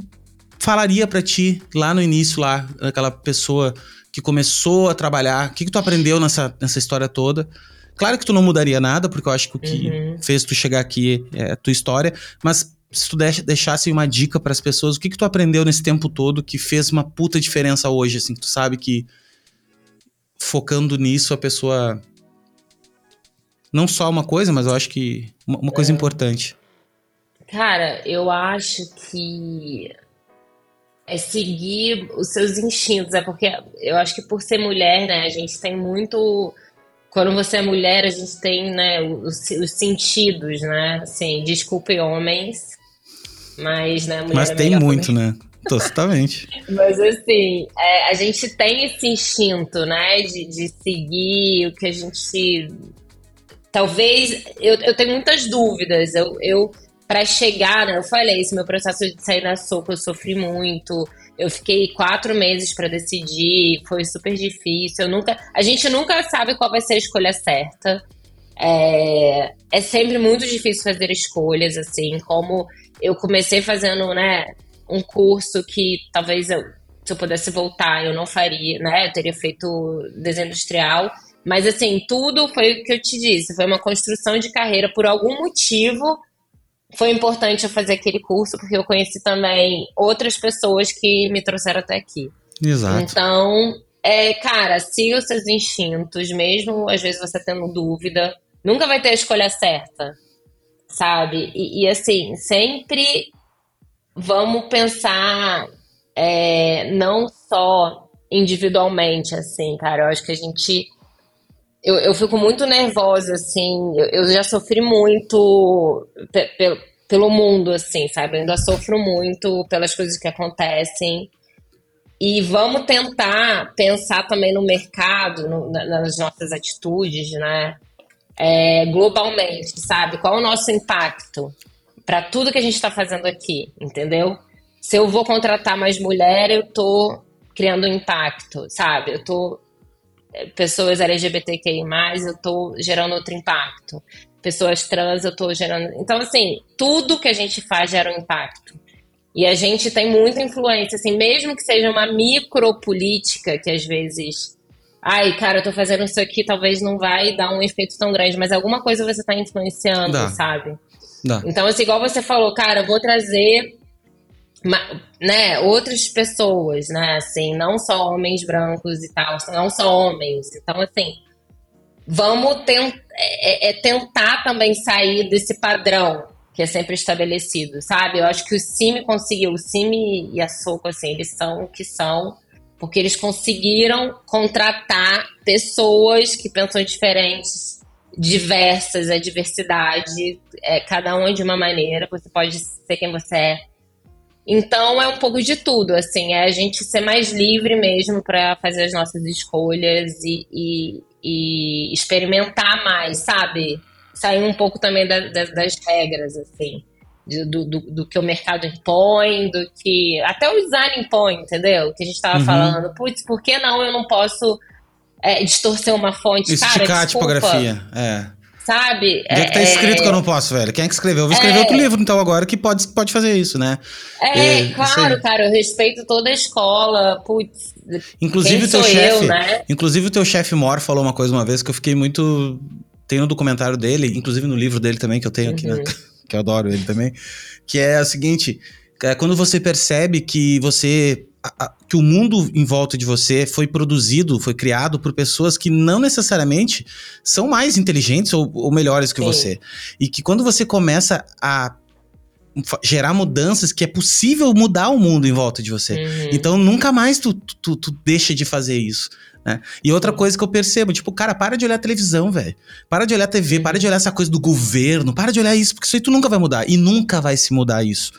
falaria para ti lá no início, lá, aquela pessoa que começou a trabalhar? O que, que tu aprendeu nessa, nessa história toda? Claro que tu não mudaria nada, porque eu acho que o que uhum. fez tu chegar aqui é a tua história, mas se tu deixasse uma dica para as pessoas, o que que tu aprendeu nesse tempo todo que fez uma puta diferença hoje, assim, que tu sabe que focando nisso a pessoa não só uma coisa, mas eu acho que uma, uma coisa é. importante. Cara, eu acho que é seguir os seus instintos, é porque eu acho que por ser mulher, né, a gente tem muito quando você é mulher, a gente tem, né, os, os sentidos, né? Assim, desculpe homens, mas, né, Mas é tem muito, também. né? Totalmente. Mas assim, é, a gente tem esse instinto, né, de, de seguir o que a gente. Talvez. Eu, eu tenho muitas dúvidas. Eu, eu para chegar, né, eu falei, esse meu processo de sair da sopa, eu sofri muito. Eu fiquei quatro meses para decidir, foi super difícil. Eu nunca, a gente nunca sabe qual vai ser a escolha certa. É, é sempre muito difícil fazer escolhas, assim, como eu comecei fazendo, né, um curso que talvez eu, se eu pudesse voltar, eu não faria, né? Eu teria feito desenho industrial. Mas, assim, tudo foi o que eu te disse, foi uma construção de carreira. Por algum motivo, foi importante eu fazer aquele curso, porque eu conheci também outras pessoas que me trouxeram até aqui. Exato. Então, é, cara, siga os seus instintos, mesmo às vezes você tendo dúvida. Nunca vai ter a escolha certa, sabe? E, e assim, sempre vamos pensar é, não só individualmente, assim, cara. Eu acho que a gente eu, eu fico muito nervosa, assim. Eu, eu já sofri muito pe pelo mundo, assim, sabe? Eu ainda sofro muito pelas coisas que acontecem. E vamos tentar pensar também no mercado, no, nas nossas atitudes, né? É, globalmente, sabe? Qual é o nosso impacto para tudo que a gente está fazendo aqui, entendeu? Se eu vou contratar mais mulher, eu tô criando impacto, sabe? Eu tô pessoas LGBTQI+, eu tô gerando outro impacto. Pessoas trans, eu tô gerando... Então, assim, tudo que a gente faz gera um impacto. E a gente tem muita influência, assim, mesmo que seja uma micropolítica, que às vezes... Ai, cara, eu tô fazendo isso aqui, talvez não vai dar um efeito tão grande, mas alguma coisa você tá influenciando, Dá. sabe? Dá. Então, assim, igual você falou, cara, eu vou trazer né, outras pessoas, né, assim, não só homens brancos e tal, não só homens. Então, assim, vamos tent é, é, é tentar também sair desse padrão que é sempre estabelecido, sabe? Eu acho que o Cime conseguiu, o Cime e a Soco, assim, eles são o que são, porque eles conseguiram contratar pessoas que pensam diferentes, diversas, a diversidade, é, cada um de uma maneira, você pode ser quem você é, então é um pouco de tudo, assim, é a gente ser mais livre mesmo para fazer as nossas escolhas e, e, e, experimentar mais, sabe? Sair um pouco também da, da, das regras, assim, do, do, do, que o mercado impõe, do que até o design impõe, entendeu? Que a gente tava uhum. falando, putz, por que não eu não posso é, distorcer uma fonte? Esticar Cara, a tipografia, é. Sabe? Onde é que tá escrito é... que eu não posso, velho? Quem é que escreveu? Eu vou escrever é... outro livro, então, agora, que pode, pode fazer isso, né? É, é claro, cara, eu respeito toda a escola, putz. Inclusive o teu chefe. Né? Inclusive o teu chefe Mor falou uma coisa uma vez que eu fiquei muito. Tem no documentário dele, inclusive no livro dele também, que eu tenho aqui, né? uhum. né? que eu adoro ele também. Que é o seguinte: é quando você percebe que você a, que o mundo em volta de você foi produzido, foi criado por pessoas que não necessariamente são mais inteligentes ou, ou melhores que Sim. você. E que quando você começa a gerar mudanças que é possível mudar o mundo em volta de você. Uhum. Então nunca mais tu, tu, tu deixa de fazer isso. Né? E outra coisa que eu percebo, tipo, cara, para de olhar televisão, velho. Para de olhar TV, para de olhar essa coisa do governo, para de olhar isso, porque isso aí tu nunca vai mudar. E nunca vai se mudar isso.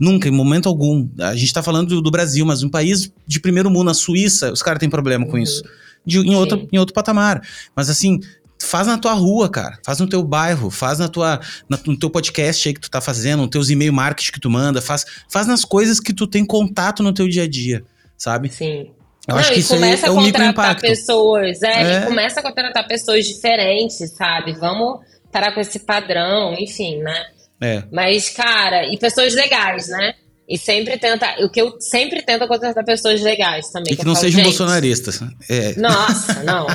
Nunca, em momento algum. A gente tá falando do, do Brasil, mas um país de primeiro mundo, a Suíça, os caras têm problema com uhum. isso. De, em, outro, em outro patamar. Mas assim, faz na tua rua, cara. Faz no teu bairro, faz na tua, na, no teu podcast aí que tu tá fazendo, nos teus e-mail marketing que tu manda, faz, faz nas coisas que tu tem contato no teu dia a dia, sabe? Sim. Eu Não, acho que isso aí é um microimpacto. pessoas, é, é. começa a contratar pessoas diferentes, sabe? Vamos parar com esse padrão, enfim, né? É. Mas, cara, e pessoas legais, né? E sempre tenta. O que eu sempre tento é contratar pessoas legais também. E que, não falo, sejam bolsonaristas. É. Nossa, não.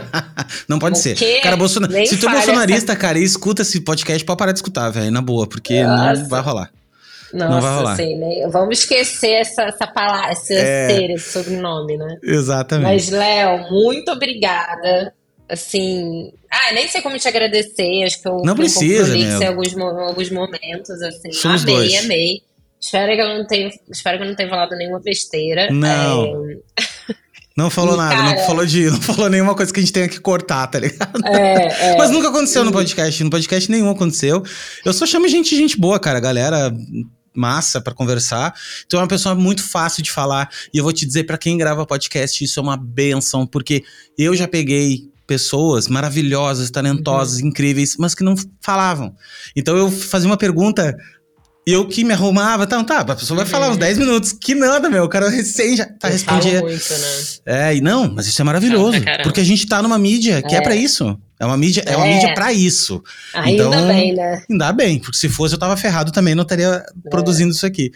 não pode ser. Cara, Bolsona... se tu é bolsonarista, essa... cara, e escuta esse podcast, pode parar de escutar, velho, na boa, porque Nossa. não vai rolar. Nossa, não vai rolar. Sim, né? Vamos esquecer essa, essa palavra, esse é... ser, esse sobrenome, né? Exatamente. Mas, Léo, muito obrigada. Assim. Ah, nem sei como te agradecer. Acho que eu não precisa, um né? em alguns, alguns momentos, assim. Somos amei, dois. amei. Espero que eu não tenha, espero que eu não tenha falado nenhuma besteira. Não. É... Não falou nada, cara... não falou de, não falou nenhuma coisa que a gente tenha que cortar, tá ligado? É, é. Mas nunca aconteceu no podcast, no podcast nenhum aconteceu. Eu só chamo gente gente boa, cara, galera massa para conversar. Então é uma pessoa muito fácil de falar e eu vou te dizer para quem grava podcast, isso é uma benção, porque eu já peguei pessoas maravilhosas, talentosas, uhum. incríveis, mas que não falavam. Então eu fazia uma pergunta e eu que me arrumava, então tá, a pessoa vai falar uns 10 minutos. Que nada, meu. O cara recém já tá respondendo. muito, né? É, e não, mas isso é maravilhoso. porque a gente tá numa mídia que é, é para isso. É uma mídia, é, é uma mídia para isso. Ainda então, bem, né? Ainda bem, porque se fosse eu tava ferrado também, não estaria é. produzindo isso aqui.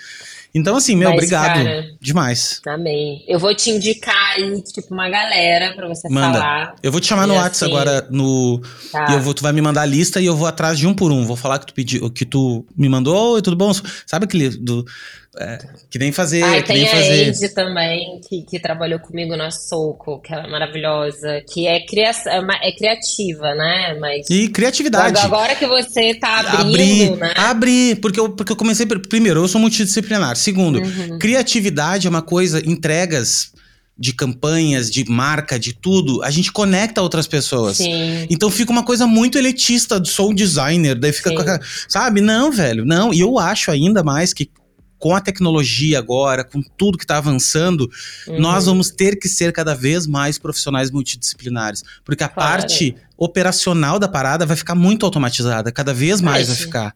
Então, assim, meu, Mas, obrigado. Cara, demais. Amém. Eu vou te indicar aí, tipo, uma galera pra você Manda. falar. Eu vou te chamar no assim, WhatsApp agora no. Tá. E eu vou, tu vai me mandar a lista e eu vou atrás de um por um. Vou falar que tu pediu, que tu me mandou, oi, tudo bom? Sabe aquele do é, que nem fazer. Ah, que tem nem a fazer. Eide também, que, que trabalhou comigo na Soco, que é maravilhosa, que é, cria é, é criativa, né? Mas e criatividade. Agora que você tá abrindo, abrir, né? Abrir, porque eu, porque eu comecei. Primeiro, eu sou multidisciplinar. Segundo, uhum. criatividade é uma coisa, entregas de campanhas, de marca, de tudo, a gente conecta outras pessoas. Sim. Então fica uma coisa muito elitista, sou designer, daí fica, a, sabe? Não, velho, não. E eu acho ainda mais que com a tecnologia agora, com tudo que está avançando, uhum. nós vamos ter que ser cada vez mais profissionais multidisciplinares. Porque a claro. parte operacional da parada vai ficar muito automatizada, cada vez mais vai ficar.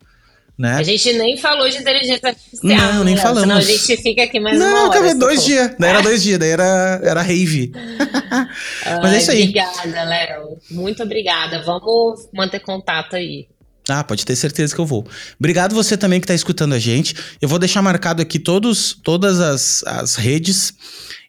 Né? A gente nem falou de inteligência artificial. Não, nem né? falamos. Senão a gente fica aqui mais não, uma hora. Dois dias. Daí era dois dias, daí era, era rave. Mas é isso aí. Obrigada, Léo. Muito obrigada. Vamos manter contato aí. Ah, pode ter certeza que eu vou. Obrigado você também que está escutando a gente. Eu vou deixar marcado aqui todos, todas as, as redes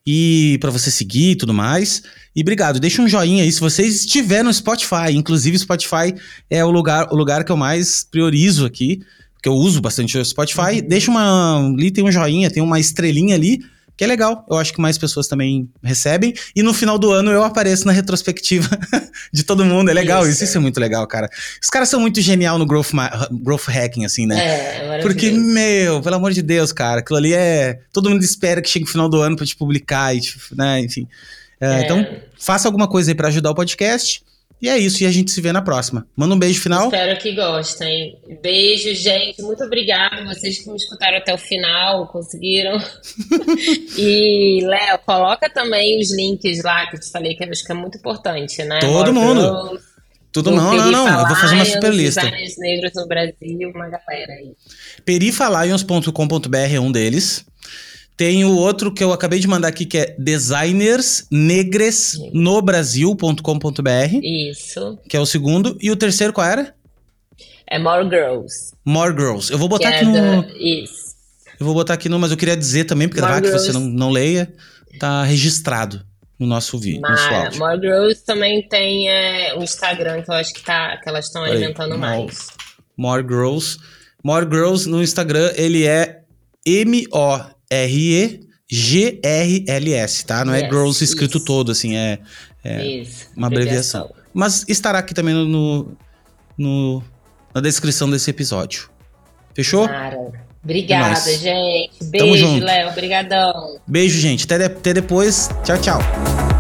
e para você seguir e tudo mais. E obrigado. Deixa um joinha aí se você estiver no Spotify. Inclusive, Spotify é o lugar, o lugar que eu mais priorizo aqui, porque eu uso bastante o Spotify. Deixa uma. Ali tem um joinha, tem uma estrelinha ali que é legal. Eu acho que mais pessoas também recebem. E no final do ano eu apareço na retrospectiva de todo mundo. É legal isso, isso é muito legal, cara. Os caras são muito genial no growth, growth hacking, assim, né? É, é Porque, meu, pelo amor de Deus, cara, aquilo ali é. Todo mundo espera que chegue o final do ano pra te publicar, e, né? Enfim. É, é. Então, faça alguma coisa aí pra ajudar o podcast. E é isso, e a gente se vê na próxima. Manda um beijo final. Espero que gostem. Beijo, gente. Muito obrigada vocês que me escutaram até o final, conseguiram. e, Léo, coloca também os links lá que eu te falei, que eu acho que é muito importante, né? Todo mundo. Tudo não, não, não. Eu vou fazer uma super lista. Negros no Brasil, uma galera aí. Perifalions.com.br é um deles. Tem o outro que eu acabei de mandar aqui, que é designersnegresnobrasil.com.br. Isso. Que é o segundo. E o terceiro qual era? É More Girls. More Girls. Eu vou botar que aqui é no. Isso. Eu vou botar aqui no, mas eu queria dizer também, porque vai que você não, não leia, tá registrado no nosso vídeo. No More Girls também tem é, o Instagram, que eu acho que, tá, que elas estão alimentando mais. More Girls. More Girls no Instagram, ele é M-O R-E-G-R-L-S, tá? Não é yes, é Girls escrito isso. todo, assim, é, é uma abreviação. abreviação. Mas estará aqui também no, no, na descrição desse episódio. Fechou? Cara, obrigada, é gente. Beijo, Léo. Obrigadão. Beijo, gente. Até, até depois. Tchau, tchau.